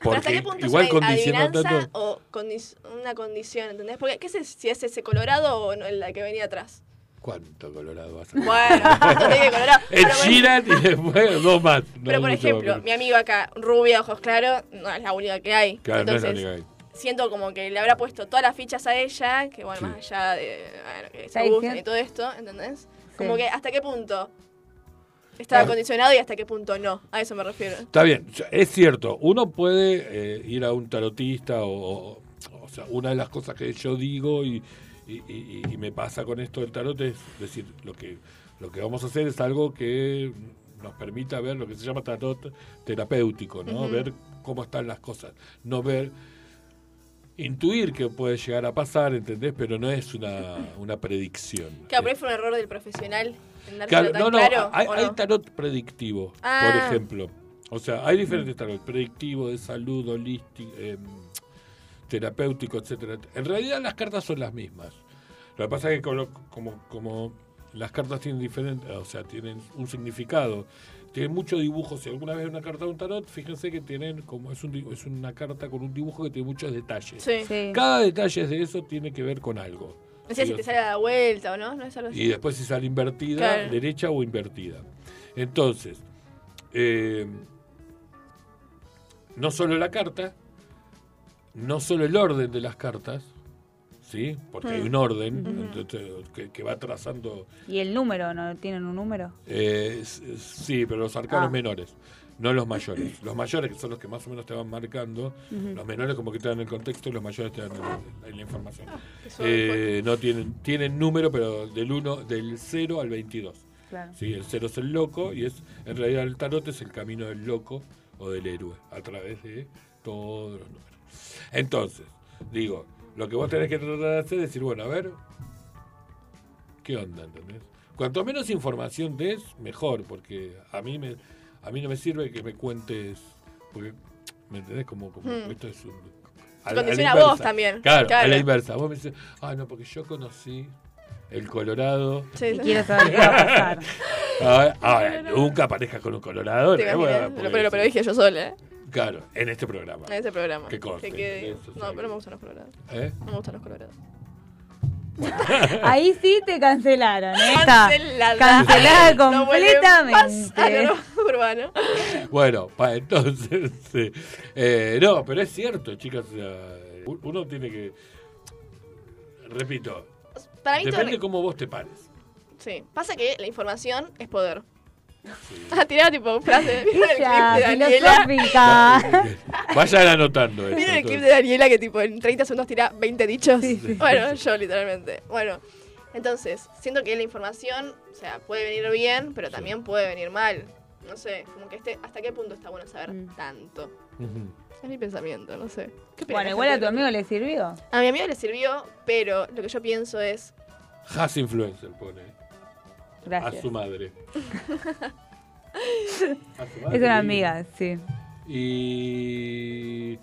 Pero ¿Hasta Porque qué punto igual es una adivinanza tanto. o condi- una condición, ¿entendés? Porque, ¿qué sé si es ese colorado o no, el que venía atrás? ¿Cuánto colorado vas a Bueno, no te dije colorado. Y después dos más. no pero por ejemplo, más. mi amigo acá, rubia, ojos claros, no es la única que hay. Claro, no es la Entonces, única que hay. siento como que le habrá puesto todas las fichas a ella, que bueno, Sí. más allá de bueno, que se gustan diciendo- y todo esto, ¿entendés? Como Sí. que hasta qué punto estaba Claro. condicionado y hasta qué punto no. A eso me refiero. Está bien, es cierto, uno puede eh, ir a un tarotista o, o, o sea, una de las cosas que yo digo y, y, y- y me pasa con esto del tarot es decir, lo que, lo que vamos a hacer es algo que nos permita ver lo que se llama tarot terapéutico, ¿no? Ver cómo están las cosas, no ver intuir que puede llegar a pasar, ¿entendés? Pero no es una, una predicción. Claro, ahí fue un error del profesional Claro, tan no, no, claro. hay, tarot predictivo, Ah. por ejemplo. O sea, hay diferentes tarot, predictivo, de salud, holístico, em, terapéutico, etcétera. En realidad las cartas son las mismas. Lo que pasa es que como, como, como las cartas tienen diferente, o sea, tienen un significado tiene mucho dibujo. Si alguna vez una carta de un tarot, fíjense que tienen como es, un, es una carta con un dibujo que tiene muchos detalles. Sí. Sí. Cada detalle de eso tiene que ver con algo. No sé si te sale a la vuelta o no, no es algo así. y después si sale invertida, Claro. derecha o invertida. Entonces, eh, no solo la carta, no solo el orden de las cartas, ¿sí? Porque hay Mm. un orden entonces, que, que va trazando, ¿Y el número? ¿No tienen un número? eh, sí, pero los arcanos Ah. menores, no los mayores. Los mayores, que son los que más o menos te van marcando, los menores como que te dan el contexto y los mayores te dan la información. Suave, Eh, no tienen, tienen número, pero del 1, del 0 al 22. Claro. Sí, el cero es el loco y es en realidad el tarot es el camino del loco o del héroe a través de todos los números. Entonces, digo, lo que vos tenés que tratar de hacer es decir, bueno, a ver, ¿qué onda? ¿entendés? Cuanto menos información des, mejor, porque a mí me a mí no me sirve que me cuentes, porque, ¿me entendés? Como, como Hmm. esto es un... Condiciona a vos también, Claro, a claro. la inversa. Vos me dices, ah, no, porque yo conocí el Colorado. Sí, sí. quiero saber qué va a pasar. Ahora, ahora, nunca parejas con un colorado. Te ¿no? imaginas, pero, pero, pero dije yo sola, ¿eh? Claro, en este programa. En ese programa. Que conste, quede- eso, No, pero no me gustan los colorados. ¿Eh? No me gustan los colorados. Ahí sí te cancelaron, ¿eh? Está Cancelada. Cancelada completamente. urbano. Bueno, pa, entonces. Eh, no, pero es cierto, chicas. uno tiene que. Repito, Para mí depende re- cómo vos te pares. Sí. Pasa que la información es poder. Ah, tiraba tipo frase. ¿Vieron el clip Ella, de Daniela? filosófica. Vayan anotando eso. ¿Vieron el clip de Daniela que tipo en 30 segundos tira 20 dichos? Bueno, yo literalmente. Bueno, entonces, siento que la información, o sea, puede venir bien, pero también puede venir mal. No sé, como que este, hasta qué punto está bueno saber Mm. tanto. Es mi pensamiento, no sé. ¿Qué opina Bueno, igual a tu amigo le sirvió. A mi amigo le sirvió, pero lo que yo pienso es, Has influencer pone. A su madre. A su madre, Es una amiga, sí. Y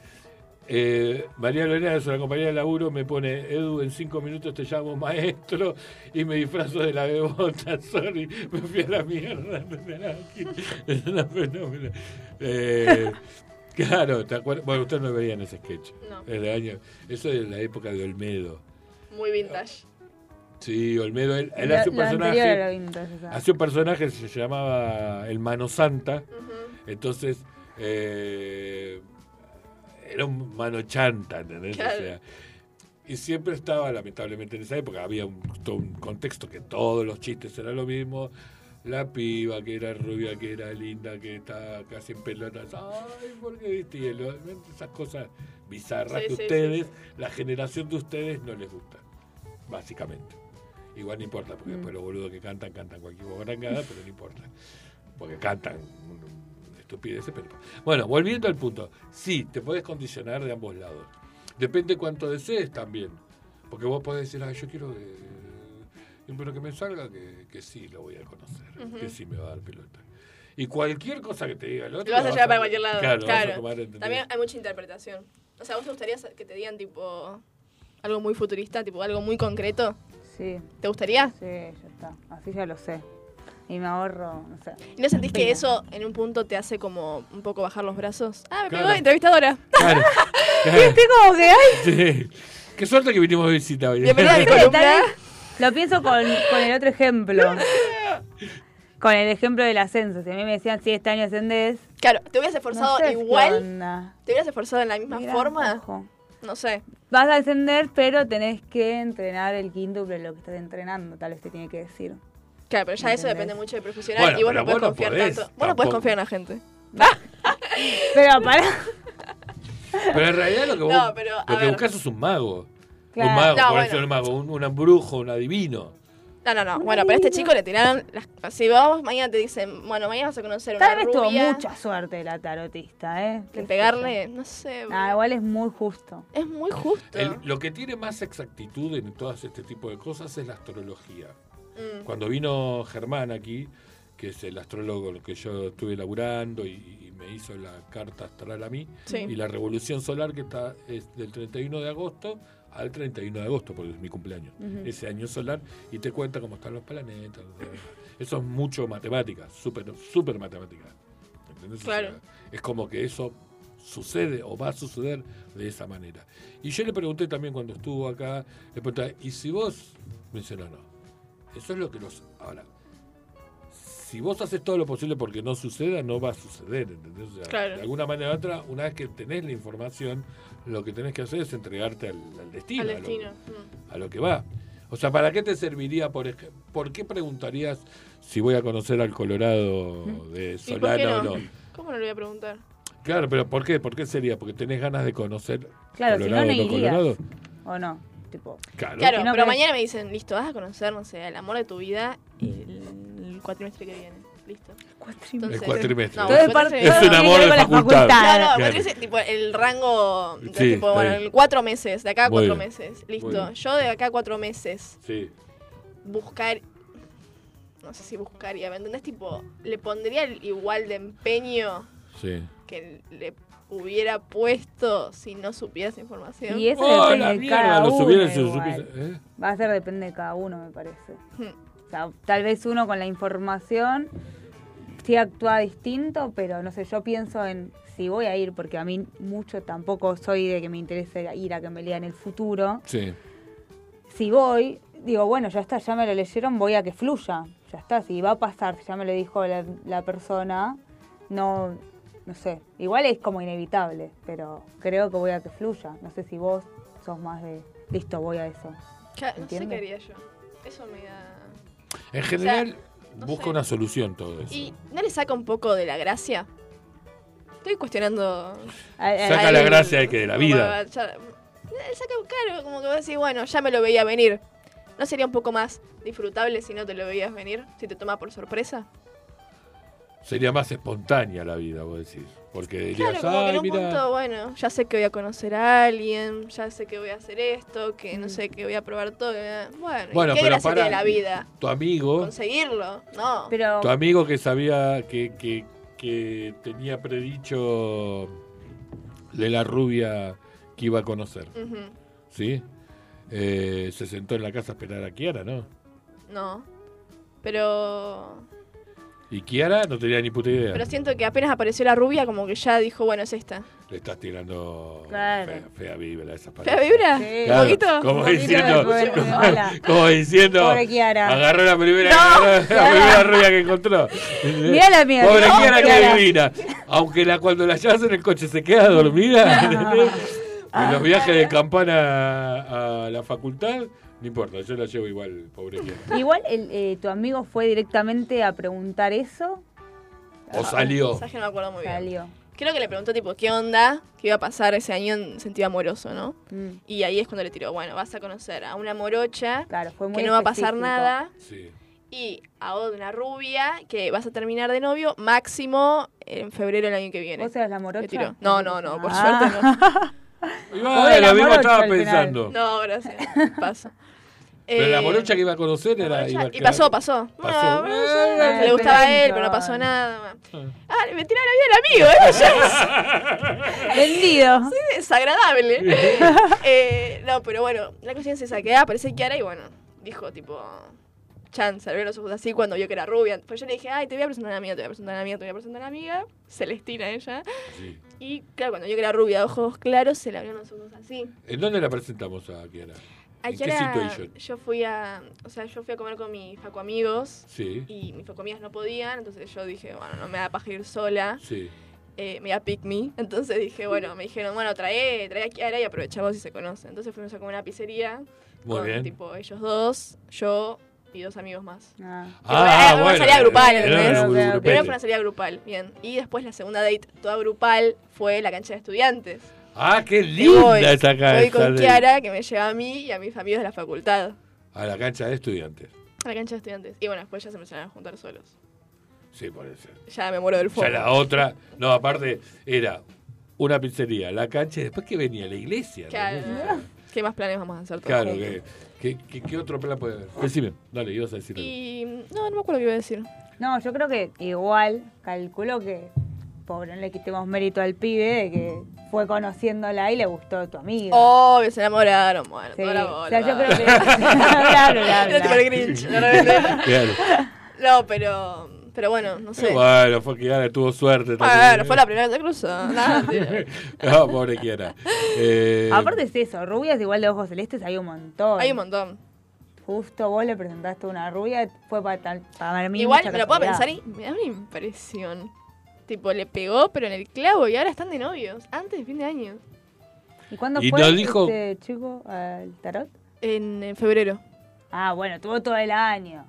eh, María Lorena es una compañera de laburo, me pone, Edu, en cinco minutos te llamo maestro y me disfrazo de la bebota, sorry, me fui a la mierda. Es una fenómeno. Eh, claro, ¿te acuerdas? Bueno, ustedes no veían ese sketch. No. Es de año, eso es de la época de Olmedo. muy vintage. Sí, Olmedo, él, él hace un personaje. Hace un personaje que se llamaba el Mano Santa. Entonces, eh, era un mano chanta, ¿entendés? Claro. O sea, y siempre estaba, lamentablemente en esa época, había un, todo un contexto que todos los chistes eran lo mismo. La piba que era rubia, que era linda, que estaba casi en pelotas. Ay, ¿por qué viste? Esas cosas bizarras Sí, que sí, ustedes, sí, la generación de ustedes, no les gusta, básicamente. Igual no importa, porque Mm. después los boludos que cantan, cantan cualquier guarangada, pero no importa. Porque cantan estupideces, pero... Bueno, volviendo al punto. Sí, te puedes condicionar de ambos lados. Depende cuánto desees también. Porque vos podés decir, ah, yo quiero que... Pero que me salga que, que sí lo voy a conocer, Ujú. que sí me va a dar pelota. Y cualquier cosa que te diga el otro... Te vas a lo llevar para cualquier lado. Claro, lo Claro. tomar. También hay mucha interpretación. O sea, ¿vos te gustaría que te digan tipo algo muy futurista, tipo algo muy concreto? Sí, ¿Te gustaría? sí, ya está. Así ya lo sé. Y me ahorro, no sé. ¿Y no sentís que eso en un punto te hace como un poco bajar los brazos? Ah, me pegó Claro. la entrevistadora. Claro. Estoy como que, ay, Sí. Qué suerte que vinimos de visita hoy. Lo pienso con, con el otro ejemplo. Con el ejemplo del ascenso. Si a mí me decían, si este año ascendés. Claro, ¿te hubieras no esforzado sé igual? ¿Te hubieras esforzado en la misma Mirá, forma? ojo. No sé. Vas a ascender, pero tenés que entrenar el quíntuple de lo que estás entrenando, tal vez te tiene que decir. Claro, pero ya eso depende mucho del profesional Bueno, y vos no podés vos no confiar podés, tanto. Vos no podés confiar en la gente. Pero para. Pero en realidad lo que vos No, pero, lo que buscas es un mago. Claro. Un mago, No, por bueno. eso un mago, un, un brujo, un adivino. No, no, no. Bueno, pero a este chico le tiraron. Las... Si vos mañana te dicen, bueno, mañana vas a conocer Tal una vez tuvo mucha suerte la tarotista, ¿eh? Sé pegarle, no sé. Ah, igual es muy justo. Es muy justo. El- lo que tiene más exactitud en todas este tipo de cosas es la astrología. Mm. Cuando vino Germán aquí, que es el astrólogo con el que yo estuve laburando y, y me hizo la carta astral a mí, Sí. y la revolución solar que está es del 31 de agosto al 31 de agosto, porque es mi cumpleaños, ese año solar, y te cuenta cómo están los planetas. Eso es mucho matemática, súper super matemática. ¿Entendés? O Claro. sea, es como que eso sucede o va a suceder de esa manera. Y yo le pregunté también cuando estuvo acá, le pregunté, ¿y si vos? Me dice, no, no. Eso es lo que los... Ahora, si vos haces todo lo posible porque no suceda, no va a suceder, ¿entendés? O sea, Claro. De alguna manera u otra, una vez que tenés la información, lo que tenés que hacer es entregarte al, al destino. Al a lo- destino. mm. a lo que va. O sea, ¿para qué te serviría, por ejemplo? ¿Por qué preguntarías si voy a conocer al Colorado de ¿Y por qué Solana o no? no? ¿Cómo no le voy a preguntar? Claro, pero ¿por qué? ¿Por qué sería? ¿Porque tenés ganas de conocer Claro, si no, Colorado no o no irías. Colorado? ¿O no? Tipo, Claro. Claro, Si no pero querés- mañana me dicen, listo, vas a conocer, no sé, el amor de tu vida el, el cuatrimestre que viene. Listo. cuatrimestre. El cuatrimestre. No, el es par- cuatrimestre- Es un amor de la facultad. No, no, Claro. cuatrimestre, tipo el rango, de Sí, tipo, bueno, el cuatro meses, de acá a Muy cuatro bien. meses. Listo. Yo de acá a cuatro meses Sí. buscar, no sé si buscaría, ¿me entendés? Tipo, le pondría el igual de empeño Sí. que le hubiera puesto si no supiera esa información. Y eso ¡Oh, depende de mierda! cada uno. subiera igual. ¿eh? Va a ser depende de cada uno, me parece. Hmm. O sea, tal vez uno con la información sí actúa distinto, pero no sé, yo pienso en si voy a ir, porque a mí mucho tampoco soy de que me interese ir a que me lea en el futuro. Sí. Si voy, digo, bueno, ya está, ya me lo leyeron, voy a que fluya. Ya está, si va a pasar, si ya me lo dijo la, la persona, no, no sé. Igual es como inevitable, pero creo que voy a que fluya. No sé si vos sos más de, listo, voy a eso. No sé ¿Entiendes? qué haría yo. Eso me da... En general, no busca sé. una solución todo eso. ¿Y no le saca un poco de la gracia? Estoy cuestionando... Saca la gracia de que de la vida. ya- saca, claro, como que vos decís, bueno, ya me lo veía venir. ¿No sería un poco más disfrutable si no te lo veías venir? Si te toma por sorpresa. Sería más espontánea la vida, vos decís. Porque Claro, dirías, como que en ay, un mira. punto, bueno, ya sé que voy a conocer a alguien, ya sé que voy a hacer esto, que no sé que voy a probar todo. que- Bueno, ¿y Bueno, ¿qué pero gracia pará, tiene la vida? Tu amigo, ¿Conseguirlo? No. Pero tu amigo que sabía que, que, que tenía predicho de la rubia que iba a conocer. ¿sí? Eh, se sentó en la casa a esperar a Kiara, ¿no? No. Pero... Y Kiara no tenía ni puta idea. Pero siento que apenas apareció la rubia, como que ya dijo, bueno, es esta. Le estás tirando Claro. fea, fea vibra a esa ¿Fea pareja. vibra? Sí. ¿Un poquito? como diciendo, como, hola. como diciendo, Pobre Kiara. agarró la primera, No, la primera rubia que encontró. Mirá la mía, Pobre no, Kiara que divina. Aunque la, cuando la llevas en el coche se queda dormida. ¿entendés? en los viajes de campana a, a la facultad, no importa, yo la llevo igual, pobre Kiara. igual el, eh, tu amigo fue directamente a preguntar eso. O salió. Mensaje no me acuerdo muy bien. Salió. Creo que le preguntó, tipo, ¿qué onda? ¿Qué iba a pasar ese año en sentido amoroso, no? Mm, Y ahí es cuando le tiró, bueno, vas a conocer a una morocha claro, fue muy que no va a pasar específico. nada Sí. y a una rubia que vas a terminar de novio máximo en febrero del año que viene. ¿Vos eras la morocha? tiró. No, no, no, por Ah. suerte no. Y bueno, la lo mismo morocha estaba al final. pensando. No, gracias. Paso. Pero la Eh, morocha que iba a conocer era. iba a y pasó, pasó. Pasó. Ah, sí, Ah, le gustaba a él, pero no pasó no. nada. Ah, me tiró la vida al amigo, ¿eh? Ya es- Vendido. Sí, desagradable. Eh, no, pero bueno, la cuestión es esa, que aparece Kiara y bueno, dijo tipo, chance, abrió los ojos así cuando vio que era rubia. Pues yo le dije, ay, te voy a presentar a una amiga, te voy a presentar a una amiga, te voy a presentar a una amiga. Celestina ella. Sí. Y claro, cuando vio que era rubia, ojos claros, se le abrieron los ojos así. ¿En dónde la presentamos a Kiara? A ¿En qué Kiara, situation? yo fui a, o sea, yo fui a comer con mis faco amigos Sí, y mis faco amigas no podían, entonces yo dije, bueno, no me da paja ir sola. sí. eh, me da pick me. Entonces dije, bueno, me dijeron, bueno, trae, trae a Kiara y aprovechamos si se conocen. Entonces fuimos a comer a una pizzería. Muy con, bien. tipo ellos dos, yo y dos amigos más. Ah. Ah, Era una bueno. salida grupal, era ¿entendés? Primero fue una salida grupal, bien. Y después la segunda date, toda grupal, fue la cancha de estudiantes. Ah, qué voy, linda esa cancha. voy con Kiara, que me lleva a mí y a mis amigos de la facultad. A la cancha de estudiantes. A la cancha de estudiantes. Y bueno, después ya se empezaron a juntar solos. Sí, puede ser. Ya me muero del Ya fuego. la otra, no, aparte era una pizzería, la cancha y después que venía la iglesia. Claro. ¿Qué más planes vamos a hacer todos Claro, que, que, que- ¿qué otro plan puede haber? Decime, dale, ibas a decir algo. Y no, no me acuerdo qué iba a decir. No, yo creo que igual, calculo que, pobre, no le quitemos mérito al pibe de que fue conociéndola y le gustó tu amiga. Obvio, se enamoraron. Bueno, Sí. toda la O bola. sea, yo creo que... bla, bla, bla, Era tipo bla. el Grinch, de repente. Claro. No, pero. Pero bueno, no sé. Bueno, fue Kiara, tuvo suerte también. Bueno, fue la primera que se cruzó. Nada, no, pobre Kiara. Eh, Aparte es eso, rubias igual de ojos celestes hay un montón. Hay un montón. Justo vos le presentaste una rubia, fue para, tal- para mí Igual lo puedo pensar y me da una impresión. Tipo, le pegó, pero en el clavo y ahora están de novios. Antes de fin de año. ¿Y cuándo Y fue dijo- este chico al tarot? En, en febrero. Ah, bueno, tuvo todo el año.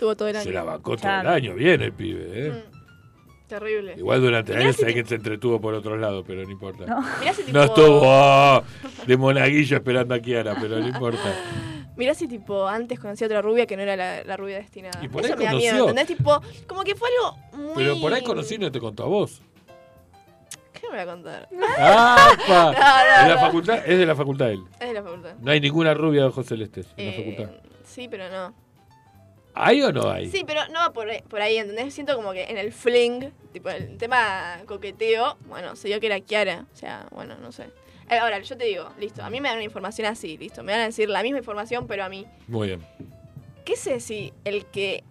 Tuvo todo el año. se la bancó todo el año bien el pibe, ¿eh? Mm, Terrible. Igual durante Mirá años si hay te- que se entretuvo por otros lados, pero no importa. No. Mirá si tipo. No estuvo ah, de monaguillo esperando a Kiara, pero no importa. Mirá si tipo antes conocía a otra rubia que no era la, la rubia destinada. Y por Eso me da miedo, conoció. ¿entendés? Tipo, como que fue algo muy. Pero por ahí conocí y no te contó a vos. ¿Qué me voy a contar? Pa! No, no, ¿De la no. facultad? Es de la facultad él. Es de la facultad. No hay ninguna rubia de ojos celestes en la Eh, facultad. sí, pero no. ¿Hay o no hay? Sí, pero no va por ahí, por ahí, ¿entendés? Siento como que en el fling, tipo el tema coqueteo, bueno, se dio que era Kiara. O sea, bueno, no sé. Eh, Ahora, yo te digo, listo, a mí me dan una información así, listo. Me van a decir la misma información, pero a mí. Muy bien. ¿Qué sé si el que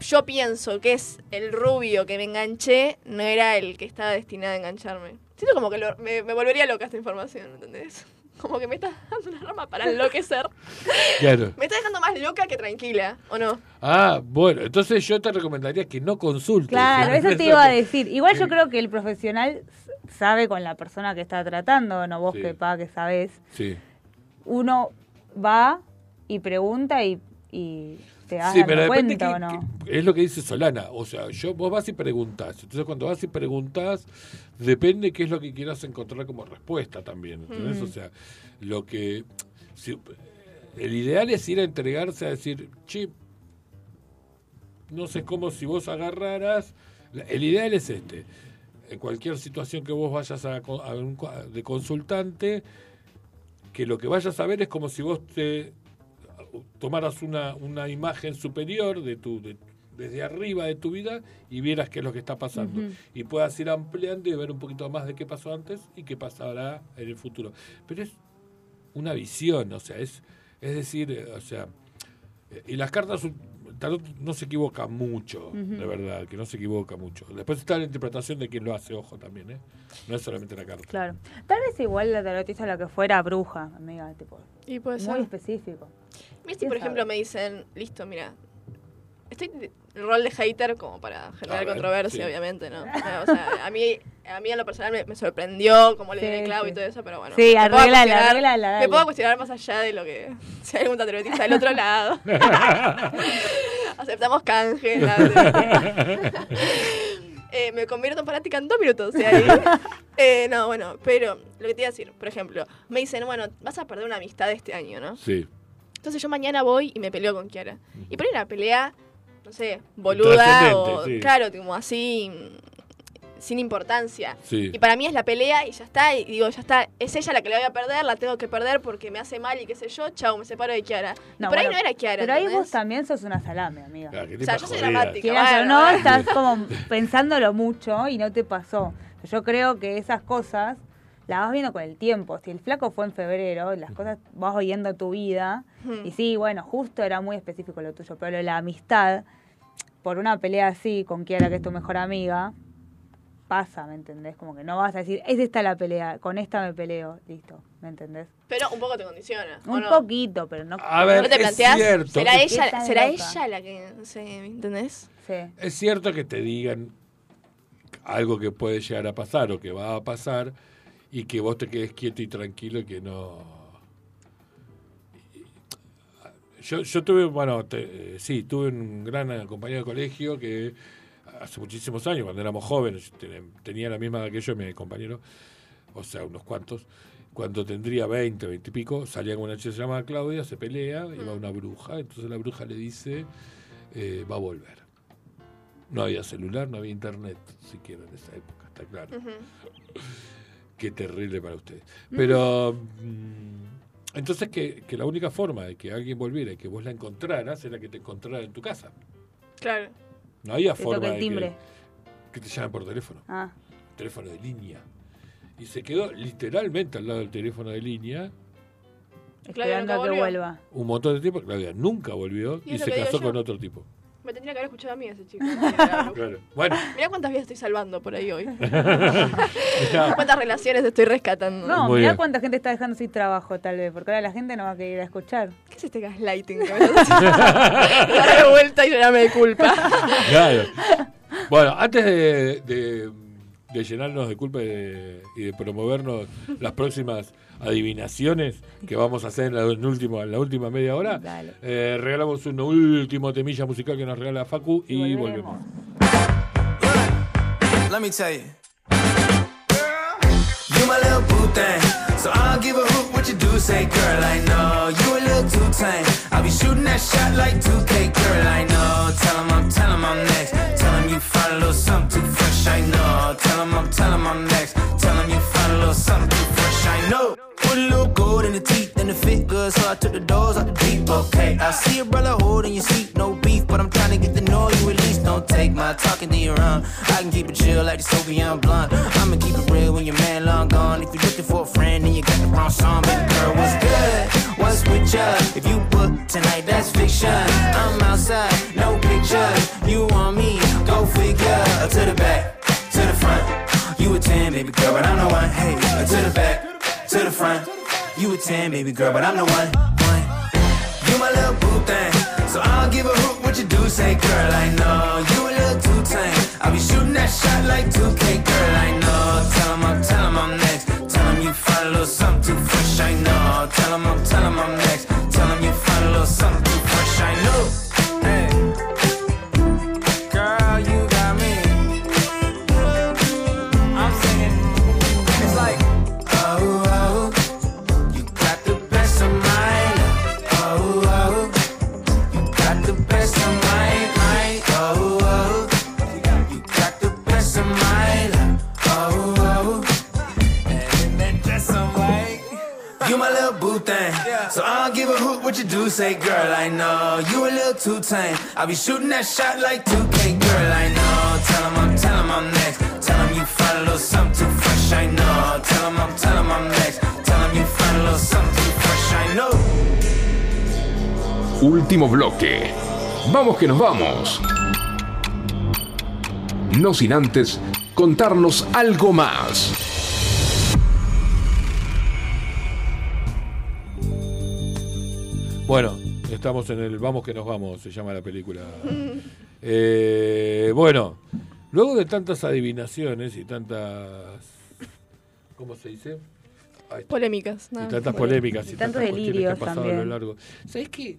yo pienso que es el rubio que me enganché no era el que estaba destinado a engancharme? Siento como que lo- me, me volvería loca esta información, ¿entendés? Como que me está dando una rama para enloquecer. Claro. Me está dejando más loca que tranquila, ¿o no? Ah, bueno, entonces yo te recomendaría que no consultes. Claro, eso te iba a decir. Igual yo creo que el profesional sabe con la persona que está tratando, no vos Sí. que pa que sabés. Sí. Uno va y pregunta y, y te das Sí, pero cuenta que- o no. que- es lo que dice Solana. O sea, yo vos vas y preguntás. Entonces, cuando vas y preguntás, depende qué es lo que quieras encontrar como respuesta también. ¿entendés? Mm. O sea, lo que. si- el ideal es ir a entregarse a decir, che, no sé cómo si vos agarraras. El ideal es este. En cualquier situación que vos vayas a, a un de consultante, que lo que vayas a ver es como si vos te tomaras una, una imagen superior de tu de- desde arriba de tu vida y vieras qué es lo que está pasando. Y puedas ir ampliando y ver un poquito más de qué pasó antes y qué pasará en el futuro. Pero es una visión o sea es es decir eh, o sea eh, y las cartas tarot no se equivoca mucho de verdad que no se equivoca mucho después está la interpretación de quien lo hace ojo también ¿eh? no es solamente la carta Claro. Tal vez igual la tarotista la que fuera bruja, amiga, tipo. Y puede muy ser. específico. Mira si, ¿Quién por sabe? ejemplo, me dicen, listo, mira, estoy el rol de hater como para generar ver, controversia, sí. obviamente, ¿no? O sea, a mí, a mí en lo personal me, me sorprendió como le di Sí, el clavo sí. y todo eso, pero bueno. Sí, me puedo arreglala, arreglala. Me puedo cuestionar más allá de lo que... Si hay algún tarotista del otro lado. Aceptamos canje. nada. Eh, me convierto en fanática en dos minutos. ¿sí? Ahí. Eh, no, bueno, pero lo que te iba a decir, por ejemplo, me dicen, bueno, vas a perder una amistad este año, ¿no? sí Entonces yo mañana voy y me peleo con Kiara. Y por ahí una pelea, no sé, boluda o sí. claro, como así sin importancia. Sí. Y para mí es la pelea y ya está, y digo, ya está, es ella la que la voy a perder, la tengo que perder porque me hace mal y qué sé yo, chau, me separo de Kiara. Y por ahí no era Kiara. Pero ahí vos también sos una salame, amiga. Claro, qué O sea, yo soy dramática. Bueno, no, estás como pensándolo mucho y no te pasó. Yo creo que esas cosas las vas viendo con el tiempo. Si el flaco fue en febrero, las cosas vas oyendo tu vida. Y sí, bueno, justo era muy específico lo tuyo, pero lo de la amistad, por una pelea así con Kiara, que es tu mejor amiga, pasa, ¿me entendés? Como que no vas a decir, es esta la pelea, con esta me peleo, listo, ¿me entendés? Pero un poco te condiciona. ¿o Un no? poquito, pero no. A ver, ¿No te es planteás? cierto. ¿Será, ¿Qué ella, ¿será ella la que, no sé, ¿entendés? Sí. Es cierto que te digan algo que puede llegar a pasar o que va a pasar y que vos te quedes quieto y tranquilo y que no... Yo, yo tuve, bueno, te- eh, sí, tuve un gran compañero de colegio que hace muchísimos años, cuando éramos jóvenes, ten- tenía la misma edad que yo, mi compañero, o sea, unos cuantos, cuando tendría 20, 20 y pico, salía con una chica se llamaba Claudia, se pelea, y va una bruja, entonces la bruja le dice, eh, va a volver. No había celular, no había internet, siquiera en esa época, está claro. Qué terrible para ustedes. Pero mm, entonces que, que la única forma de que alguien volviera y que vos la encontraras era que te encontrara en tu casa. Claro. No había Te forma de que, que te llamen por teléfono, Ah, teléfono de línea. Y se quedó literalmente al lado del teléfono de línea Claudia esperando nunca a que vuelva. un montón de tiempo. Claudia nunca volvió Y se casó yo. con otro tipo. Me tendría que haber escuchado a mí ese chico. Claro. Bueno, Mirá cuántas vidas estoy salvando por ahí hoy. Mirá. cuántas relaciones estoy rescatando. No, Muy mirá bien. cuánta gente está dejando sin trabajo, tal vez, porque ahora la gente no va a querer escuchar. ¿Qué es este gaslighting? Dar de vuelta y llenarme de culpa. claro. Bueno, antes de, de- de llenarnos de culpa y de, y de promovernos las próximas adivinaciones que vamos a hacer en la, en último- en la última media hora, Dale. eh, regalamos un último temilla musical que nos regala Facu y, volvemos. Let me tell you. You my little boo thing. So I'll give a hoot what you do say, girl. I know you a little too tame. I'll be shooting that shot like 2K, girl. I know. Tell him I'm, tell him I'm next. Tell him you find a little something too fresh. I know. Tell him I'm, tell him I'm next. Tell him you find a little something fresh. I know. Put a little gold in the teeth and it fit good, so I took the doors out the deep. Okay, I see a brother holding your seat, no beef, but I'm trying to get the know you at least. Don't take my talking to your own. I can keep it chill like the Soviet blunt. I'ma keep it real when your man long gone. If you're looking for a friend and you got the wrong song, baby girl, what's good? What's with ya? If you book tonight, that's fiction. I'm outside, no pictures. You want me? Go figure. To the back, to the front. You a 10, baby girl, but I'm the one. Hey, to the back, to the front. You a 10, baby girl, but I'm the one. one. You my little boo thing. So I'll give a hoot what you do say, girl. I know you a little too tame. I'll be shooting that shot like 2K, girl. I know. Tell him I'm, tell him I'm next. Tell him you find a little something too fresh. I know. Tell him I'm, tell him I'm next. Tell him you find a little something thing. So I don't give a hoot what you do say, girl. I know you a little too tame. I'll be shooting that shot like 2K, girl. I know. Tell him I'm, tell him I'm next. Tell him you find a little something too fresh. I know. Tell him I'm, tell him I'm next. Tell him you find a little something too fresh. I know. Último bloque. Vamos que nos vamos. No sin antes contarnos algo más. Bueno, estamos en el Vamos que nos vamos, se llama la película. Eh, bueno, luego de tantas adivinaciones y tantas. ¿Cómo se dice? Polémicas. Y nada. tantas polémicas y, Y tantos tantas cuestiones que delirios han pasado a lo también. largo. ¿Sabes qué?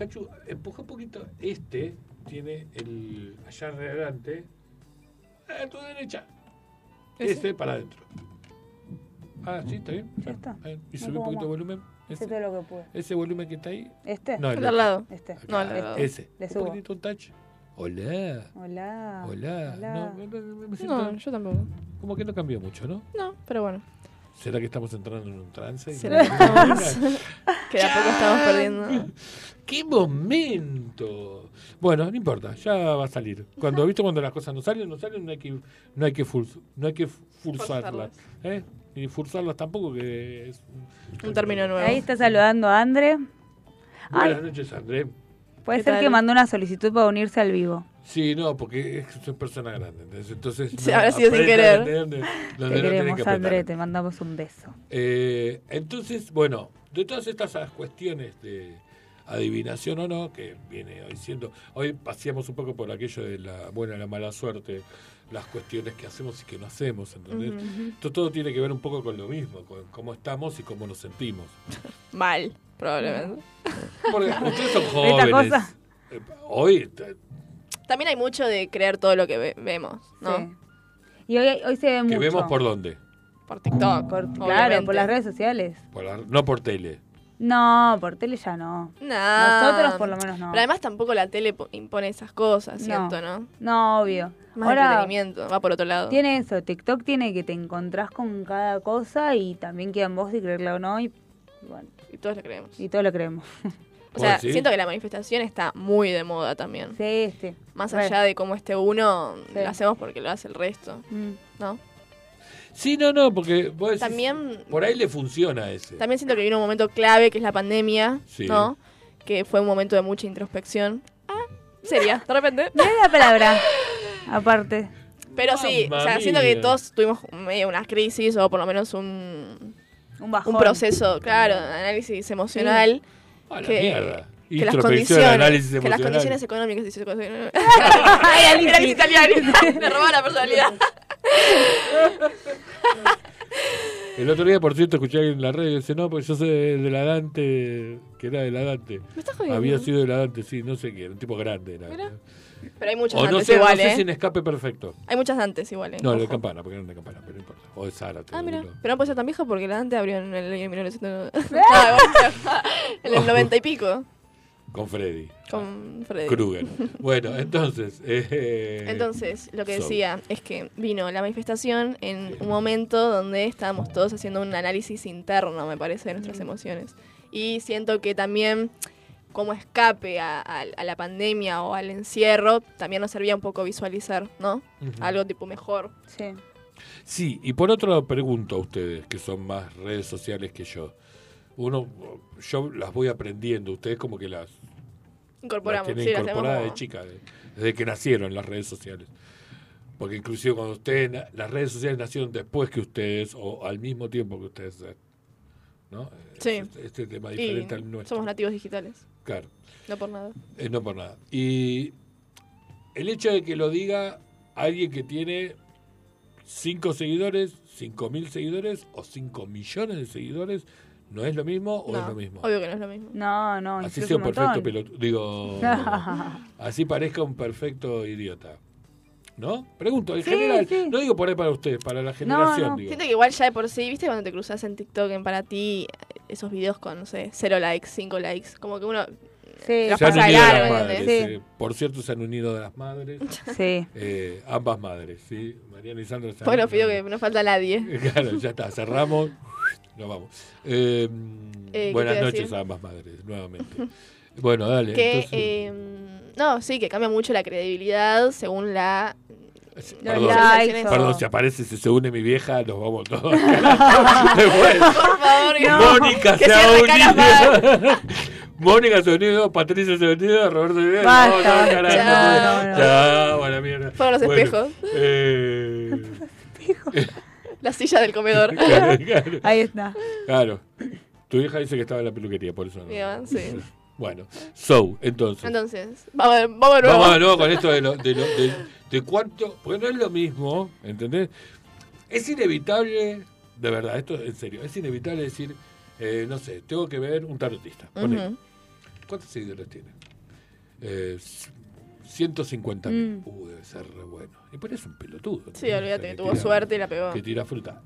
Hachu, empuja un poquito. Este tiene el. allá adelante. A tu derecha. ¿Ese? Ese para adentro. Ah, sí, está bien. Ya está. Y No subí un poquito el más. volumen. Ese, todo lo que pude. ese volumen que está ahí. ¿Este? No, El al lado. Este. No, al lado. Ese. Le Un subo. poquitito un touch. Hola. Hola. Hola. Hola. No, no, no, me siento- No, yo tampoco. Como que no cambió mucho, ¿no? No, pero bueno. ¿Será que estamos entrando en un trance? ¿Será que estamos- que de a poco estamos perdiendo? ¡Qué momento! Bueno, no importa, ya va a salir. Cuando viste cuando las cosas no salen, no salen, no hay que no hay que furs- no hay que forzarlas, ¿eh? Ni forzarlas tampoco que es Un término nuevo. Ahí está saludando a André. Ay, Buenas noches, André. puede ¿Qué ser tal? que mandó una solicitud para unirse al vivo. Sí, no, porque es una persona grande, entonces, entonces Sí, no, sin querer. Te que queremos, apretar. André, te mandamos un beso. Eh, entonces, bueno, de todas estas cuestiones de adivinación o no, que viene hoy siendo, hoy paseamos un poco por aquello de la buena y la mala suerte, las cuestiones que hacemos y que no hacemos, ¿entendés? Esto todo tiene que ver un poco con lo mismo, con cómo estamos y cómo nos sentimos. Mal, probablemente. Porque ustedes son ¿Esta jóvenes. cosa? Eh, Hoy, También hay mucho de creer todo lo que ve- vemos, ¿no? Sí. Y hoy, hoy se ve que mucho. vemos por dónde, Por TikTok. Por- claro, por las redes sociales. Por la- no por tele. No, por tele ya no. Nah. Nosotros por lo menos no. Pero además tampoco la tele po- impone esas cosas, No. siento, ¿no? No, obvio. Más Ahora entretenimiento, va por otro lado. tiene eso, TikTok tiene que te encontrás con cada cosa y también queda en vos si creerla o no y, bueno, Y todos lo creemos. y todo lo creemos. O sea, siento que la manifestación está muy de moda también. Sí, sí. Más Re. allá de cómo esté uno, Sí. lo hacemos porque lo hace el resto, Mm. ¿no? Sí, no, no, porque vos decís, También, por ahí le funciona ese. también siento que vino un momento clave que es la pandemia, Sí. ¿no? Que fue un momento de mucha introspección. Ah, seria, de repente. Mira la palabra. Aparte. Pero sí, o sea, siento que todos tuvimos medio una crisis o por lo menos un, Un bajón. un proceso, claro, de análisis emocional. A la que, mierda. que las condiciones, análisis que las condiciones económicas y socioeconómicas. Ay, Análisis italiano. Me robó la personalidad. El otro día, por cierto, escuché a alguien en la red y dice, no, porque yo soy de la Dante, que era de la Dante. Me estás jodiendo. Había sido de la Dante, sí, no sé quién, un tipo grande era. Mira. Pero hay muchas O no antes sé, igual, no sé ¿eh? si en escape perfecto. Hay muchas antes igual, ¿eh? No, el de Ojo. Campana, porque era el de Campana, pero no importa. O de Zárate. Ah, mira. Pero no puede ser tan viejo porque la antes abrió en el año 1990. Ah, igual, en el 90 y pico. Con Freddy. Con Freddy. Krueger. Bueno, entonces. eh, Entonces, lo que so. decía es que vino la manifestación en un momento donde estábamos todos haciendo un análisis interno, me parece, de nuestras emociones. Y siento que también, como escape a, a- a la pandemia o al encierro, también nos servía un poco visualizar, ¿no? Algo tipo mejor. Sí. Sí, y por otro lado pregunto a ustedes, que son más redes sociales que yo. Uno, yo las voy aprendiendo, ustedes como que las, Incorporamos, tienen sí, las hacemos incorporadas de chica, de- desde que nacieron las redes sociales. Porque inclusive cuando ustedes, las redes sociales nacieron después que ustedes, o al mismo tiempo que ustedes, eh, ¿no? Sí. Este, este tema Y diferente al nuestro. somos nativos digitales, Claro. no por nada. Eh, no por nada. Y el hecho de que lo diga alguien que tiene 5 seguidores, 5 mil seguidores o 5 millones de seguidores, ¿no es lo mismo o No, es lo mismo? obvio que no es lo mismo. No, no. Así sea un un perfecto pelotudo. Digo, así parezca un perfecto idiota. ¿No? Pregunto, en Sí, general. sí. No digo por ahí para ustedes, para la generación, no. digo. Siento que igual ya de por sí, ¿viste? Cuando te cruzas en TikTok en para ti, esos videos con, no sé, cero likes, cinco likes, como que uno Sí. los Se han pasa de unido largo, las madres. eh, por cierto, se han unido de las madres. Sí. eh, ambas madres, ¿sí? Mariana y Sandra. se han- Bueno, pido que no falta nadie. Claro, ya está, cerramos, nos vamos. Eh, ¿qué buenas noches a ambas madres, nuevamente. bueno, dale. Que, entonces, eh, no, sí, que cambia mucho la credibilidad según la... perdón, likes o- perdón, si aparece, si se une mi vieja, nos vamos todos. Por favor, que Mónica se ha unido. Mónica se ha unido, Patricia se ha unido, Roberto se ha unido. Basta, no, no, carajo, no, ya, buena mierda. Fueron los Bueno, espejos. eh, La silla del comedor. claro, claro. Ahí está. Claro. Tu hija dice que estaba en la peluquería, por eso no. Bien, sí. Bueno, so, entonces. Entonces, vamos, vamos de nuevo. Vamos de nuevo con esto de, lo, de, lo- de, de cuánto. Porque no es lo mismo, ¿entendés? Es inevitable, de verdad, esto en serio, es inevitable decir, eh, no sé, tengo que ver un tarotista. Ujú. ¿Cuántos seguidores tiene? Eh, 150 mil. Mm. Uh, debe ser re bueno. Y por eso un pelotudo. Sí, olvídate, tuvo tira- suerte y la pegó. Que tira fruta.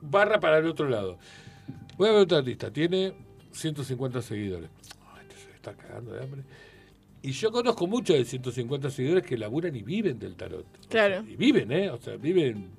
Barra para el otro lado. Voy a ver un artista. Tiene 150 seguidores. Ay, este se está cagando de hambre. Y yo conozco muchos de 150 seguidores que laburan y viven del tarot. O Claro. sea, y viven, ¿eh? O sea, viven.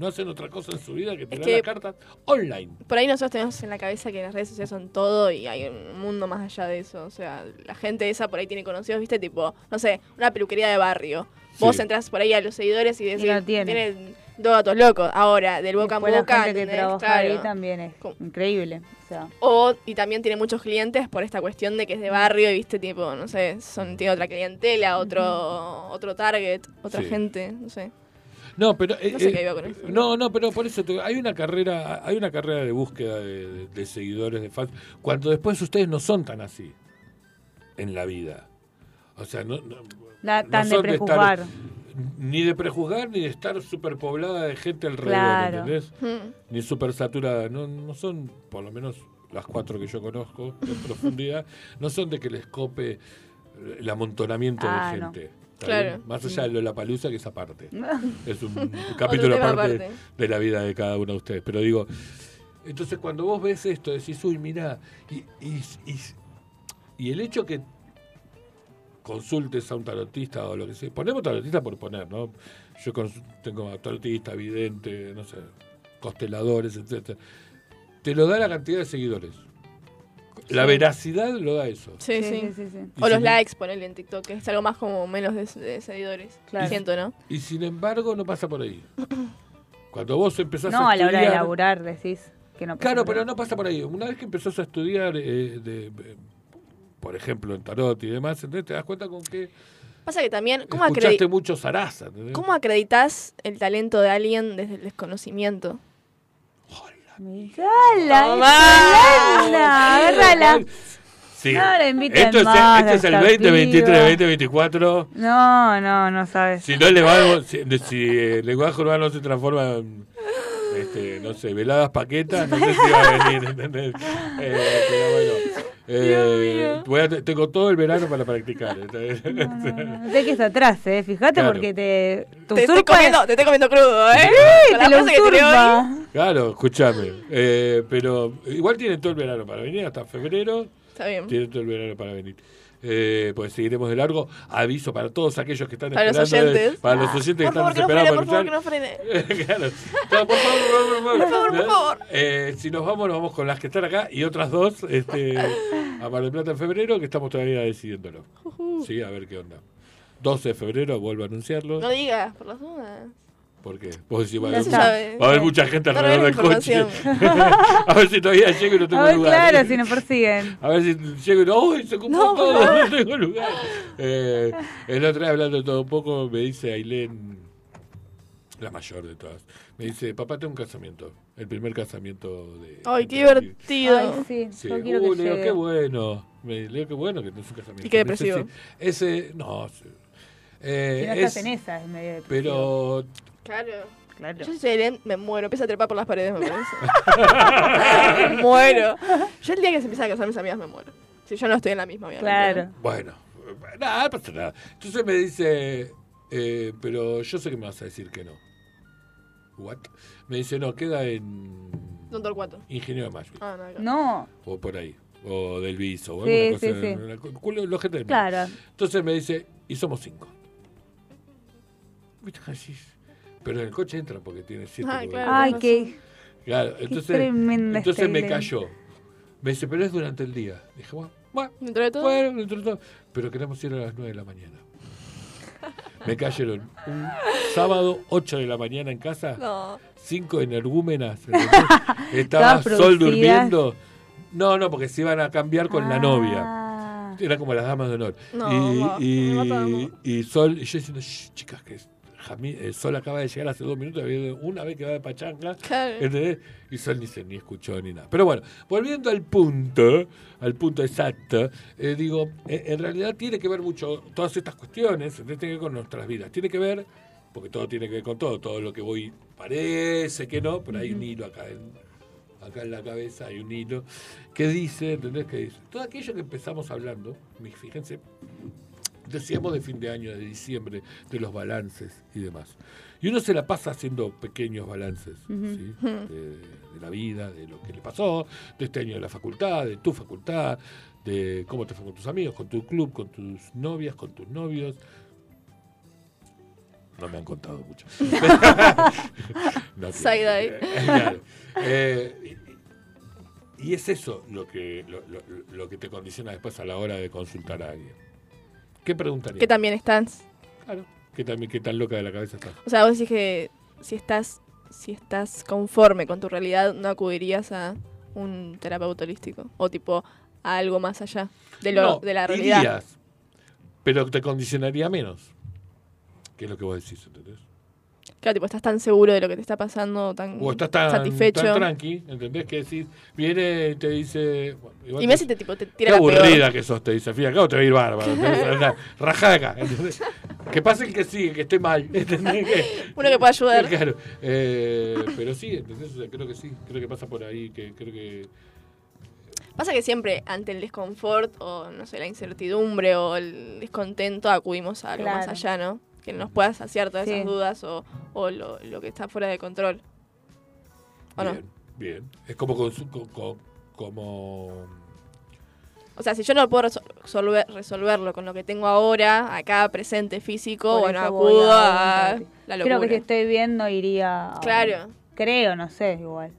No hacen otra cosa en su vida que tirar que- las cartas online. Por ahí nosotros tenemos en la cabeza que las redes sociales son todo y hay un mundo más allá de eso. O sea, la gente esa por ahí tiene conocidos, viste, tipo, no sé, una peluquería de barrio. Vos Sí. entras por ahí a los seguidores y decís, la tiene. dos gatos locos. Ahora, del boca Después la boca, gente que trabaja Claro. ahí también es increíble. O sea, O, y también tiene muchos clientes por esta cuestión de que es de barrio y viste, tipo, no sé, son, tiene otra clientela, otro, otro target, otra Sí. gente, no sé. No, pero eh, No sé eh, qué iba con eso. No, no, pero por eso te- hay una carrera, hay una carrera de búsqueda de, de- de seguidores, de fans, cuando después ustedes no son tan así en la vida. O sea, no, no- la- no tan de estar- prejuzgar. ni de prejuzgar ni de estar superpoblada de gente alrededor, Claro. ¿entendés? Mm. Ni super saturada, no, no son, por lo menos las cuatro que yo conozco en profundidad, no son de que les cope el amontonamiento Ah, de no. gente. ¿Está Claro. bien? Más allá de la palusa que es aparte. Es un, capítulo aparte, aparte. de la vida de cada uno de ustedes. Pero digo, entonces cuando vos ves esto, decís, uy, mirá, y, y, y, y el hecho que consultes a un tarotista o lo que sea, ponemos tarotista por poner, ¿no? Yo tengo a tarotista, vidente, no sé, consteladores, etcétera. Te lo da la cantidad de seguidores. La veracidad lo da eso. Sí, Sí, sí. sí, sí, sí. Y O los likes, ponele en TikTok, que es algo más como menos de, de seguidores. Claro. Siento, ¿no? Y sin embargo no pasa por ahí. Cuando vos empezás No, a a la hora de laburar decís que no pasa Claro, por pero ahí. no pasa por ahí. Una vez que empezás a estudiar, eh, de, eh, por ejemplo, en tarot y demás, entonces te das cuenta con que Pasa que también, ¿cómo, escuchaste acredi- mucho zaraza. ¿entendés? ¿cómo acreditas el talento de alguien desde el desconocimiento? Mirala, agárrala. Sí. No la esto es, más esto es el esta 2023, piba. 2024. No, no, no sabes. Si no le va, si, si el lenguaje urbano se transforma en, este, no sé, veladas paquetas, no sé si va a venir, ¿entendés? Eh, pero bueno, eh, voy a- tengo todo el verano para practicar. ¿entendés? Sé que está atrás, eh. Fíjate Claro. porque te. Tu Te estoy, comiendo, te estoy comiendo crudo, ¿eh? Sí, Con te la lo hoy. Claro, escúchame. Eh, pero igual tiene todo el verano para venir, hasta febrero. Está bien. Tiene todo el verano para venir. Eh, pues seguiremos de largo. Aviso para todos aquellos que están Para los esperando. oyentes. Para los oyentes que están esperando frene, por favor, que no frene. claro. No, por favor, por favor, por favor. Por favor, ¿No? favor. Eh, si nos vamos, nos vamos con las que están acá y otras dos este, a Mar del Plata en febrero, que estamos todavía decidiéndolo. Sí, a ver qué onda. 12 de febrero, vuelvo a anunciarlo. No digas, por las dudas. ¿Por qué? Vos decís, va a haber, mucha, sabe. va a haber mucha gente alrededor del coche. a ver si todavía llego y no tengo A ver, lugar. claro, si nos persiguen. A ver si llego y no, ¡Uy, se ocupó No, todo! no. No tengo lugar. Eh, el otro día hablando de todo un poco, me dice Ailén, la mayor de todas, me dice, papá, tengo un casamiento. El primer casamiento de... Ay, qué divertido. Ay, sí, Sí. yo quiero Uh, que le digo, llegue. qué bueno. Me le digo, qué bueno que es un casamiento. Y qué depresivo. sí. Ese, no. Eh, Si no es- estás en esa, es medio pero Claro. Claro. Yo si soy Eren, me muero. Empiezo a trepar por las paredes, me parece. me muero. Yo el día que se empiezan a casar mis amigas me muero. Si yo no estoy en la misma, obviamente. Claro. Bueno, nada, no pasa nada. Entonces me dice, eh, pero yo sé que me vas a decir que no. ¿What? Me dice, no, queda en Doctor 4. Ingeniero de Mayo. Ah, no. No, O por ahí. O del Viso. O Sí, alguna cosa. sí, sí. una gente del medio. claro. Entonces me dice, y somos cinco. ¿Viste, Jesús? Pero en el coche entra porque tiene siete lugares. claro. Ay, qué. Claro, entonces, tremenda entonces me cayó. Me dice, pero es durante el día. Dije, bueno, bueno, Dentro de todo. bueno, dentro de todo. Pero queremos ir a las 9 de la mañana. Me cayeron un sábado, 8 de la mañana en casa, No. 5 energúmenas. Estaba Sol durmiendo. No, no, porque se iban a cambiar con la novia. Ah. Era como las damas de honor. No, y, ma, y- y Sol, y yo diciendo, "Shh, chicas, que Eh, Sol acaba de llegar hace dos minutos, una vez que va de pachanga. Y Sol ni se ni escuchó ni nada. Pero bueno, volviendo al punto, al punto exacto, eh, digo, eh, en realidad tiene que ver mucho, todas estas cuestiones, tiene que ver con nuestras vidas. Tiene que ver, porque todo tiene que ver con todo, todo lo que voy parece que no, pero hay un hilo acá en, acá en la cabeza, hay un hilo que dice, ¿entendés? Que dice, todo aquello que empezamos hablando, fíjense, decíamos de fin de año, de diciembre, de los balances y demás. Y uno se la pasa haciendo pequeños balances ¿sí? de, de la vida, de lo que le pasó, de este año de la facultad, de tu facultad, de cómo te fue con tus amigos, con tu club, con tus novias, con tus novios. No me han contado mucho. No, eh, claro. Eh, y, y es eso lo que, lo, lo- lo que te condiciona después a la hora de consultar a alguien. ¿Qué preguntarías? Que también estás. Claro. ¿Qué, también, ¿Qué tan loca de la cabeza estás? O sea, vos decís que si estás, si estás conforme con tu realidad, no acudirías a un terapeuta holístico. O tipo a algo más allá de, lo, No, de la realidad. irías, pero te condicionaría menos. ¿Qué es lo que vos decís? ¿entendés? Claro, tipo, estás tan seguro de lo que te está pasando, tan O estás tan, satisfecho. tan tranqui, ¿entendés? Que decís, viene y te dice... bueno, igual y me te, tipo, te Qué tira la aburrida peor. que sos, te dice. Al fin y al cabo te va a ir bárbaro. ¿entendés? Que pase el que sigue, que esté mal. ¿entendés? Que- Uno que pueda ayudar. Claro. Eh, pero sí, ¿entendés? O sea, creo que sí. Creo que pasa por ahí. que Creo que. Pasa que siempre ante el desconfort o, no sé, la incertidumbre o el descontento acudimos a algo Claro. más allá, ¿no? Que nos pueda saciar todas Sí. esas dudas o, o lo, lo que está fuera de control. ¿O no? Bien, bien. Es como. consu- co- co- como O sea, si yo no puedo resol- resolver, resolverlo con lo que tengo ahora, acá presente físico, Por bueno, acudo a la locura. Creo que si estoy viendo iría. a un- Claro. Creo, no sé, igual.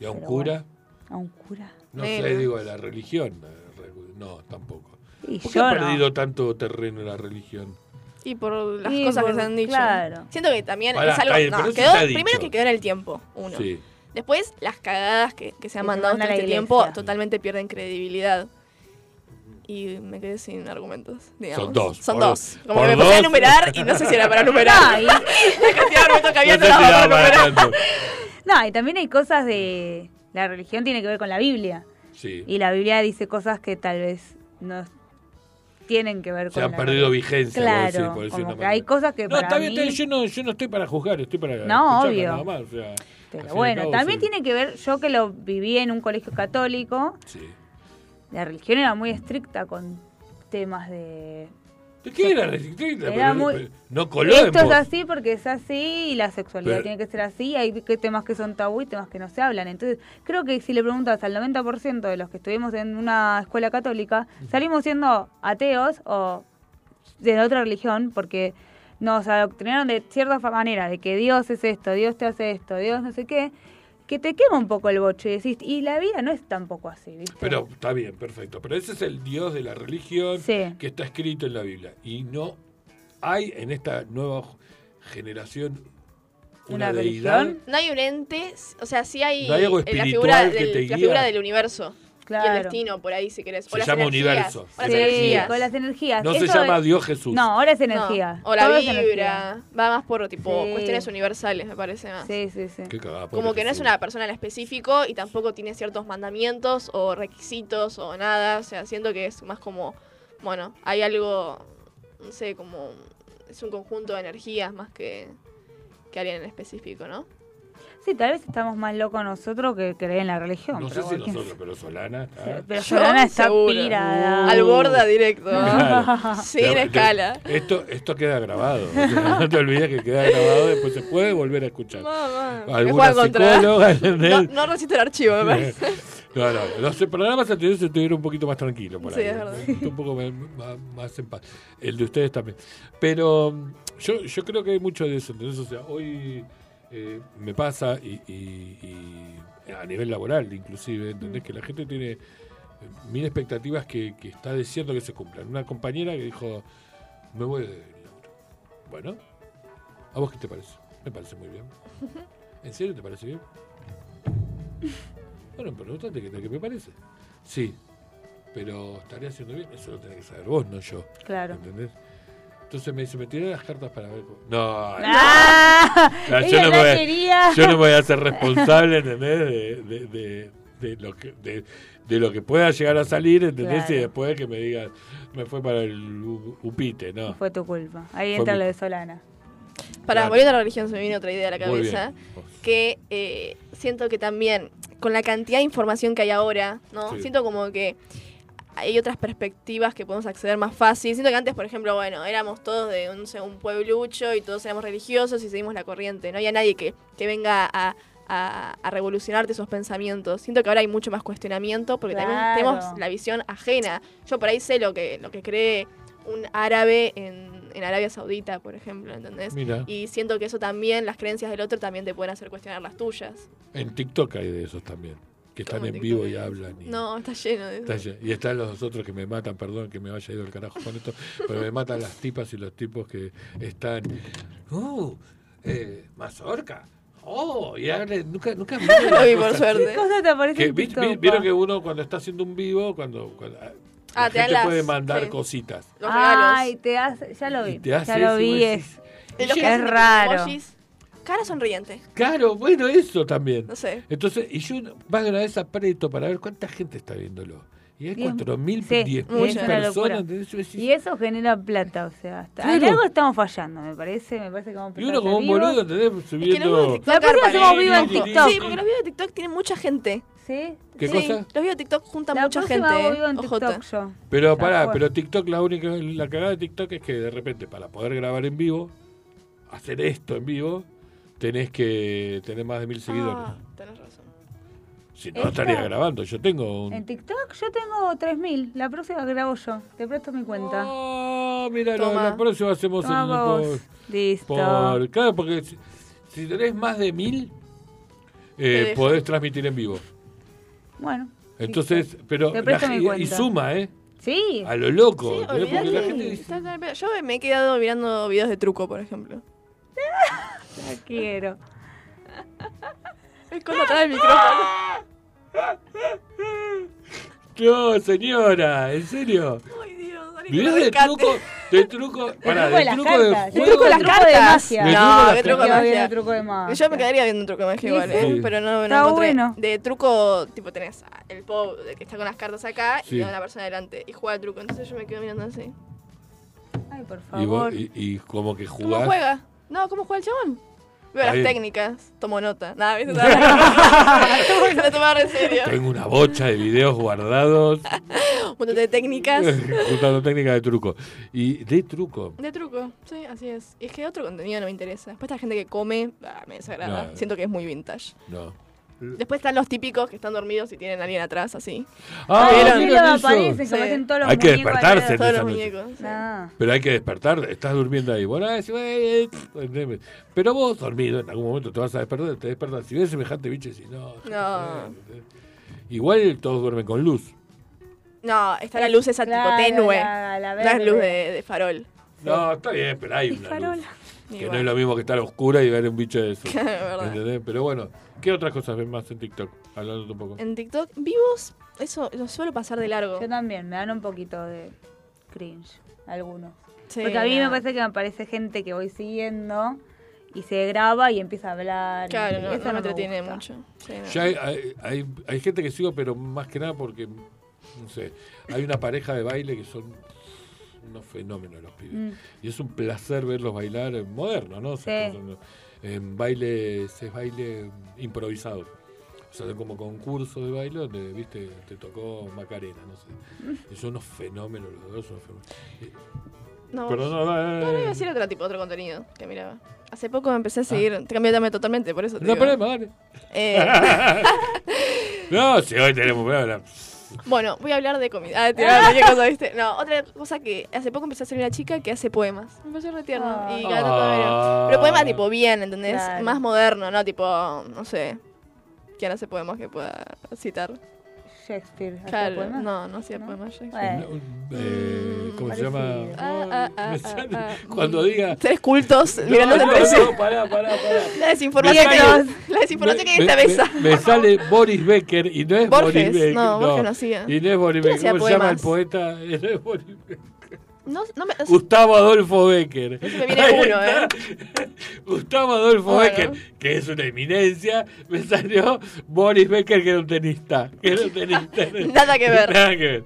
¿Y a un Pero cura? A un cura. No Bueno. sé, digo, de la religión. re- No, tampoco. Y ¿Por qué yo ha no. perdido tanto terreno la religión? Y por las Y cosas que se han dicho. claro. Siento que también Pará, es algo. bien, no, quedó- primero que quedó en el tiempo, uno. Sí. Después, las cagadas que, que se han Que mandado la este tiempo totalmente pierden credibilidad. y me quedé sin argumentos, digamos. Son dos, Son por- dos. Como que me empecé a dos. numerar y no sé si era para numerar. No, y- La cantidad de argumentos que había No no sé si daba daba para para numerar. No, y también hay cosas de... La religión tiene que ver con la Biblia. Sí. Y la Biblia dice cosas que tal vez no tienen que ver Se con han la perdido vigencia, Claro, decir- por decir como una que manera. hay cosas que No, para está bien, mí... está bien, yo no, yo no estoy para juzgar, estoy para No, obvio. nada más. o sea, Pero bueno, cabo, también sí. tiene que ver, yo que lo viví en un colegio católico, Sí. la religión era muy estricta con temas de... ¿De qué era restrictiva? Era Pero- muy- pero No coló Esto es así porque es así y la sexualidad Pero- tiene que ser así. Hay temas que son tabú y temas que no se hablan. Entonces, creo que si le preguntas al 90% de los que estuvimos en una escuela católica, salimos siendo ateos o de otra religión porque nos adoctrinaron de cierta manera, de que Dios es esto, Dios te hace esto, Dios no sé qué, que te quema un poco el bocho y decís, y la vida no es tampoco así, ¿viste? Pero está bien, perfecto. Pero ese es el Dios de la religión Sí. que está escrito en la Biblia. Y no hay en esta nueva generación una, ¿Una deidad. religión? No hay un ente, o sea, sí hay, No hay algo la, espiritual que la figura del universo. Y Claro. el destino, por ahí, si querés. O Se las llama energías, universo. o las Sí, energías. con las energías. No se llama es- Dios Jesús. No, ahora es No, energía. O la Todo es vibra. Va más por tipo Sí. cuestiones universales, me parece más. Sí, sí, sí. Qué cagada, pobre Como que no es una persona en específico y tampoco tiene ciertos mandamientos o requisitos o nada. O sea, siento que es más como, bueno, hay algo, no sé, como es un conjunto de energías más que, que alguien en específico, ¿no? Sí, tal vez estamos más locos nosotros que creer en la religión. No sé pero si bueno, nosotros, pero Solana está. Pero Yo, Solana está seguro. pirada. Al borde directo. Claro. Sin Pero- escala. Esto, esto queda grabado. no te olvides que queda grabado, después se puede volver a escuchar. Mamá, Alguna contra. psicóloga. No, no resiste el archivo, me parece. No, no, los programas anteriores estuvieron un poquito más tranquilos por Sí, ahí. es verdad. Un poco más, más- más en paz. El de ustedes también. Pero yo, yo creo que hay mucho de eso. ¿entendés? O sea, hoy eh, me pasa y, y- y a nivel laboral inclusive, ¿entendés? Que la gente tiene eh, mil expectativas que, que está deseando que se cumplan. Una compañera que dijo, me voy de laburo. Bueno, ¿a vos qué te parece? Me parece muy bien. ¿En serio te parece bien? Bueno, pregúntate qué, qué me parece. Sí, pero estaré haciendo bien. Eso lo tenés que saber vos, no yo. Claro. ¿Entendés? Entonces me dice, me tiré las cartas para ver. cómo- No, no. Ah, No, yo, no la me voy, quería. yo no voy a hacer responsable, ¿entendés? De, de, de, de lo que de, de lo que pueda llegar a salir, ¿entendés? Claro. Y después que me digan, me fue para el upite, ¿no? Fue tu culpa. Ahí Fue entra mi- lo de Solana. Para Claro. volviendo a la religión, se me vino otra idea a la Muy cabeza. bien. Que eh, siento que también, con la cantidad de información que hay ahora, ¿no? Sí. Siento como que hay otras perspectivas que podemos acceder más fácil. Siento que antes, por ejemplo, bueno, éramos todos de un, un pueblucho y todos éramos religiosos y seguimos la corriente. No había nadie que, que venga a, a- a revolucionarte esos pensamientos. Siento que ahora hay mucho más cuestionamiento porque Claro. también tenemos la visión ajena. Yo por ahí sé lo que, lo que cree un árabe en, en Arabia Saudita, por ejemplo, ¿entendés? Mira. Y siento que eso también, las creencias del otro también te pueden hacer cuestionar las tuyas. En TikTok hay de esos también, que están ¿Cómo en vivo y hablan. Y, No, está lleno de eso. está y están los otros que me matan, perdón que me haya ido el carajo con esto, pero me matan las tipas y los tipos que están. ¡Uh! Eh, ¿Mazorca? ¡Oh! Y hablan- nunca, nunca vi Lo vi, por suerte. ¿Qué cosa te aparece Que, vi- Vieron que uno cuando está haciendo un vivo, cuando, cuando la Ah, te dan gente las- puede mandar sí. cositas. Los regalos. Ay, te hace, ya lo vi. Te hace ya lo vi, es, Y es tipo raro. emojis. Cara sonriente. Claro, bueno, eso también. No sé. Entonces, y yo más de una vez aprieto para ver cuánta gente está viéndolo. Y hay Y es- 4.000, sí, 10.000 mucha. Es una locura. personas. Y eso genera plata, o sea, hasta Claro. algo estamos fallando, me parece, me parece que vamos a Y uno a como un boludo, ¿entendés? Es que los Subiendo... videos de TikTok La próxima hacemos ¿eh? vivo en TikTok. Sí, porque los videos de TikTok tienen mucha gente. ¿Sí? ¿Qué Sí, cosa? Los videos de TikTok juntan La mucha gente. hago vivo en OJ. TikTok yo. Pero pará, pero TikTok, la única, la cagada de TikTok es que de repente para poder grabar en vivo, hacer esto en vivo, tenés que tener más de mil seguidores. Ah, tenés razón. si no, esta- estaría grabando. Yo tengo un... En TikTok yo tengo 3000, la próxima grabo yo, te presto mi cuenta. Ah, mira, la, la próxima hacemos Toma el... vos. por- Listo. por- claro, porque si, si tenés más de mil, eh, deja. podés transmitir en vivo. Bueno. Entonces, pero Te la presto ge- mi y, cuenta. y suma, ¿eh? Sí. A lo loco. Sí. Porque la gente dice, Yo me he quedado mirando videos de truco, por ejemplo. La quiero. Es cosa atrás del micrófono. No, señora, ¿en serio? Ay, Dios, me de truco, de truco, pará, truco de truco de juego. truco de las de cartas. magia. De truco de No, de truco de magia. truco de magia. Yo me quedaría viendo un truco de magia igual, sí. ¿eh? Pero no, no Está encontré. bueno. De truco, tipo, tenés el pop de que está con las cartas acá Sí. y una persona adelante y juega el truco. Entonces yo me quedo mirando así. Ay, por Y, vos- favor. y, y como que ¿Cómo jugás. juega? No, ¿cómo juega el chabón? Veo Ahí. las técnicas, tomo nota. Nada, ¿viste? Tomaba re en serio. Tengo una bocha de videos guardados Un montón de técnicas. usando técnicas de truco. Y de truco. De truco, sí, así es. Y es que otro contenido no me interesa. Después está gente que come, ah, me desagrada. No. Siento que es muy vintage. No. Después están los típicos que están dormidos y tienen a alguien atrás, así. Ah, ¿Vieron? sí, ¿vieron lo eso? aparecen, Sí. que hacen todos los Hay que muñecos despertarse. Todos los muñecos. sí. Ah. Pero hay que despertar, estás durmiendo ahí. Bueno, sí, eh, eh, pero vos dormido, en algún momento te vas a despertar, te despertas. Si ves semejante bicho, y no. No. Igual todos duermen con luz. No, está la luz esa Claro, tipo tenue. la- la no es verde. luz de, de farol. No, está bien, pero hay una Farol. luz. Que Igual. no es lo mismo que estar a oscura y ver un bicho de eso. Verdad. ¿Entendés? Pero bueno, ¿qué otras cosas ven más en TikTok? Hablando un poco. En TikTok, vivos, eso lo suelo pasar de largo. Yo también, me dan un poquito de cringe, algunos. Sí, Porque a mí no. me parece que me aparece gente que voy siguiendo y se graba y empieza a hablar. y Claro, no, eso no me entretiene gusta. mucho. Sí, no. Ya hay, hay, hay, hay gente que sigo, pero más que nada porque, no sé, hay una pareja de baile que son unos fenómenos los pibes. Mm. Y es un placer verlos bailar en moderno, ¿no? Sí. En baile, es baile improvisado. O sea, como concurso de baile donde, viste, te tocó Macarena, no sé. Y son unos fenómenos los dos, son fenómenos. Eh, No, Perdón, no, No, no iba a decir otro tipo, otro contenido que miraba. Hace poco empecé a seguir, te cambié de tema totalmente, por eso te No problema, dale. Eh, No, si hoy tenemos. Bueno, voy a hablar de comida. Ah, tiraba cualquier cosa, ¿viste? No, otra cosa que hace poco empecé a salir una chica que hace poemas. Me pareció re tierno. Ah. Y cada tanto veo. Pero poemas tipo bien, ¿entendés? Claro. Más moderno, ¿no? Tipo, no sé. ¿Quién hace poemas que pueda citar? Shakespeare. ¿hacía Claro, poemas? no, no hacía ¿No? poemas. Shakespeare. Eh, ¿Cómo se llama? Ah, ah, ah, Me ah, ah. Cuando diga. Tres cultos No, mirándose no, entre sí. no, pará, pará, pará. La desinformación, que, la desinformación que hay en Me- esta me- mesa. Me, sale Boris Becker y no es Borges, Boris Becker. no, Borges no hacía. Y no es Boris ¿Quién Becker. ¿Cómo se llama el poeta? No es Boris Becker. No, no me, Gustavo Adolfo Becker. Me viene uno, está. Gustavo Adolfo Bueno. Becker, que es una eminencia, me salió Boris Becker, que era un tenista. Que era un tenista. Nada que ver. Nada que ver.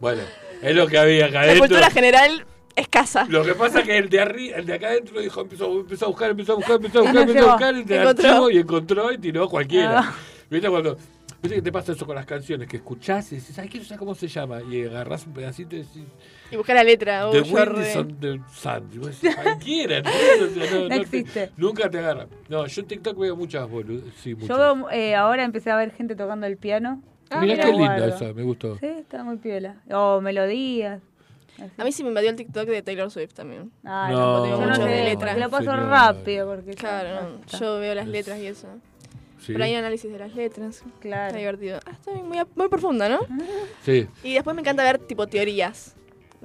Bueno, es lo que había acá la cultura general escasa. Lo que pasa es que el de arriba, el de acá adentro dijo, empezó, empezó a buscar, empezó a buscar, empezó a buscar, empezó a buscar el Encontró. archivo y encontró y tiró cualquiera. Ah. ¿Viste cuando ¿Viste que te pasa eso con las canciones? Que escuchás y decís, ay, quiero saber cómo se llama. Y agarrás un pedacito y decís, Y buscar la letra. The Oh, Sand. Y vos decís, cualquiera. no, No no te- existe. nunca te agarra. No, yo en TikTok veo muchas boludas. Sí, muchas. Yo veo, eh, ahora empecé a ver gente tocando el piano. Ah, Mirá mira. qué linda esa, me gustó. Sí, está muy piola. O melodías. así. A mí sí me invadió el TikTok de Taylor Swift también. Ay, No, no, yo no sé, de letras. lo paso Señora. rápido. Porque Claro, no, yo veo las letras y eso. Sí. Pero hay análisis de las letras. Claro. Está divertido. Ah, está bien, muy, muy profunda, ¿no? Sí, Y después me encanta ver tipo teorías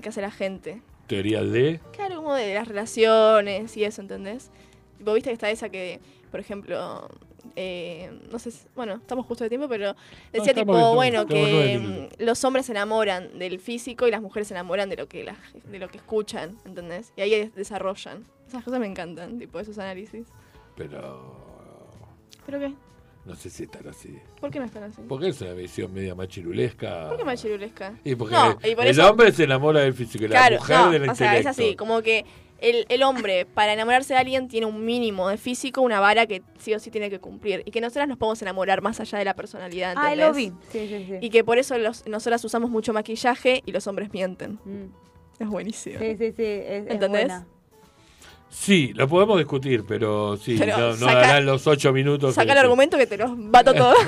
que hace la gente. teoría de... Claro, como de las relaciones y eso, ¿entendés? Tipo, viste que está esa que, por ejemplo, eh, no sé, si- bueno, estamos justo de tiempo, pero decía tipo, bien, bueno, que los hombres se enamoran del físico y las mujeres se enamoran de lo que la- de lo que escuchan, ¿entendés? Y ahí des- desarrollan. Esas cosas me encantan, tipo esos análisis. Pero... ¿Pero qué? No sé si están así. ¿Por qué no están así? Porque es una visión media machirulesca. ¿Por qué machirulesca? Y porque No, y por el eso- hombre se enamora del físico y la Claro, mujer no, del o sea, es intelecto. así, como que el, el hombre, para enamorarse de alguien, tiene un mínimo de físico, una vara que sí o sí tiene que cumplir. Y que nosotras nos podemos enamorar más allá de la personalidad, Ah, lo vi. Sí, sí, sí. Y que por eso los, nosotras usamos mucho maquillaje y los hombres mienten. Mm. Es buenísimo. Sí, sí, sí. Es, es ¿Entendés? buena. Sí, lo podemos discutir, pero sí, Pero no, no saca- darán los ocho minutos. Saca que- el argumento que te los bato todos.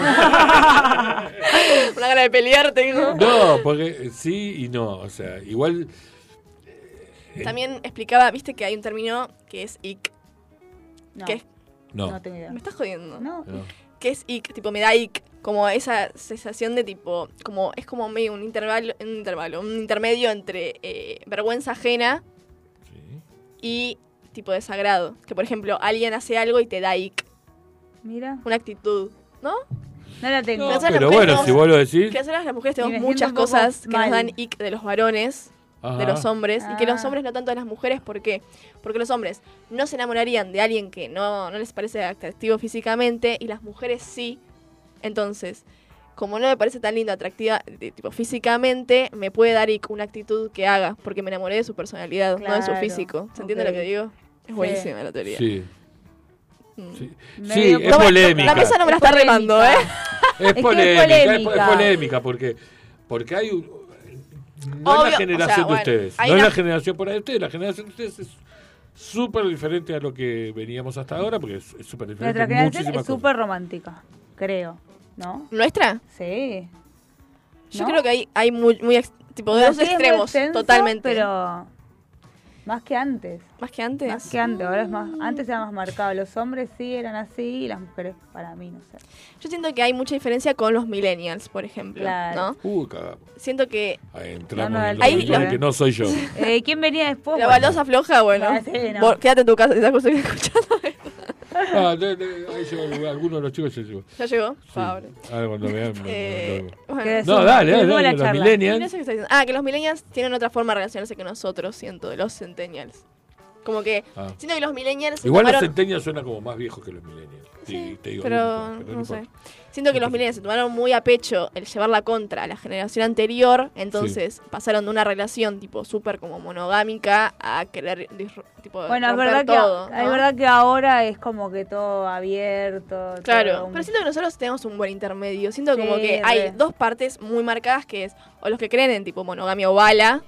Una gana de pelear tengo. No, porque sí y no. O sea, igual. eh, También explicaba, viste que hay un término que es ic. No, que es- No. no tengo idea. me estás jodiendo. No. no. que es ic, tipo me da ic, como esa sensación de tipo, como es como medio un intervalo, un intervalo, un intermedio entre eh, vergüenza ajena Sí. y tipo desagrado. Que por ejemplo, alguien hace algo y te da ic, Mira. una actitud, ¿no? No la tengo. Que nosotras pero bueno, si vos lo decís. Que nosotras las mujeres tenemos muchas cosas que mal. nos dan ic de los varones, Ajá. de los hombres, y que los Ah. hombres no tanto de las mujeres. ¿Por qué? Porque los hombres no se enamorarían de alguien que no, no les parece atractivo físicamente, y las mujeres sí. Entonces, como no me parece tan linda, atractiva, de- tipo físicamente, me puede dar una actitud que haga, porque me enamoré de su personalidad, no de su físico. ¿Se entiende lo que digo? Es Sí. buenísima la teoría. Sí. Mm. Sí, es No polémica. La mesa no me la Es está remando, ¿eh? polémica. Es que es polémica, es, po- es polémica. polémica porque, porque hay un, no es la o sea, generación de ustedes, no es la generación por ahí de ustedes, la generación de ustedes es súper diferente a lo que veníamos hasta ahora porque es súper diferente. Nuestra en generación es súper romántica, creo. ¿No? ¿Nuestra? Sí. Yo ¿No? creo que hay, hay muy, muy ex- tipo de dos extremos, extenso, totalmente. Pero más que antes. Más que antes. Más que antes, ahora es más. Antes era más marcado. Los hombres sí eran así y las mujeres para mí, no sé. Yo siento que hay mucha diferencia con los millennials, por ejemplo. Claro. ¿no? Cagamos. Siento que Ahí entramos No, no, en ahí lo- que no soy yo. Eh, ¿Quién venía después? la Bueno, balosa floja, bueno. Ah, sí, no. vos quédate en tu casa si estás escuchando. Ah, de- de- ahí llegó, alguno de los chicos ya llegó. ¿Ya llegó? Sí. Ahora cuando vean. Eh, no- bueno. Dale, dale, los millennials. Ah, que los millennials tienen otra forma de relacionarse que nosotros, siento, de los centennials. Como que Ah. siento que los millennials Igual los tomaron- centenials suena como más viejos que los millennials. Sí, Sí, te digo, pero pero no, sé. Siento que los millennials se tomaron muy a pecho el llevar la contra a la generación anterior, entonces pasaron de una relación tipo súper como monogámica a querer tipo Bueno, es verdad, todo, que, ¿no? es verdad que ahora es como que todo abierto. Claro, todo un- pero siento que nosotros tenemos un buen intermedio. Siento como que hay dos partes muy marcadas que es o los que creen en tipo monogamia o bala,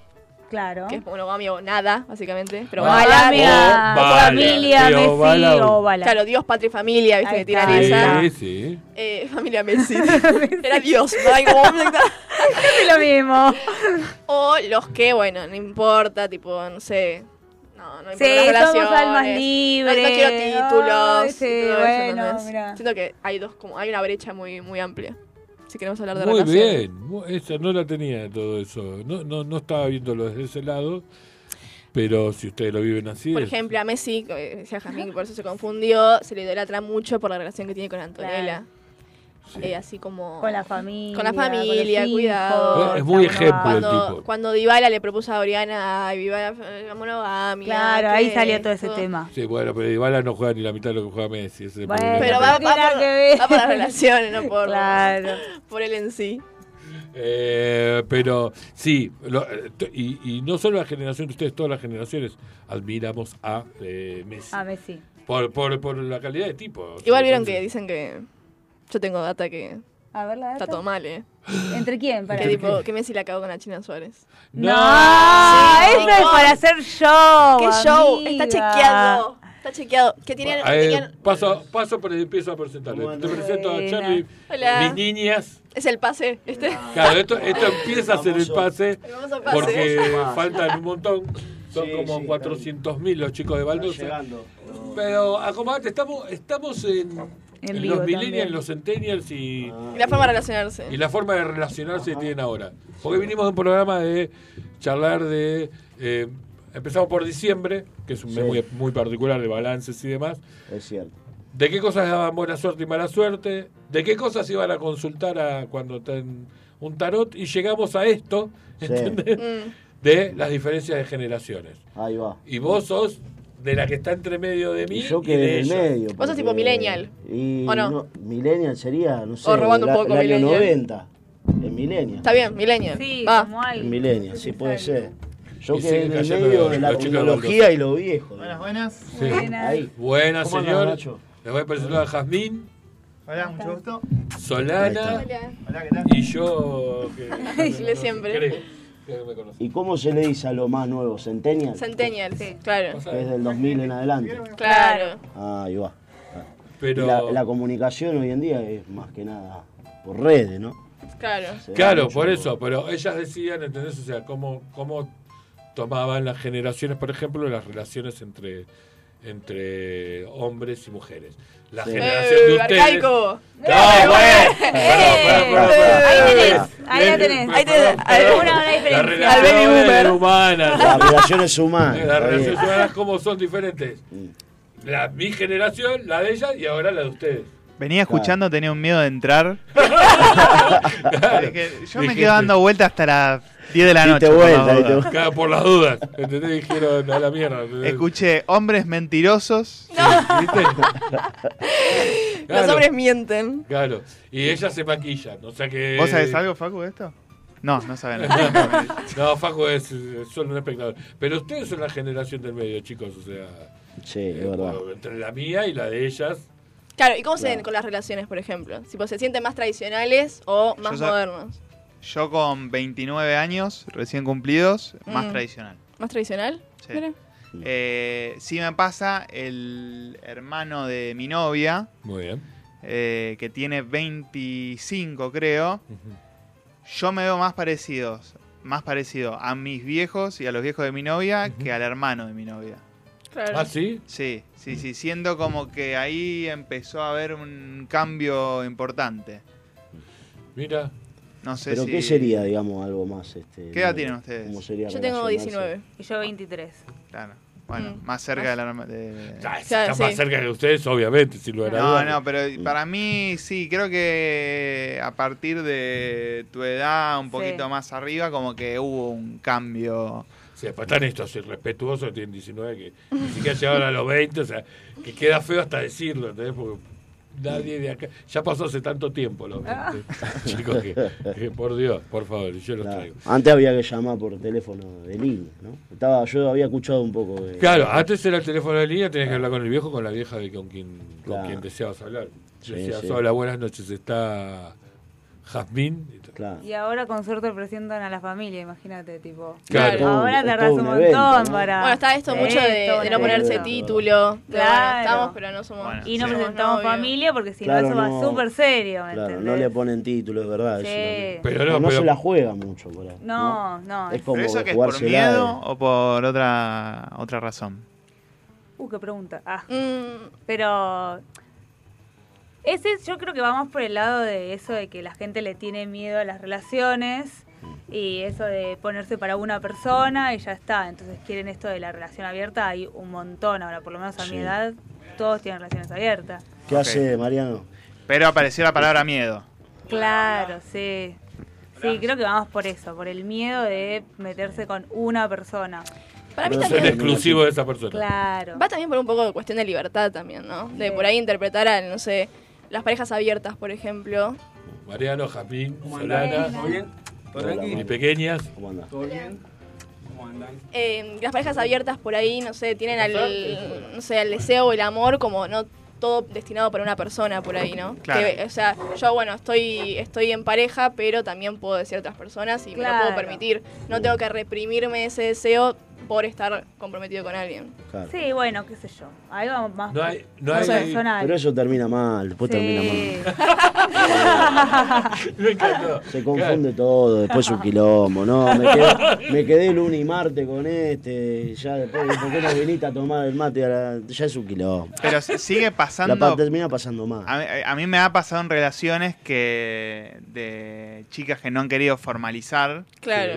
Claro. que es monogamia o nada, básicamente, pero Ah, bala, bala, familia, Messi bala, o- bala. claro, Dios, patria y familia, viste Ahí que tiran está. esa. Sí, sí. Eh, familia Messi. Era Dios, ¿no? Hay como- Casi lo mismo. O los que, bueno, no importa, tipo, no sé. No, no importa Sí, las somos almas No, libres. no quiero títulos. Ay, sí, eso, bueno. Siento que hay dos, como, hay una brecha muy, muy amplia. Si queremos hablar de Muy relaciones. bien, esa no la tenía todo eso. No, no, no estaba viéndolo desde ese lado, pero si ustedes lo viven así. Por es- ejemplo, a Messi, que decía Jazmín, que por eso se confundió, se le idolatra mucho por la relación que tiene con Antonella. Sí. Eh, así como... Con la familia. Con la familia, cuidado. Es muy ejemplo monogamia. el Cuando, tipo. cuando Dybala le propuso a Oriana, ay, viva la, la monogamia. Claro, ahí salió todo ese esto". tema. Sí, bueno, pero Dybala no juega ni la mitad de lo que juega Messi. ese es el Bueno. Pero va, va por, que va por las relaciones, no por, Claro. por él en sí. Eh, pero sí, lo- eh, y, y no solo la generación de ustedes, todas las generaciones admiramos a eh, Messi. A Messi. Por, por, por la calidad de tipo. Igual vieron que dicen que yo tengo data que A ver la está data. todo mal, ¿eh? ¿Entre quién? Para Que, tipo, que Messi la cagó con la China Suárez. No, Sí, eso es para hacer show. ¿Qué show? amiga. Está chequeado. Está chequeado. Que tienen, eh, tenían- paso, paso por empiezo a presentarle. Te presento a. Charlie, Hola. mis niñas. Es el pase, ¿este? Claro, esto, esto empieza a ser el pase porque faltan un montón. Son Sí, como sí, 400.000 los chicos de Está Baldosa. llegando. Pero acomodate, estamos, estamos en, En en vivo los millennials, los centennials y, Y la forma de relacionarse. y la forma de relacionarse que tienen ahora. Porque vinimos de un programa de charlar de... eh, empezamos por diciembre, que es un mes Sí. muy, muy particular de balances y demás. Es cierto. ¿De qué cosas daban buena suerte y mala suerte? ¿De qué cosas iban a consultar a cuando ten un tarot? Y llegamos a esto, Sí. ¿entendés? Mm. De las diferencias de generaciones. Ahí va. Y vos sos de la que está entre medio de mí Y yo y quedé de en el medio. Vos sos tipo millennial, Y ¿o no? millennial sería, no sé, O robando un el, poco el año millennial. 90. En millennial. Está bien, millennial. Sí, Va. como. En millennial, sí puede ser. Yo Y quedé en el medio de la tecnología y lo viejo. Buenas, buenas. Sí. Buena. Ahí. Buenas, ¿Cómo andás, señor. Les voy a presentar a Jazmín, Hola, mucho gusto. Solana Hola. Hola, ¿qué tal? y yo. Que, siempre. creo. ¿Y cómo se le dice a lo más nuevo? ¿Centennial? Centennial, claro. Vos Es del 2000 en adelante. Claro. Ah, ahí va. Pero. La, la comunicación hoy en día es más que nada por redes, ¿no? Claro. Se Claro, por eso, pero ellas decían, ¿entendés? O sea, cómo, cómo tomaban las generaciones, por ejemplo, las relaciones entre, entre hombres y mujeres. La Sí. generación de ustedes. arcaico. No, bueno. Eh, ahí tenés, perdón. ahí la tenés. Ahí tenés, perdón, hay perdón. una- una Las diferencia. Al baby relaciones humanas. Las relaciones humanas. Las relaciones humanas, ¿cómo son diferentes? Mm. La, mi generación, la de ella y ahora la de ustedes. Venía escuchando, tenía un miedo de entrar. Yo me quedo dando vueltas hasta las 10 de la noche. por vuelta, las dudas. vuelta. Claro, por las dudas. ¿Entendés? Dijeron a la mierda. ¿entendés? Escuché hombres mentirosos. ¿Viste? Los Claro, hombres mienten. Claro. Y ellas se maquillan. O sea que. ¿Vos sabés algo, Facu, de esto? No, no saben nada. no, Facu es, solo un espectador. Pero ustedes son la generación del medio, chicos. O sea, Sí, es verdad. entre la mía y la de ellas. Claro, ¿y cómo se ven con las relaciones, por ejemplo? Si pues, se sienten más tradicionales o más modernos. Yo con 29 años, recién cumplidos, más Mm. tradicional. ¿Más tradicional? Sí. Mira. Eh, sí me pasa el hermano de mi novia, Muy bien. eh, que tiene 25 creo. Yo me veo más parecidos, más parecido a mis viejos y a los viejos de mi novia que al hermano de mi novia. Claro. ¿Ah, sí? Sí, sí, sí, siendo como que ahí empezó a haber un cambio importante. Mira. No sé Pero si... ¿qué sería, digamos, algo más? Este, ¿Qué edad tienen ustedes? ¿Cómo sería Yo tengo relacionarse? 19. Y yo 23. Claro. Bueno, Mm. más cerca de la... De... Si Claro, está más sí. cerca que ustedes, obviamente, sin lugar a No, no, pero para mí sí, creo que a partir de tu edad un poquito Sí. más arriba como que hubo un cambio. Sí, después están estos irrespetuosos que tienen 19 que ni siquiera llegaron a los 20, o sea, que queda feo hasta decirlo, ¿entendés? Porque nadie de acá. Ya pasó hace tanto tiempo los 20. Chicos, que, que por Dios, por favor, yo los Claro. traigo. Antes había que llamar por teléfono de línea, ¿no? Estaba, yo había escuchado un poco de... Claro, antes era el teléfono de línea, tenías que hablar con el viejo, con la vieja de con quien, con Claro. quien deseabas hablar. Sí, Decías, sí. hola, buenas noches, está Jazmín. Y tal. Claro. Y ahora con suerte presentan a la familia, imagínate, tipo. Claro. Ahora tardás un un montón para. Bueno, está esto mucho de, Esto, de no ponerse evento. título. bueno, Claro. estamos, pero no somos. Bueno, Y no Sí. presentamos familia porque si Claro, no, eso no. va súper serio, ¿me Claro, no le ponen título, es verdad. Sí. eso Pero no, pero- se la juega mucho por ahí. No, no. Es como ¿Pero eso que es por miedo o por otra otra razón? Uh, qué pregunta. Ah, Mm, pero. Ese yo creo que vamos por el lado de eso de que la gente le tiene miedo a las relaciones y eso de ponerse para una persona y ya está. Entonces quieren esto de la relación abierta, hay un montón ahora, por lo menos a Sí. mi edad, todos tienen relaciones abiertas. ¿Qué hace Mariano? Pero apareció la palabra miedo. Claro, sí. Sí, creo que vamos por eso, por el miedo de meterse con una persona. para mí Pero Ser también exclusivo de esa persona. Claro. va también por un poco de cuestión de libertad también, ¿no? De por ahí interpretar a, no sé, las parejas abiertas, por ejemplo. Mariano, ¿Cómo Solana, andan? ¿Todo bien? ¿Todo Hola, tranqui? y pequeñas. ¿Cómo anda? ¿Todo bien? ¿Cómo andan? Eh, las parejas abiertas por ahí, no sé, tienen al, no sé, al deseo o el amor como no todo destinado para una persona por ahí, ¿no? Claro. Que, o sea, yo, bueno, estoy, estoy en pareja, pero también puedo decir a otras personas y me lo puedo permitir. No tengo que reprimirme ese deseo por estar comprometido con alguien. Claro. Sí, bueno, qué sé yo. Ahí vamos más No hay, no más hay, personal. Pero eso termina mal, después termina Sí. mal. Me encantó. Se confunde todo, después es un quilombo, ¿no? Me quedé, me quedé lunes y martes con este, ya después, ¿por qué no viniste a tomar el mate? la- Ya es un quilombo. Pero sigue La pasando. pa- termina pasando mal. A mí, a mí me ha pasado en relaciones que de chicas que no han querido formalizar. Claro.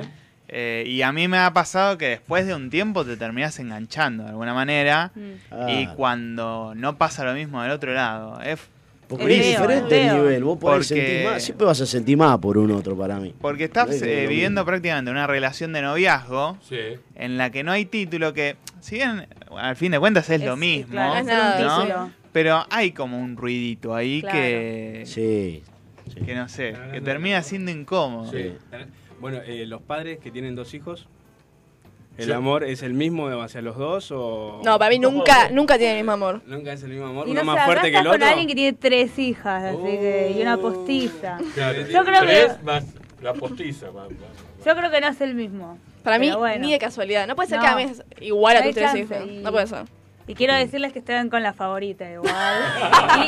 Eh, y a mí me ha pasado que después de un tiempo te terminas enganchando de alguna manera. Mm. Y Ah, cuando no pasa lo mismo del otro lado. Es porque Es diferente el nivel, vos podés Porque- sentir más, siempre vas a sentir más por un otro para mí. porque estás Es eh, viviendo prácticamente una relación de noviazgo Sí. en la que no hay título que, si bien al fin de cuentas es, lo mismo, claro, pero hay como un ruidito ahí Claro. que, Sí. sí. que no sé, que termina siendo incómodo. Sí. Bueno, eh, los padres que tienen dos hijos, ¿el Sí. amor es el mismo hacia los dos o...? No, para mí nunca, nunca tiene el mismo amor. Nunca es el mismo amor, Y uno no más fuerte que el con otro. alguien que tiene tres hijas, así que, y una postiza. Claro, Yo creo que- tres más la postiza. más- más- Yo creo que no es el mismo. Para mí, bueno. ni de casualidad. No puede ser No. que ames igual a tus tres y- No puede ser. Y quiero decirles que están con la favorita igual.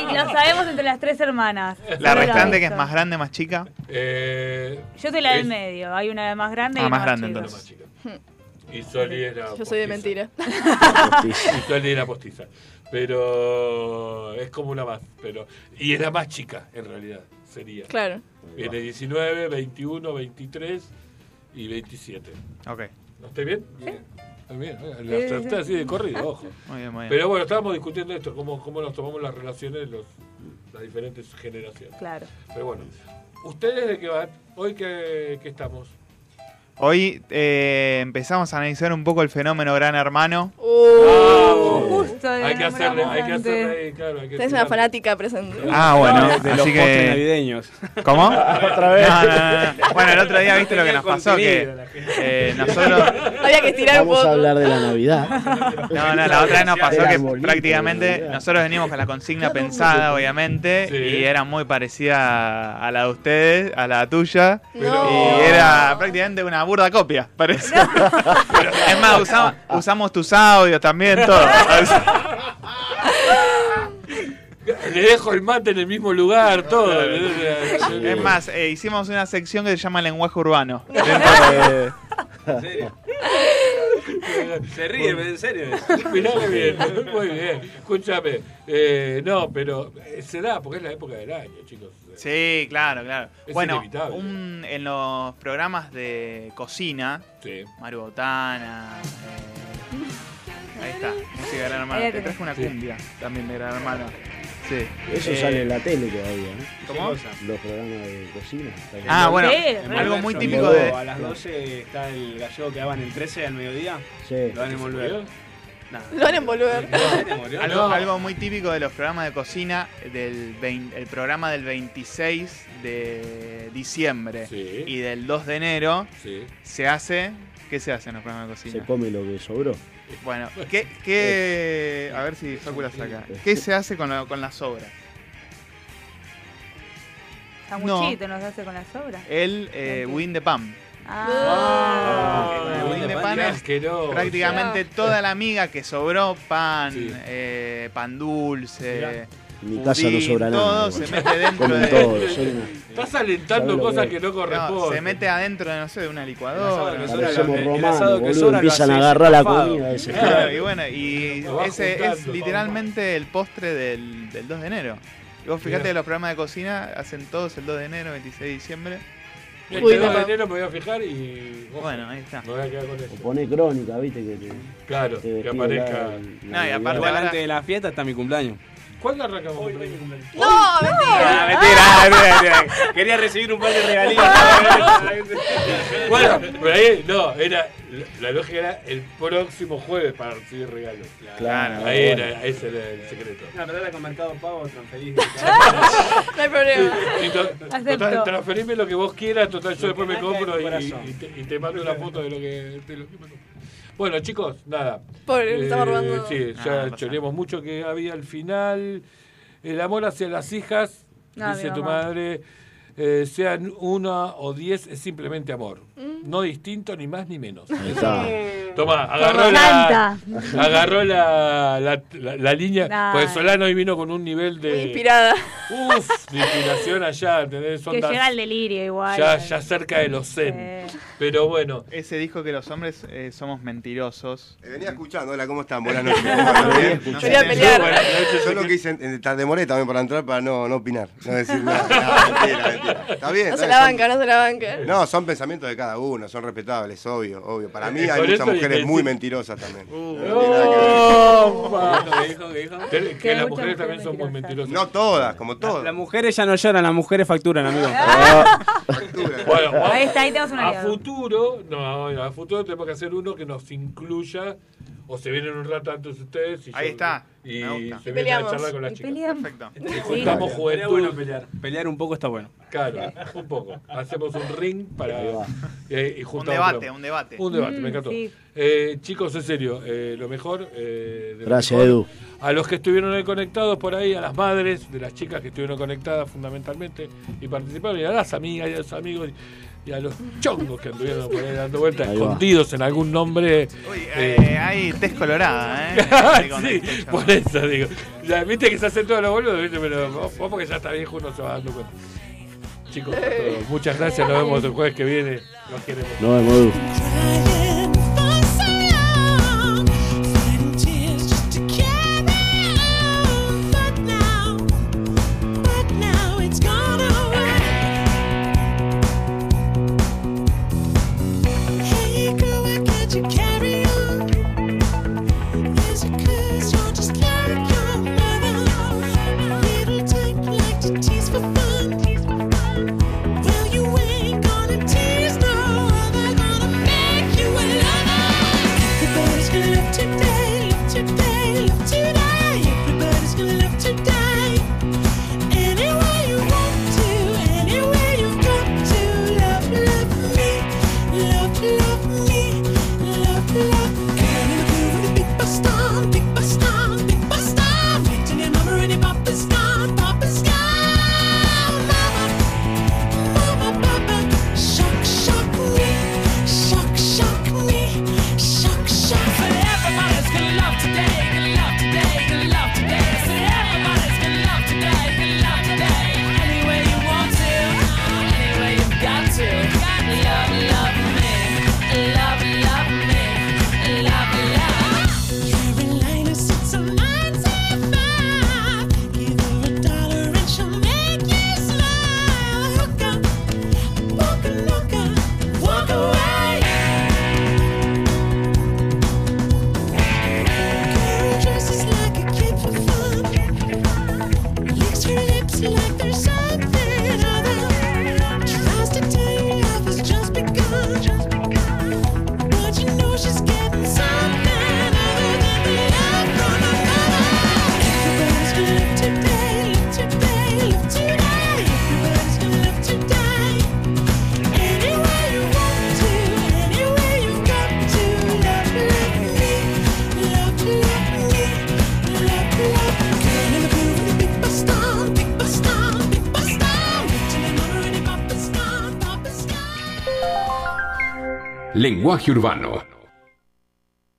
y lo sabemos entre las tres hermanas. La restante que es más grande, más chica. Eh, Yo soy la del es- medio. Hay una más grande Ah, y una más más grande, chica. la más chica. Y Soli es la Yo soy de postiza. mentira. Y Soli es la postiza. Pero es como una más. Pero, y es la más chica, en realidad, sería. Claro. Viene 19, 21, 23 y 27. Ok. ¿No estoy bien? Bien. Bien, eh, así de corrido, ojo. Muy bien, muy bien. Pero bueno, estábamos discutiendo esto, cómo, cómo nos tomamos las relaciones los, las diferentes generaciones. Claro. Pero bueno, ¿ustedes de qué van? Hoy que, que estamos. Hoy eh, empezamos a analizar un poco el fenómeno Gran Hermano. Justo Hay que hacerle, hay que hacerle ahí, claro. Hay que Tenés una tirar. fanática presente. Ah, bueno, de los que... navideños. ¿Cómo? Otra vez. No, no, no, no. Bueno, el otro día viste lo que nos pasó, que eh, nosotros... Había que estirar un Vamos poco. a hablar de la Navidad. No, no, la otra vez nos pasó que prácticamente nosotros venimos con la consigna pensada, obviamente, Sí. y era muy parecida a la de ustedes, a la tuya, y era prácticamente una burda copia, parece. Pero, es más, usamos, usamos tus audios también, todo. Le dejo el mate en el mismo lugar, todo. Es más, eh, hicimos una sección que se llama lenguaje urbano. De- ¿En serio? Se ríe, pero en serio. Mirá qué bien, muy bien. Escúchame, eh, no, pero eh, se da porque es la época del año, chicos. Sí, claro, claro. Es bueno, un- en los programas de cocina, Sí. Mario Botana, eh, ahí está, música de Gran Hermano. Te traje una Sí. cumbia también de Gran Hermano. Sí. Eso Eh, sale en la tele todavía, ¿no? ¿Cómo? Los programas de cocina. Ah, bueno, Sí, algo muy típico de... A las 12 está el gallego que daban el 13 al mediodía. Sí. Lo van a envolver. Nada. Lo van a envolver. ¿Se? Algo, No. algo muy típico de los programas de cocina del vein- el programa del 26 de diciembre Sí. y del 2 de enero Sí. se hace ¿qué se hace en los programas de Se cocina? come lo que sobró. Bueno, ¿qué, qué a ver si Facu la saca. ¿Qué se hace con, lo- con las sobras? Sanguchito nos hace con las sobras. El eh, budín de pan. Ah. El budín de pan es asqueroso. prácticamente toda la miga que sobró, pan, Sí. eh, pan dulce, mi casa no budín, sobra nada. todo igual. se mete dentro Comen de... todo. Estás alentando ¿Sabes lo cosas que que es? no No, corresponden. se mete adentro de, no sé, de una El licuadora. sobra, el- el romanos, asado que boludo. sobra lo Empiezan a agarrar la comida. ese. Claro, y bueno, y ese es literalmente el postre del, del 2 de enero. Y vos fijate que los programas de cocina hacen todos el 2 de enero, 26 de diciembre. Uy, 2 de no. enero me voy a fijar y. ojo, Bueno, ahí está. Me voy a quedar con eso. O pone crónica, viste, que te, Claro, te que aparezca. la- la No, y aparte antes de la fiesta está mi cumpleaños. ¿Cuándo arrancamos? con el- No, mentira. Ah, mentira, mentira, mentira. Quería recibir un par de regalitos. Bueno, pero ahí no, era. La lógica era el próximo jueves para recibir regalos. Claro, Ahí bueno. era, ese era el secreto. No, pero ahora con Mercado Pago transferís. No hay problema. Y to- Acepto. total, transferime lo que vos quieras, total, yo después me compro y, te, y te mando una foto de lo que, de lo que me compro. Bueno, chicos, nada. Pobre, estamos robando. Sí, Ah, ya choreamos mucho que había al final. El amor hacia las hijas, No, dice tu madre, eh, sean una o diez, es simplemente amor. No distinto, ni más ni menos. Está. Toma, agarró la, agarró la, la, la- la línea. Nah. Pues Solano hoy vino con un nivel Muy de. inspirada. Uf, de inspiración allá, ¿entendés? Son Que das- llega al delirio igual. ya, ya cerca de los zen. Sí. Pero bueno, Ese dijo que los hombres eh, somos mentirosos. Eh, venía escuchando, hola, ¿cómo están? Buenas noches. buenas noches, Yo lo que hice, eh, demoré también para entrar para no, no opinar, no decir nada. No, mentira, mentira. Está bien. No se la banca, no se la banca. No, son pensamientos de cada uno, son respetables, obvio, obvio. Para mí Eh, hay por muchas eso mujeres muy mentirosas también. Uh, No que las mujeres también son muy mentirosas. No todas, como todas. Las mujeres ya no lloran, las mujeres facturan, amigo. Factura. Bueno, Ahí está, ahí tenemos un a futuro, no, a futuro tenemos que hacer uno que nos incluya, o se vienen un rato antes ustedes. Y Ahí yo- está, Y se vienen a charlar con las Y chicas. peleamos. Perfecto. Y Sí. juntamos juventud. bueno pelear. Pelear un poco está bueno. Claro, un poco. Hacemos un ring para. Eh, y Un debate, un debate. Un debate, Mm, me encantó. sí. Eh, chicos, en serio, eh, lo mejor. eh, de lo Gracias, mejor. Edu. A los que estuvieron ahí conectados por ahí, a las madres de las chicas que estuvieron conectadas fundamentalmente y participaron, y a las amigas y a los amigos y a los chongos que anduvieron por ahí dando vueltas, Ahí va. escondidos en algún nombre. Uy, eh, eh, hay tez colorada, ¿eh? Sí, este por eso digo. Ya, Viste que se hacen todos los boludos, ¿viste? pero vos, vos porque ya está viejo uno se va dando cuenta. Chicos, muchas gracias, nos vemos el jueves que viene. Los queremos. Nos vemos, Lenguaje Urbano